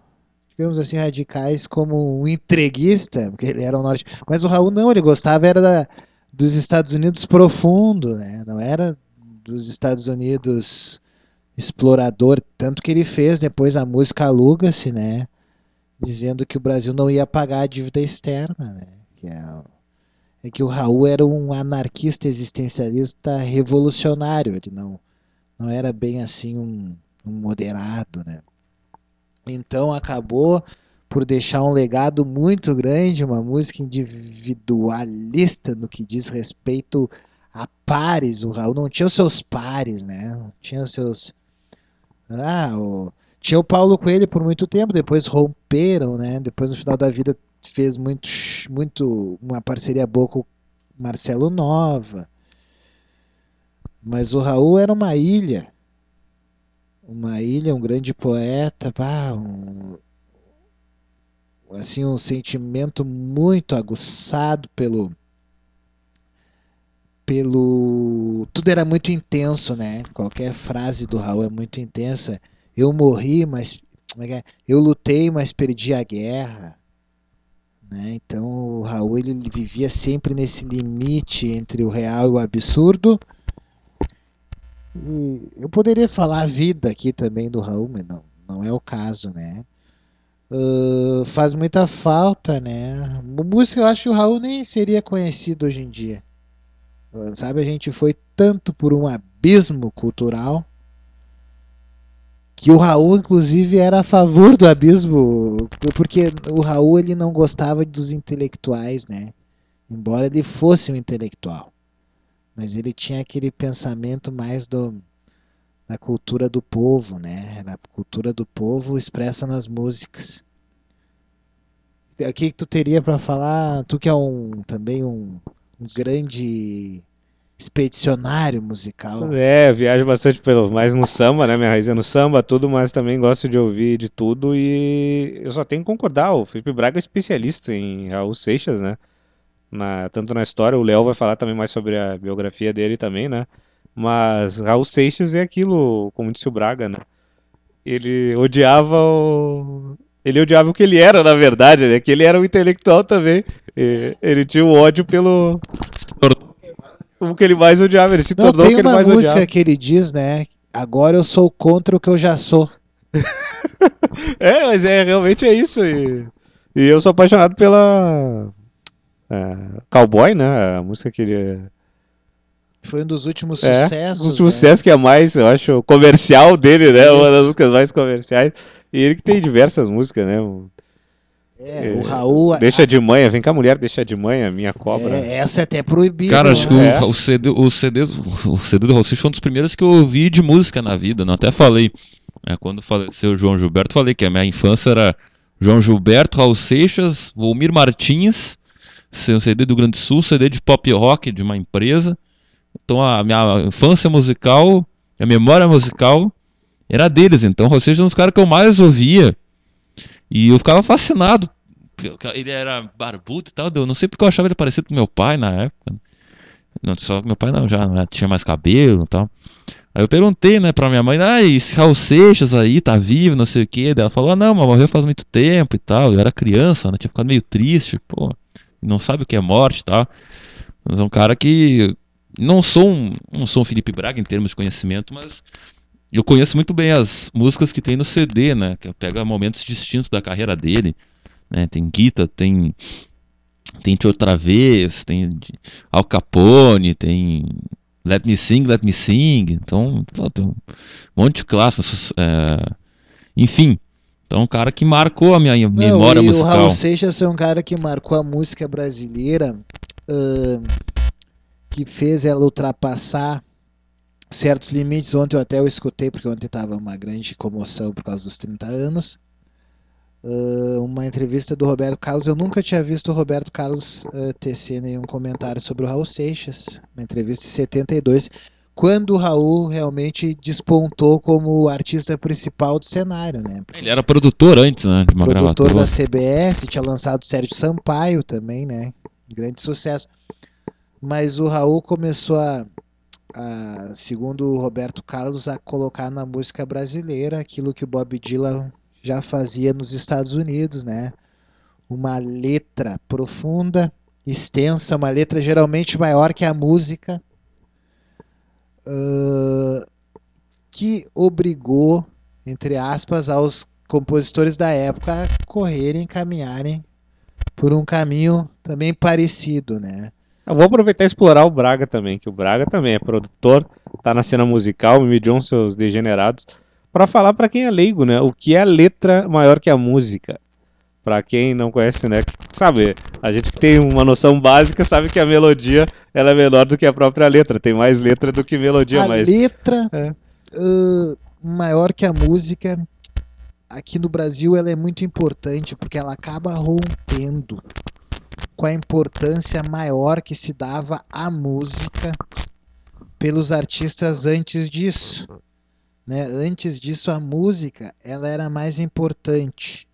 S1: digamos assim radicais como um entreguista porque ele era o norte mas o Raul não ele gostava era da, dos Estados Unidos profundo né não era dos Estados Unidos explorador tanto que ele fez depois a música aluga-se né dizendo que o Brasil não ia pagar a dívida externa né que é é que o Raul era um anarquista existencialista revolucionário, ele não, não era bem assim um, um moderado, né? Então acabou por deixar um legado muito grande, uma música individualista no que diz respeito a pares. O Raul não tinha os seus pares, né? Não tinha os seus. Ah, o... tinha o Paulo Coelho por muito tempo, depois romperam, né? Depois no final da vida fez muito, muito uma parceria boa com o Marcelo Nova. Mas o Raul era uma ilha. Uma ilha, um grande poeta, pá, um, assim, um sentimento muito aguçado pelo pelo tudo era muito intenso, né? Qualquer frase do Raul é muito intensa. Eu morri, mas é é? eu lutei, mas perdi a guerra. Né? Então o Raul ele vivia sempre nesse limite entre o real e o absurdo. E eu poderia falar a vida aqui também do Raul, mas não, não é o caso, né? Uh, faz muita falta, né? Música, eu acho que o Raul nem seria conhecido hoje em dia. Sabe, a gente foi tanto por um abismo cultural que o Raul inclusive era a favor do abismo, porque o Raul ele não gostava dos intelectuais, né? Embora ele fosse um intelectual, mas ele tinha aquele pensamento mais do da cultura do povo, né? Era a cultura do povo expressa nas músicas. O que, que tu teria para falar? Tu que é um também um, um grande expedicionário musical.
S4: É, viajo bastante pelo, mais no samba, né? Minha raiz é no samba, tudo, mas também gosto de ouvir de tudo e eu só tenho que concordar, o Felipe Braga é especialista em Raul Seixas, né? Na, tanto na história, o Léo vai falar também mais sobre a biografia dele também, né? Mas Raul Seixas é aquilo, como disse o Braga, né? Ele odiava o... Ele odiava o que ele era, na verdade, né? Que ele era um intelectual também. Ele tinha o um ódio pelo o que ele mais odiava, ele se
S1: Não,
S4: tornou o que ele mais odiava.
S1: Tem uma música que ele diz, né? Agora eu sou contra o que eu já sou.
S4: é, mas é, realmente é isso. E, e eu sou apaixonado pela é, Cowboy, né? A música que ele...
S1: Foi um dos últimos
S4: é,
S1: sucessos.
S4: Um sucesso
S1: né?
S4: que é mais, eu acho, comercial dele, né? Isso. Uma das músicas mais comerciais. E ele que tem diversas músicas, né?
S1: É, o Raul.
S4: Deixa de manhã, vem cá, mulher, deixa de manhã, minha cobra.
S1: É, essa é até proibida.
S2: Cara, acho né? que o, o, CD, o, CD, o CD do Raul Seixas foi um dos primeiros que eu ouvi de música na vida, não até falei. É, quando faleceu o João Gilberto, falei que a minha infância era João Gilberto, Raul Seixas, Volmir Martins, um CD do Grande Sul, CD de pop rock de uma empresa. Então a minha infância musical, a memória musical era deles. Então, Raul Seixas é um dos caras que eu mais ouvia. E eu ficava fascinado. Ele era barbudo e tal. Eu não sei porque eu achava ele parecido com meu pai na época. Não, só que meu pai não, já, já tinha mais cabelo e tal. Aí eu perguntei, né, pra minha mãe, ah, esse Raul Seixas aí tá vivo, não sei o que. Ela falou, ah, não, mas morreu faz muito tempo e tal. Eu era criança, né, tinha ficado meio triste, pô, não sabe o que é morte e tal. Mas é um cara que. Não sou um, não sou um Felipe Braga em termos de conhecimento, mas eu conheço muito bem as músicas que tem no CD, né? Que pega momentos distintos da carreira dele. Né? Tem Guita, tem tem Outra Vez, tem Al Capone, tem Let Me Sing, Let Me Sing. Então, pô, tem um monte de clássicos. é, enfim, então um cara que marcou a minha memória
S1: Não, e
S2: musical.
S1: O Raul Seixas foi um cara que marcou a música brasileira, ahn, que fez ela ultrapassar certos limites. Ontem eu até eu escutei, porque ontem estava uma grande comoção por causa dos 30 anos. Ah, uma entrevista do Roberto Carlos. Eu nunca tinha visto o Roberto Carlos ah, tecer nenhum comentário sobre o Raul Seixas. Uma entrevista em 72, quando o Raul realmente despontou como o artista principal do cenário, né?
S2: Ele era produtor antes, né? De uma
S1: produtor
S2: gravadora.
S1: da CBS, tinha lançado Sérgio Sampaio também, né? Grande sucesso. Mas o Raul começou a, a, segundo o Roberto Carlos, a colocar na música brasileira aquilo que o Bob Dylan já fazia nos Estados Unidos, né? Uma letra profunda, extensa, uma letra geralmente maior que a música, ãh, que obrigou, entre aspas, aos compositores da época a correrem, caminharem por um caminho também parecido, né?
S4: Eu vou aproveitar e explorar o Braga também, que o Braga também é produtor, tá na cena musical, Mimi John, seus degenerados, pra falar pra quem é leigo, né? O que é a letra maior que a música? Pra quem não conhece, né? Sabe, a gente que tem uma noção básica sabe que a melodia ela é menor do que a própria letra, tem mais letra do que melodia,
S1: a
S4: mas
S1: letra
S4: É.
S1: ãh, maior que a música aqui no Brasil ela é muito importante porque ela acaba rompendo com a importância maior que se dava à música pelos artistas antes disso. Né? Antes disso a música ela era mais importante.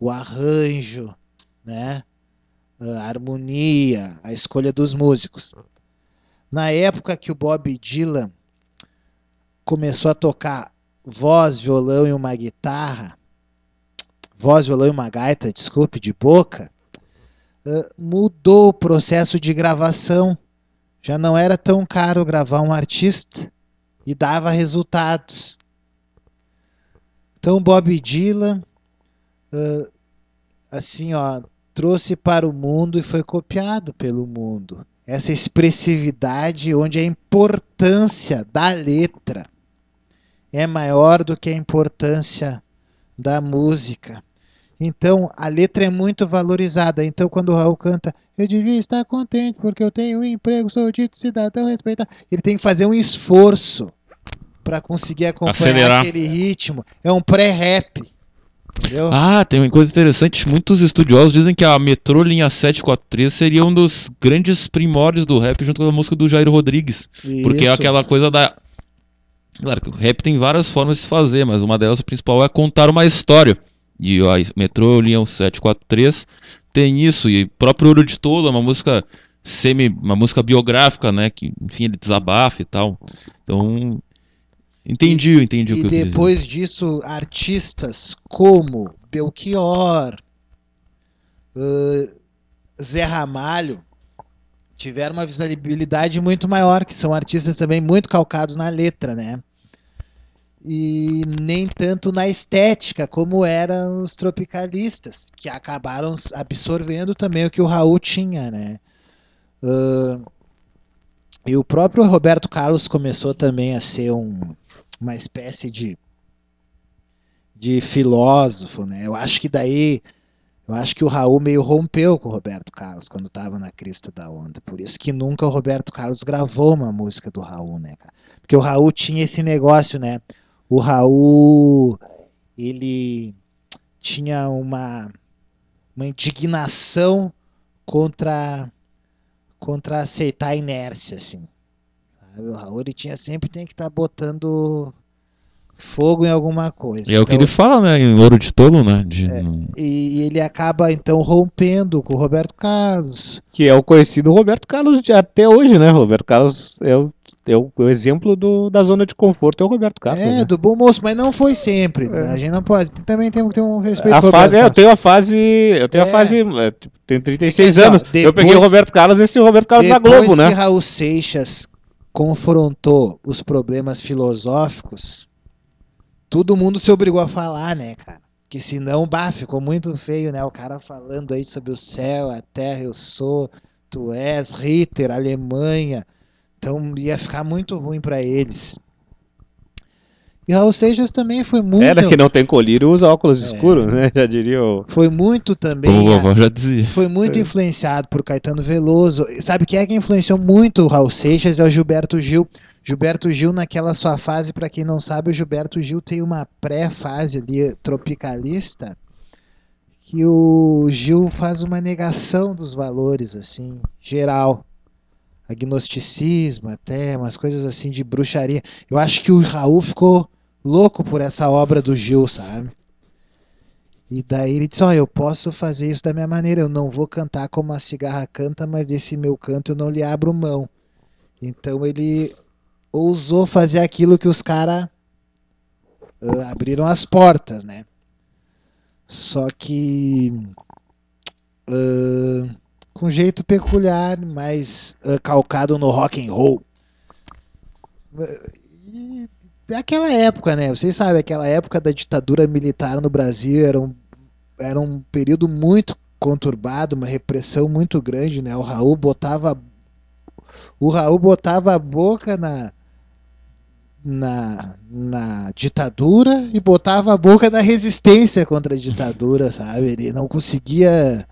S1: O arranjo, né? a harmonia, a escolha dos músicos. Na época que o Bob Dylan começou a tocar voz, violão e uma guitarra, voz, violão e uma gaita, desculpe, de boca, mudou o processo de gravação. Já não era tão caro gravar um artista e dava resultados. Então Bob Dylan, assim, ó, trouxe para o mundo e foi copiado pelo mundo. Essa expressividade onde a importância da letra é maior do que a importância da música. Então, a letra é muito valorizada. Então, quando o Raul canta, eu devia estar contente porque eu tenho um emprego, sou dito cidadão respeitado. Ele tem que fazer um esforço para conseguir acompanhar
S2: Acelerar.
S1: aquele ritmo. É um pré-rap. Entendeu?
S2: Ah, tem uma coisa interessante. Muitos estudiosos dizem que a Metrô Linha 743 seria um dos grandes primórdios do rap junto com a música do Jairo Rodrigues. Porque é
S1: Isso.
S2: aquela coisa da. Claro que o rap tem várias formas de se fazer, mas uma delas, a principal, é contar uma história. E a Metrô Linha 743 tem isso. E o próprio Ouro de Tolo é uma música semi. uma música biográfica, né? Que, enfim, ele desabafa e tal. Então. Entendi, entendi o que
S1: E
S2: eu
S1: depois disso, artistas como Belchior, ãh, Zé Ramalho, tiveram uma visibilidade muito maior, que são artistas também muito calcados na letra, né? E nem tanto na estética, como eram os tropicalistas, que acabaram absorvendo também o que o Raul tinha, né? Ãh, e o próprio Roberto Carlos começou também a ser um, uma espécie de de filósofo, né? Eu acho que daí eu acho que o Raul meio rompeu com o Roberto Carlos quando estava na crista da onda. Por isso que nunca o Roberto Carlos gravou uma música do Raul, né, cara? Porque o Raul tinha esse negócio, né? O Raul ele tinha uma uma indignação contra contra aceitar a inércia, assim. Sabe? O Raul ele tinha sempre tem que estar botando fogo em alguma coisa.
S2: E é o que
S1: Então,
S2: ele fala, né? Em Ouro de Tolo, né? De,
S1: e, e ele acaba então rompendo com o Roberto Carlos.
S4: que é o conhecido Roberto Carlos de até hoje, né? Roberto Carlos é o, é o, o exemplo do, da zona de conforto, é o Roberto Carlos.
S1: é,
S4: né?
S1: do bom moço, mas não foi sempre. né?
S4: É.
S1: A gente não pode. Também tem, tem um respeito
S4: A fase,
S1: Roberto
S4: é, eu tenho a fase. Eu tenho
S1: É.
S4: a fase. é, tipo, tenho 36
S1: Porque, assim, ó,
S4: anos. eu peguei
S1: depois-
S4: o Roberto Carlos, esse Roberto Carlos da
S1: Depois
S4: Globo, né?
S1: que Raul Seixas confrontou os problemas filosóficos, todo mundo se obrigou a falar, né, cara? Que senão, bah, ficou muito feio, né? O cara falando aí sobre o céu, a terra, eu sou, tu és, Ritter, Alemanha. Então ia ficar muito ruim para eles. E Raul Seixas também foi muito.
S4: Era que não tem colírio usa óculos
S1: É.
S4: escuros, né? Já diria o.
S1: Foi muito também.
S2: Como a
S1: a-
S2: vovó já dizia.
S1: foi muito influenciado por Caetano Veloso. Sabe quem é que influenciou muito o Raul Seixas? É o Gilberto Gil. Gilberto Gil, naquela sua fase, para quem não sabe, o Gilberto Gil tem uma pré-fase ali tropicalista que o Gil faz uma negação dos valores, assim, geral. Agnosticismo, até, umas coisas assim de bruxaria. Eu acho que o Raul ficou louco por essa obra do Gil, sabe? E daí ele disse: Ó, eu posso fazer isso da minha maneira. Eu não vou cantar como a cigarra canta, mas desse meu canto eu não lhe abro mão. Então ele ousou fazer aquilo que os caras abriram as portas, né? Só que ah, com jeito peculiar, mais ah, calcado no rock and roll. E daquela época, né? Vocês sabem, aquela época da ditadura militar no Brasil era um, era um período muito conturbado, uma repressão muito grande, né? O Raul botava o Raul botava a boca na na, na ditadura e botava a boca na resistência contra a ditadura, sabe? Ele não conseguia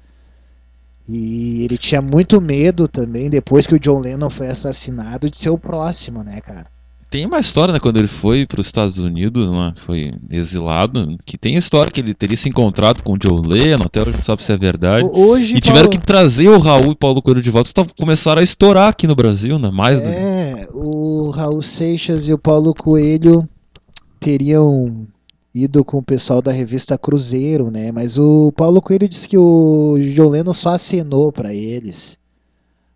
S1: e ele tinha muito medo também depois que o John Lennon foi assassinado de ser o próximo, né, cara?
S2: Tem uma história, né, quando ele foi para os Estados Unidos, né, foi exilado, que tem a história que ele teria se encontrado com o John Lennon, até hoje não sabe se é verdade.
S1: Ho- Hoje
S2: E tiveram
S1: Paulo-
S2: que trazer o Raul e o Paulo Coelho de volta, que começaram a estourar aqui no Brasil, né? Mais do
S1: É, o Raul Seixas e o Paulo Coelho teriam ido com o pessoal da revista Cruzeiro, né? Mas o Paulo Coelho disse que o John Lennon só acenou pra eles.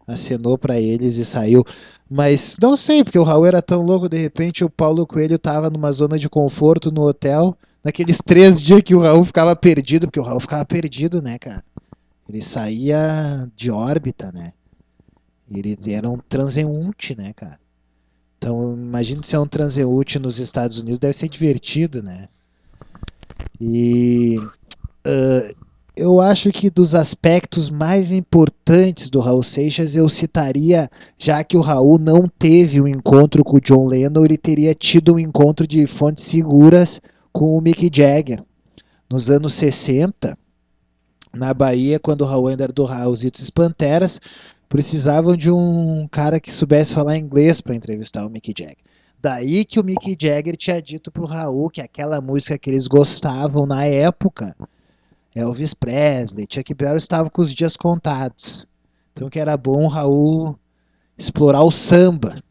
S1: Acenou pra eles e saiu. Mas não sei, porque o Raul era tão louco, de repente o Paulo Coelho tava numa zona de conforto no hotel, naqueles três dias que o Raul ficava perdido, porque o Raul ficava perdido, né, cara? Ele saía de órbita, né? Ele era um transeunte, né, cara? Então, imagina ser um transeunte nos Estados Unidos, deve ser divertido, né? E ah, eu acho que dos aspectos mais importantes do Raul Seixas, eu citaria, já que o Raul não teve um encontro com o John Lennon, ele teria tido um encontro de fontes seguras com o Mick Jagger. Nos anos 60, na Bahia, quando o Raul ainda era do Raulzitos Panteras, precisavam de um cara que soubesse falar inglês para entrevistar o Mick Jagger. Daí que o Mick Jagger tinha dito pro Raul que aquela música que eles gostavam na época, Elvis Presley, Chuck Berry estavam com os dias contados. Então que era bom o Raul explorar o samba.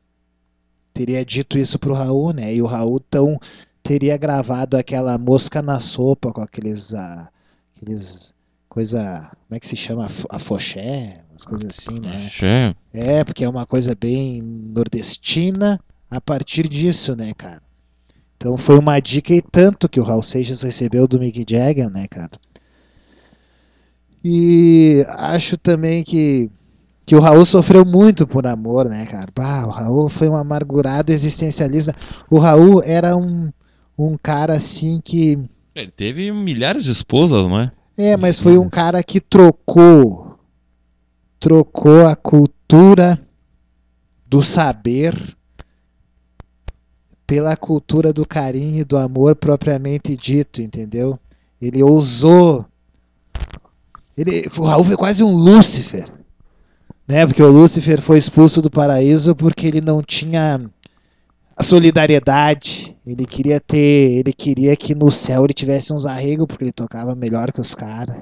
S1: Teria dito isso pro Raul, né? E o Raul então teria gravado aquela mosca na sopa com aqueles ah, aqueles coisa, como é que se chama? Afo- Afoxé, umas coisas assim, né?
S2: Axé.
S1: É, porque é uma coisa bem nordestina a partir disso, né, cara? Então foi uma dica e tanto que o Raul Seixas recebeu do Mick Jagger, né, cara? E acho também que, que o Raul sofreu muito por amor, né, cara? Bah, o Raul foi um amargurado existencialista. O Raul era um, um cara assim que.
S2: Ele teve milhares de esposas, não é?
S1: É, mas foi um cara que trocou trocou a cultura do saber pela cultura do carinho e do amor propriamente dito, entendeu? Ele ousou. Ele, o Raul foi quase um Lúcifer, né? Porque o Lúcifer foi expulso do paraíso porque ele não tinha a solidariedade. Ele queria ter, ele queria que no céu ele tivesse uns arregos porque ele tocava melhor que os caras.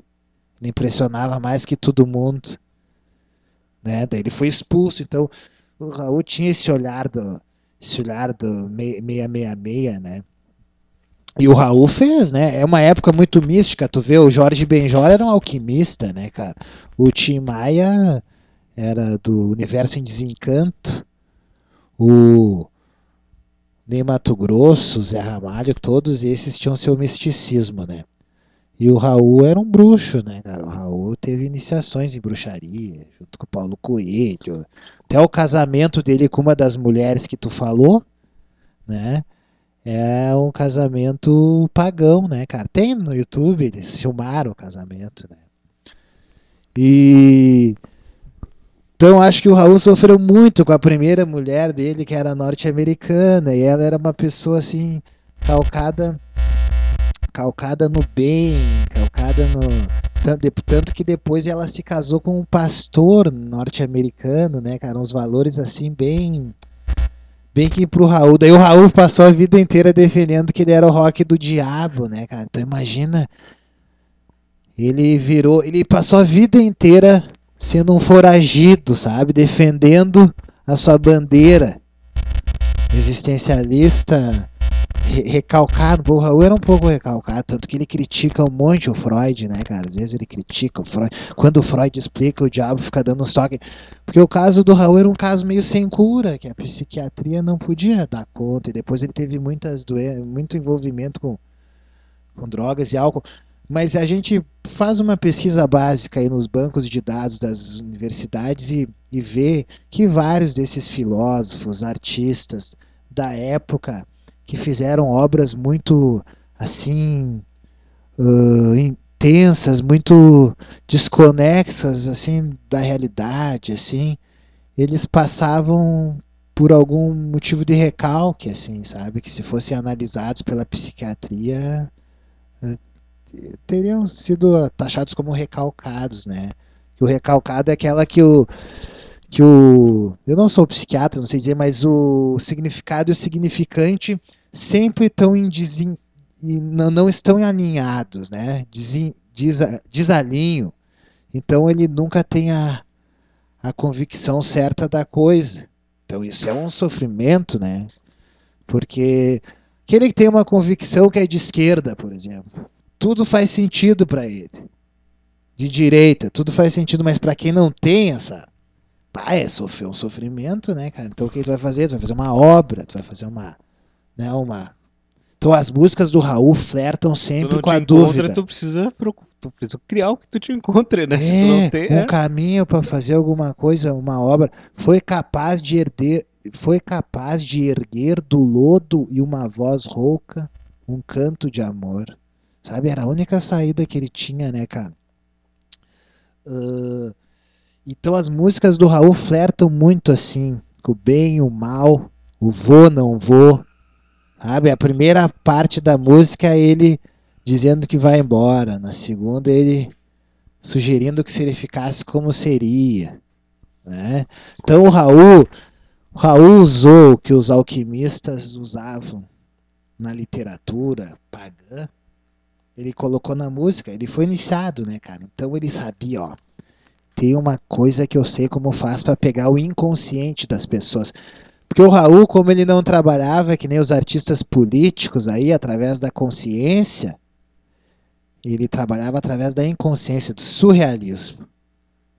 S1: Ele impressionava mais que todo mundo. Né? Daí ele foi expulso, então o Raul tinha esse olhar do esse olhar do mei- 666, né? E o Raul fez, né? É uma época muito mística, tu vê, o Jorge Benjor era um alquimista, né, cara? O Tim Maia era do Universo em Desencanto. O Ney Mato Grosso, Zé Ramalho, todos esses tinham seu misticismo, né? E o Raul era um bruxo, né, cara? O Raul teve iniciações em bruxaria, junto com o Paulo Coelho. Até o casamento dele com uma das mulheres que tu falou, né? É um casamento pagão, né, cara? Tem no YouTube, eles filmaram o casamento, né? E Então acho que o Raul sofreu muito com a primeira mulher dele, que era norte-americana, e ela era uma pessoa assim, calcada calcada no bem, calcada no tanto, que depois ela se casou com um pastor norte-americano, né, cara, uns valores assim bem bem que pro Raul, daí o Raul passou a vida inteira defendendo que ele era o rock do diabo, né, cara? Então imagina ele virou, ele passou a vida inteira sendo um foragido, sabe? Defendendo a sua bandeira existencialista recalcado. O Raul era um pouco recalcado, tanto que ele critica um monte o Freud, né, cara? Às vezes ele critica o Freud. Quando o Freud explica, o diabo fica dando um toque. Porque o caso do Raul era um caso meio sem cura, que a psiquiatria não podia dar conta. E depois ele teve muitas doenças, muito envolvimento com, com drogas e álcool. Mas a gente faz uma pesquisa básica aí nos bancos de dados das universidades e, e vê que vários desses filósofos, artistas da época que fizeram obras muito assim uh, intensas, muito desconexas assim da realidade, assim, eles passavam por algum motivo de recalque, assim, sabe, que se fossem analisados pela psiquiatria teriam sido taxados como recalcados, né? Que o recalcado é aquela que o que o eu não sou psiquiatra, não sei dizer, mas o significado e o significante sempre estão em desin, não, estão alinhados, né? Desin, des, desalinho. Então ele nunca tem a, a convicção certa da coisa. Então isso é um sofrimento, né? Porque aquele que tem uma convicção que é de esquerda, por exemplo, tudo faz sentido para ele. De direita, tudo faz sentido, mas para quem não tem essa. Pá, é sofrer um sofrimento, né, cara? Então o que tu vai fazer? Tu vai fazer uma obra, tu vai fazer uma. Né, uma... Então as músicas do Raul flertam sempre com a dúvida.
S4: Tu precisa, tu precisa criar o que tu te encontre, né?
S1: É,
S4: tem,
S1: um
S4: é.
S1: caminho para fazer alguma coisa, uma obra. Foi capaz de herder, foi capaz de erguer do lodo e uma voz rouca um canto de amor. Sabe? Era a única saída que ele tinha, né, cara? Uh, então as músicas do Raul flertam muito assim, com o bem e o mal, o vou, não vou. Sabe? A primeira parte da música é ele dizendo que vai embora, na segunda ele sugerindo que se ele ficasse como seria. Né? Então o Raul, o Raul usou o que os alquimistas usavam na literatura pagã ele colocou na música, ele foi iniciado, né, cara? Então ele sabia, ó, tem uma coisa que eu sei como faz para pegar o inconsciente das pessoas. Porque o Raul, como ele não trabalhava que nem os artistas políticos aí, através da consciência, ele trabalhava através da inconsciência, do surrealismo.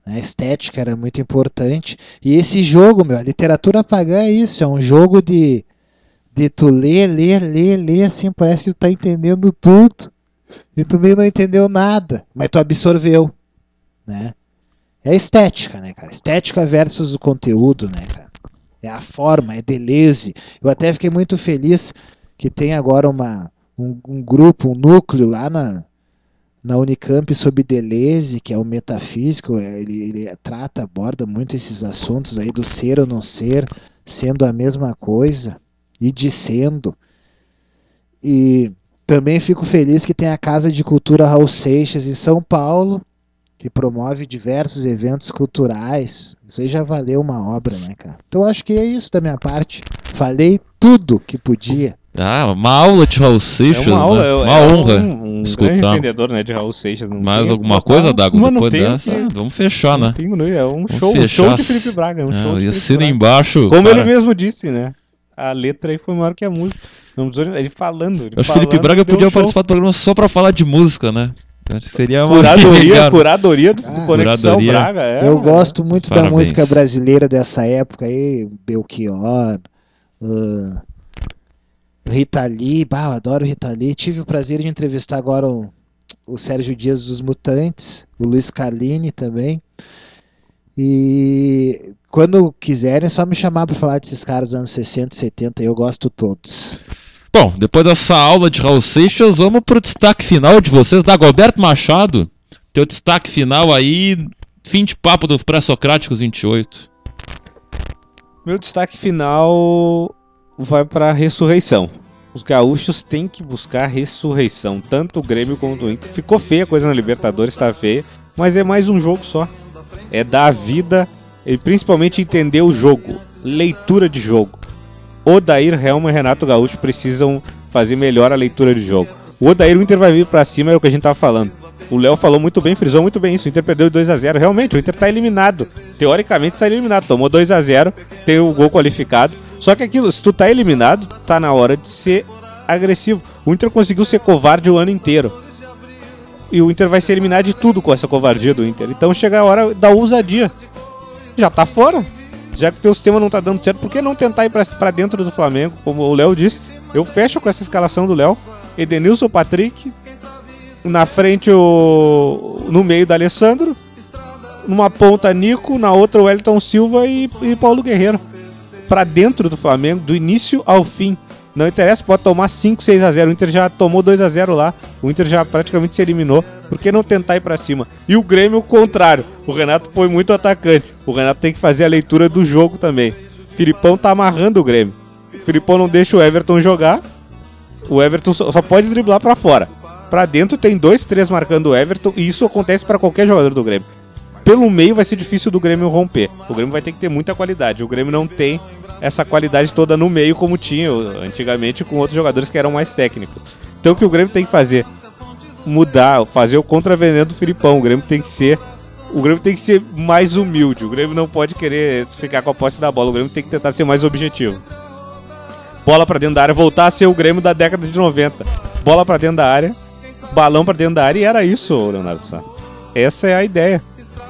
S1: A estética era muito importante. E esse jogo, meu, a literatura pagã é isso, é um jogo de, de tu ler, ler, ler, ler, assim, parece que tu tá entendendo tudo. E tu meio não entendeu nada, mas tu absorveu, né? É estética, né, cara? Estética versus o conteúdo, né, cara? É a forma, é Deleuze. Eu até fiquei muito feliz que tem agora uma, um, um grupo, um núcleo lá na, na Unicamp sobre Deleuze, que é o metafísico, ele, ele trata, aborda muito esses assuntos aí do ser ou não ser, sendo a mesma coisa e dizendo. E também fico feliz que tem a Casa de Cultura Raul Seixas em São Paulo, que promove diversos eventos culturais. Isso aí já valeu uma obra, né, cara? Então acho que é isso da minha parte. Falei tudo que podia.
S2: Ah, uma aula de Raul Seixas,
S4: É uma aula,
S2: né?
S4: é,
S2: uma
S4: é
S2: honra.
S4: um, um
S2: escutar.
S4: entendedor, né, de Raul Seixas. Não
S2: Mais
S4: tem-
S2: alguma coisa, Dago,
S4: Mas não
S2: depois dessa?
S4: que-
S2: Vamos fechar, né?
S4: é um
S2: Vamos
S4: show, um
S2: fechar.
S4: show de Felipe Braga, é um
S2: É,
S4: show de
S2: e
S4: Felipe
S2: assina
S4: Braga.
S2: embaixo.
S4: Como
S2: cara,
S4: ele mesmo disse, né? A letra aí foi maior que a música. Ele falando. Ele
S2: acho que o Felipe Braga podia
S4: show.
S2: participar do programa só pra falar de música, né? Seria uma
S4: Curadoria, curadoria do, do
S1: Ah,
S4: Conexão
S2: curadoria.
S4: Braga. É,
S1: Eu gosto muito da
S2: Parabéns.
S1: música brasileira dessa época aí, Belchior, ah, Rita Lee, bah, eu adoro Rita Lee. Tive o prazer de entrevistar agora o, o Sérgio Dias dos Mutantes, o Luiz Carlini também. E quando quiserem, é só me chamar para falar desses caras dos anos 60 e 70, eu gosto todos.
S2: Bom, depois dessa aula de Raul Seixas, vamos pro destaque final de vocês. Dagoberto Machado, teu destaque final aí, Fim de papo do Pré-Socráticos 28.
S4: Meu destaque final vai para a ressurreição. Os gaúchos têm que buscar ressurreição, tanto o Grêmio quanto o Inter. Ficou feia a coisa na Libertadores, tá feia, mas é mais um jogo só. É dar vida e principalmente entender o jogo, leitura de jogo. Odair, Helma e Renato Gaúcho precisam fazer melhor a leitura de jogo. O Odair, o Inter vai vir para cima, é o que a gente tava falando. O Léo falou muito bem, frisou muito bem isso. O Inter perdeu 2 a 0 Realmente, o Inter tá eliminado. Teoricamente tá eliminado. Tomou 2 a 0 tem o gol qualificado. Só que aquilo, se tu tá eliminado, tá na hora de ser agressivo. O Inter conseguiu ser covarde o ano inteiro. E o Inter vai ser eliminado de tudo com essa covardia do Inter. Então chega a hora da ousadia. Já tá fora. Já que o teu sistema não tá dando certo, por que não tentar ir pra dentro do Flamengo? Como o Léo disse, eu fecho com essa escalação do Léo. Edenilson, Patrick, na frente o no meio da Alessandro, numa ponta Nico, na outra o Wellington Silva e, e Paulo Guerreiro. Pra dentro do Flamengo, do início ao fim. Não interessa, pode tomar 5, 6 a 0. O Inter já tomou 2 a 0 lá. O Inter já praticamente se eliminou. Por que não tentar ir pra cima? E o Grêmio, o contrário. O Renato foi muito atacante. O Renato tem que fazer a leitura do jogo também. O Filipão tá amarrando o Grêmio. O Filipão não deixa o Everton jogar. O Everton só pode driblar para fora. Para dentro tem dois, três marcando o Everton. E isso acontece para qualquer jogador do Grêmio. Pelo meio vai ser difícil do Grêmio romper. O Grêmio vai ter que ter muita qualidade. O Grêmio não tem essa qualidade toda no meio como tinha antigamente com outros jogadores que eram mais técnicos. Então o que o Grêmio tem que fazer? Mudar, fazer o contraveneno do Filipão. O Grêmio tem que ser o Grêmio tem que ser mais humilde. O Grêmio não pode querer ficar com a posse da bola. O Grêmio tem que tentar ser mais objetivo. Bola para dentro da área, voltar a ser o Grêmio da década de 90. Bola para dentro da área, balão para dentro da área e era isso, Leonardo Sá. Essa é a ideia.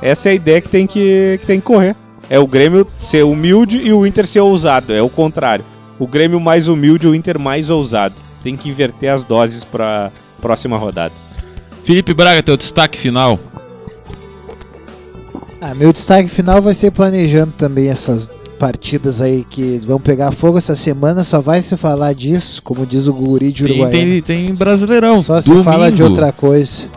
S4: Essa é a ideia que tem que, que tem que correr. É o Grêmio ser humilde e o Inter ser ousado. É o contrário. O Grêmio mais humilde e o Inter mais ousado. Tem que inverter as doses para próxima rodada.
S2: Felipe Braga, teu destaque final.
S1: Ah, meu destaque final vai ser planejando também essas partidas aí que vão pegar fogo essa semana. Só vai se falar disso, como diz o guri de Uruguai.
S2: Tem, tem, Brasileirão.
S1: Só se
S2: domingo.
S1: fala de outra coisa.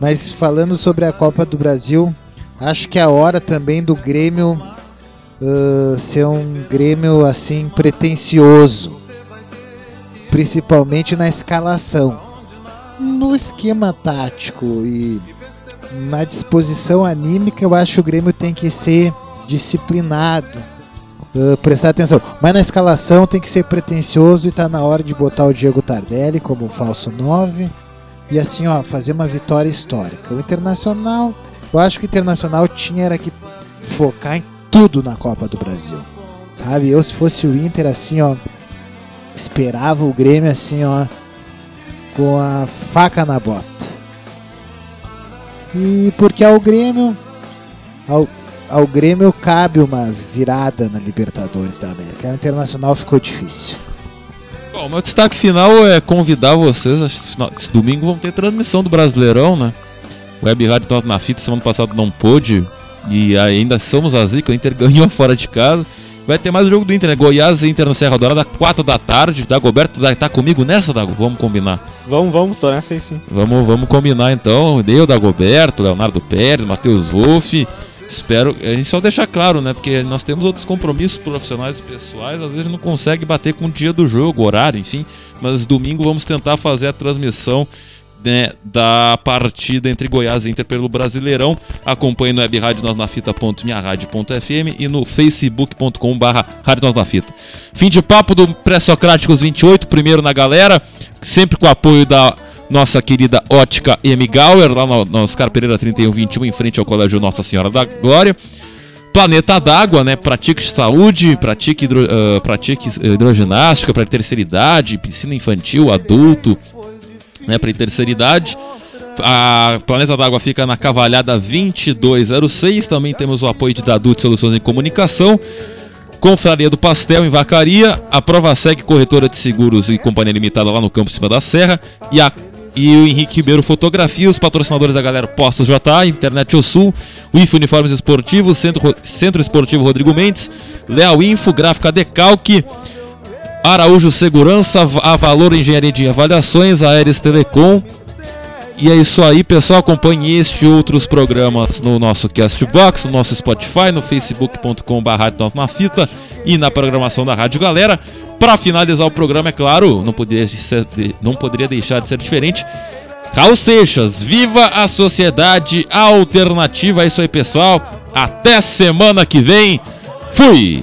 S1: Mas falando sobre a Copa do Brasil, acho que é a hora também do Grêmio uh, ser um Grêmio assim pretensioso, principalmente na escalação, no esquema tático e na disposição anímica. Eu acho que o Grêmio tem que ser disciplinado, uh, prestar atenção. Mas na escalação tem que ser pretensioso e tá na hora de botar o Diego Tardelli como falso 9 e assim, ó, fazer uma vitória histórica. O Internacional, eu acho que o Internacional tinha era que focar em tudo na Copa do Brasil. Sabe? Eu se fosse o Inter assim, ó, esperava o Grêmio assim, ó, com a faca na bota. E porque ao Grêmio ao, ao Grêmio cabe uma virada na Libertadores da América. O Internacional ficou difícil.
S2: Bom, meu destaque final é convidar vocês. Esse domingo vamos ter transmissão do Brasileirão, né? Web Rádio Nós na Fita semana passada não pôde. E ainda somos a zica. O Inter ganhou fora de casa. Vai ter mais o jogo do Inter, né? Goiás e Inter no Serra Dourada, 4 da tarde. Dagoberto estar comigo nessa, Dago? Vamos combinar.
S4: Vamos, vamos, tô nessa aí sim.
S2: Vamos, vamos combinar então. Eu, Dagoberto, Leonardo Pérez, Matheus Wolff. Espero. A gente só deixar claro, né? Porque nós temos outros compromissos profissionais e pessoais. Às vezes não consegue bater com o dia do jogo, horário, enfim. Mas domingo vamos tentar fazer a transmissão né, da partida entre Goiás e Inter pelo Brasileirão. Acompanhe no webradiosnasnafita.minharadio.fm e no facebook.com barra Fita. Fim de papo do Pré-Socráticos 28, primeiro na galera, sempre com o apoio da nossa querida Ótica M. Gauer, lá no, no Oscar Pereira 3121, em frente ao Colégio Nossa Senhora da Glória. Planeta d'Água, né? Pratique saúde, pratique, hidro, uh, pratique hidroginástica para terceira idade, piscina infantil, adulto, né? Para terceira idade. A Planeta d'Água fica na Cavalhada 2206. Também temos o apoio de Dadu de Soluções em Comunicação. Confraria do Pastel em Vacaria, a Prova Seg Corretora de Seguros e Companhia Limitada lá no campo cima da Serra e a e o Henrique Ribeiro Fotografia, os patrocinadores da galera Postos JA, Internet O Sul, o IF Uniformes Esportivos, Centro, Centro Esportivo Rodrigo Mendes, Leal Info, Gráfica Decalque, Araújo Segurança, a Valor Engenharia de Avaliações, a Aeres Telecom,
S5: E é isso aí, pessoal. Acompanhe este e outros programas no nosso Castbox, no nosso Spotify, no facebook.com.br na fita e na programação da Rádio Galera. Para finalizar o programa, é claro, não poderia, ser, não poderia deixar de ser diferente. Raul Seixas, viva a sociedade alternativa. É isso aí, pessoal. Até semana que vem. Fui!